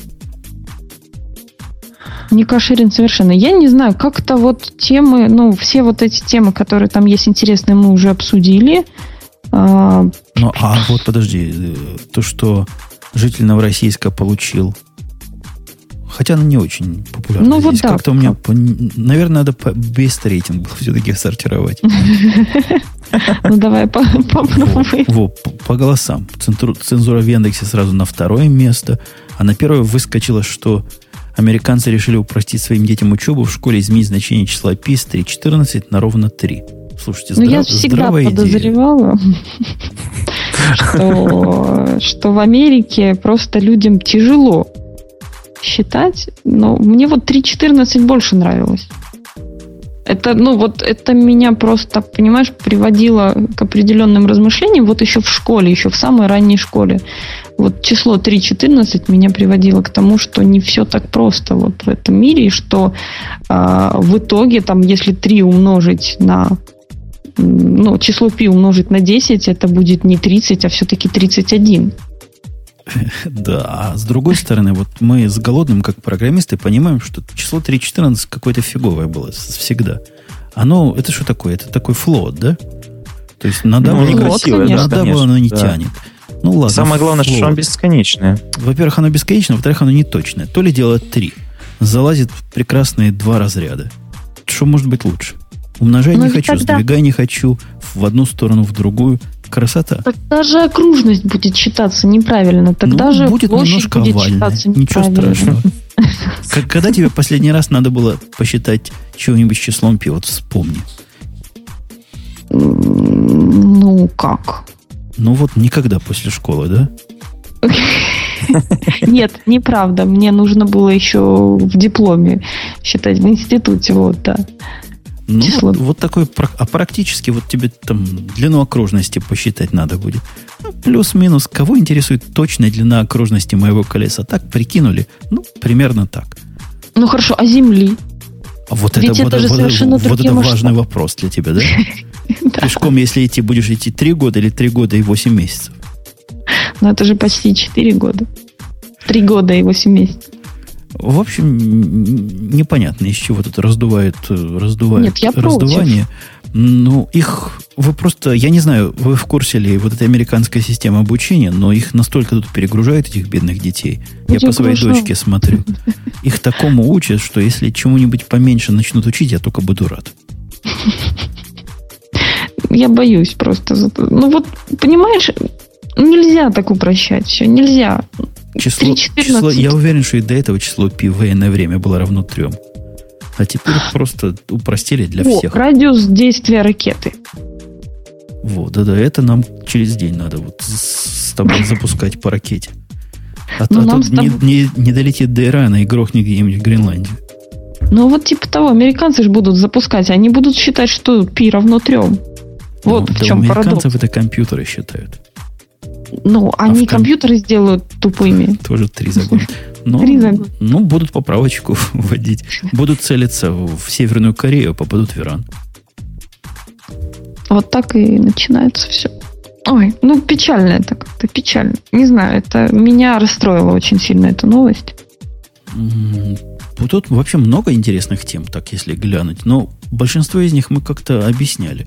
Не кошерен совершенно. Я не знаю, как-то вот темы, ну, все вот эти темы, которые там есть интересные, мы уже обсудили. А, ну, а вот подожди, э, то, что житель Новороссийска получил Хотя она не очень популярна. Ну, вот да. Как-то у меня, наверное, надо бест рейтинг все-таки сортировать. <laughs> Ну, давай попробуй. Во, по голосам. Цензура в Яндексе сразу на второе место. А на первое выскочило, что американцы решили упростить своим детям учебу в школе, изменить значение числа пи с 3.14 на ровно 3. Слушайте, ну, я всегда подозревала, <laughs> что в Америке просто людям тяжело считать, но мне вот 3.14 больше нравилось. Это, ну, вот это меня просто, понимаешь, приводило к определенным размышлениям вот еще в школе, еще в самой ранней школе. Вот число 3.14 меня приводило к тому, что не все так просто вот в этом мире, и что э, в итоге, там, если 3 умножить на ну, число пи умножить на 10, это будет не 30, а все-таки 31. <laughs> Да, а с другой стороны, вот мы с голодным, как программисты, понимаем, что число 3.14 какое-то фиговое было всегда. Оно, это что такое? Это такой флот, да? То есть надо ну, некрасивое, да, надо конечно, оно не да. тянет. Ну ладно. Самое главное, флот. что оно бесконечное. Во-первых, оно бесконечное, во-вторых, оно не точное. То ли делает 3. Залазит в прекрасные два разряда. Что может быть лучше? Умножай Но не хочу, тогда... сдвигай не хочу, в одну сторону, в другую. Красота. Тогда же окружность будет считаться неправильно. Тогда ну, же будет немножко будет овальная. Ничего страшного. <laughs> Когда тебе последний раз надо было посчитать чего-нибудь с числом пи? Вот вспомни. Ну, как? Ну, вот никогда после школы, да? <laughs> Нет, неправда. Мне нужно было еще в дипломе считать в институте, вот, да. Ну, число. Вот, такой, а практически вот тебе там длину окружности посчитать надо будет. Ну, плюс-минус, кого интересует точная длина окружности моего колеса? Так прикинули? Ну, примерно так. Ну хорошо, а Земли? А вот Ведь это, это вот, же вот, вот, вот это важный вопрос для тебя, <laughs> да? Пешком, если идти, будешь идти 3 года или 3 года и 8 месяцев? Ну, это же почти 4 года. 3 года и 8 месяцев. В общем, непонятно, из чего тут раздувают, раздувают Нет, я раздувание. Против. Ну, их вы просто, я не знаю, вы в курсе ли вот этой американской системы обучения, но их настолько тут перегружают, этих бедных детей. Ну, я по своей хорошо. дочке смотрю. Их такому учат, что если чему-нибудь поменьше начнут учить, я только буду рад. Я боюсь просто. Ну вот, понимаешь, нельзя так упрощать все, нельзя. Число, число, я уверен, что и до этого число пи в военное время было равно трем. А теперь просто упростили для О, всех. Радиус действия ракеты. Вот, да-да, это нам через день надо вот с тобой запускать по ракете. А, ну, а тут не, не, не долетит до Ирана и грохнет где-нибудь в Гренландии. Ну, вот типа того, американцы же будут запускать, они будут считать, что пи равно трем. Вот ну, в чем парадокс. американцев это компьютеры считают. Ну, они Автом... компьютеры сделают тупыми. Тоже три загона. Но, три загона. Ну, будут поправочку <laughs> вводить. Будут целиться в Северную Корею, попадут в Иран. Вот так и начинается все. Ой, ну печально это как-то, печально. Не знаю, это меня расстроило очень сильно эта новость. Тут вообще много интересных тем, так если глянуть. Но большинство из них мы как-то объясняли.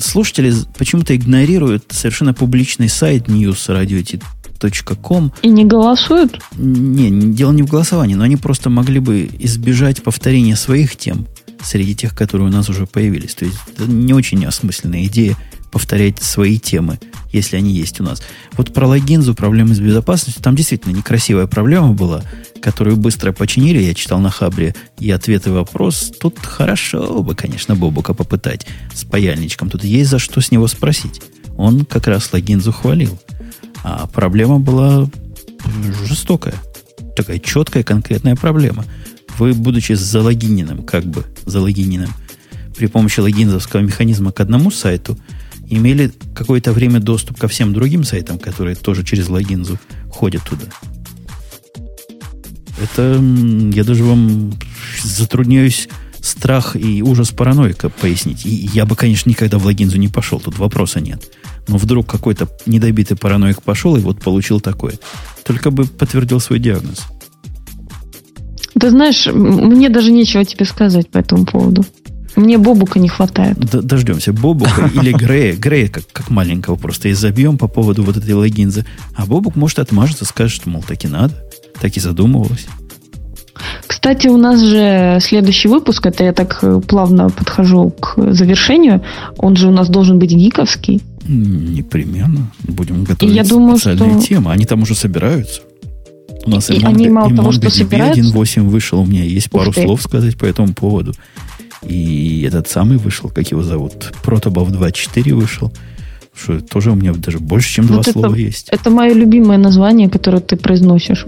Слушатели почему-то игнорируют совершенно публичный сайт newsradio.com. И не голосуют? Не, дело не в голосовании, но они просто могли бы избежать повторения своих тем среди тех, которые у нас уже появились. То есть это не очень осмысленная идея повторять свои темы, если они есть у нас. Вот про логинзу, проблемы с безопасностью, там действительно некрасивая проблема была, которую быстро починили, я читал на Хабре, и ответ и вопрос. Тут хорошо бы, конечно, Бобука попытать с паяльничком. Тут есть за что с него спросить. Он как раз логинзу хвалил. А проблема была жестокая. Такая четкая, конкретная проблема. Вы, будучи залогиненным, как бы залогиненным, при помощи логинзовского механизма к одному сайту – имели какое-то время доступ ко всем другим сайтам, которые тоже через логинзу ходят туда. Это я даже вам затрудняюсь страх и ужас параноика пояснить. И я бы, конечно, никогда в логинзу не пошел, тут вопроса нет. Но вдруг какой-то недобитый параноик пошел и вот получил такое. Только бы подтвердил свой диагноз. Ты знаешь, мне даже нечего тебе сказать по этому поводу. Мне Бобука не хватает. Д дождемся. Бобука <laughs> или Грея. Грея как, как маленького просто изобьем по поводу вот этой логинзы. А Бобук может отмажется, скажет, что, мол, так и надо. Так и задумывалась. Кстати, у нас же следующий выпуск, это я так э, плавно подхожу к завершению, он же у нас должен быть гиковский. Непременно. Будем готовить я думаю, специальные что... темы. Они там уже собираются. У нас и, и они мало и того, что собираются... 1.8 вышел. У меня есть пару слов сказать по этому поводу. И этот самый вышел, как его зовут, Protobuff 2.4 вышел. Что тоже у меня даже больше, чем два вот слова это, есть. Это мое любимое название, которое ты произносишь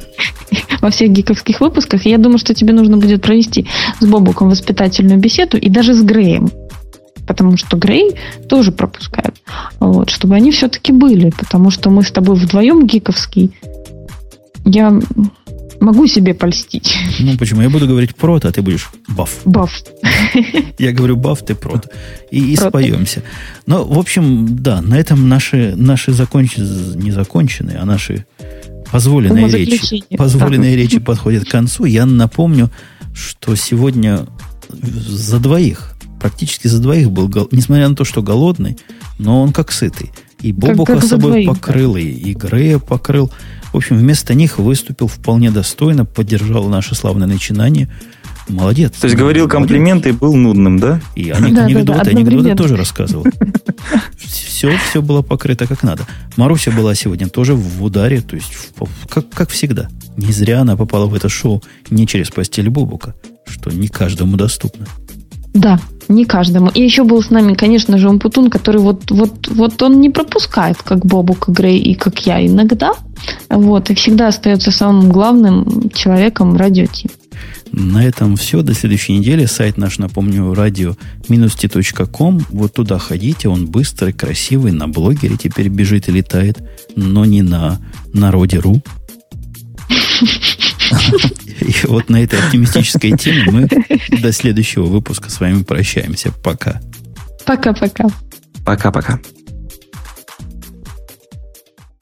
<laughs> во всех гиковских выпусках. я думаю, что тебе нужно будет провести с Бобуком воспитательную беседу и даже с Греем. Потому что Грей тоже пропускает. Вот, чтобы они все-таки были. Потому что мы с тобой вдвоем гиковский. Я Могу себе польстить. Ну, почему? Я буду говорить прото, а ты будешь баф. Баф. <laughs> Я говорю баф, ты прото. И, и споемся. Но, в общем, да, на этом наши, наши закончены, не законченные, а наши позволенные речи, позволенные да. речи подходят к концу. Я напомню, что сегодня за двоих, практически за двоих был, несмотря на то, что голодный, но он как сытый. И Бобука с собой двоих, покрыл, да. и, и Грея покрыл. В общем, вместо них выступил вполне достойно, поддержал наше славное начинание. Молодец. То есть говорил молодец. комплименты и был нудным, да? И анекдоты, да, да, анекдоты тоже рассказывал. Все, все было покрыто как надо. Маруся была сегодня тоже в ударе, то есть как, как всегда. Не зря она попала в это шоу не через постель Бубука, что не каждому доступно. Да, не каждому. И еще был с нами, конечно же, Умпутун, который вот, вот, вот он не пропускает, как Бобук Грей и как я иногда. Вот, и всегда остается самым главным человеком радио Ти. На этом все. До следующей недели. Сайт наш, напомню, radio-t.com. Вот туда ходите. Он быстрый, красивый. На блогере теперь бежит и летает. Но не на народе.ру. <laughs> И вот на этой оптимистической теме мы до следующего выпуска с вами прощаемся. Пока. Пока-пока. Пока-пока.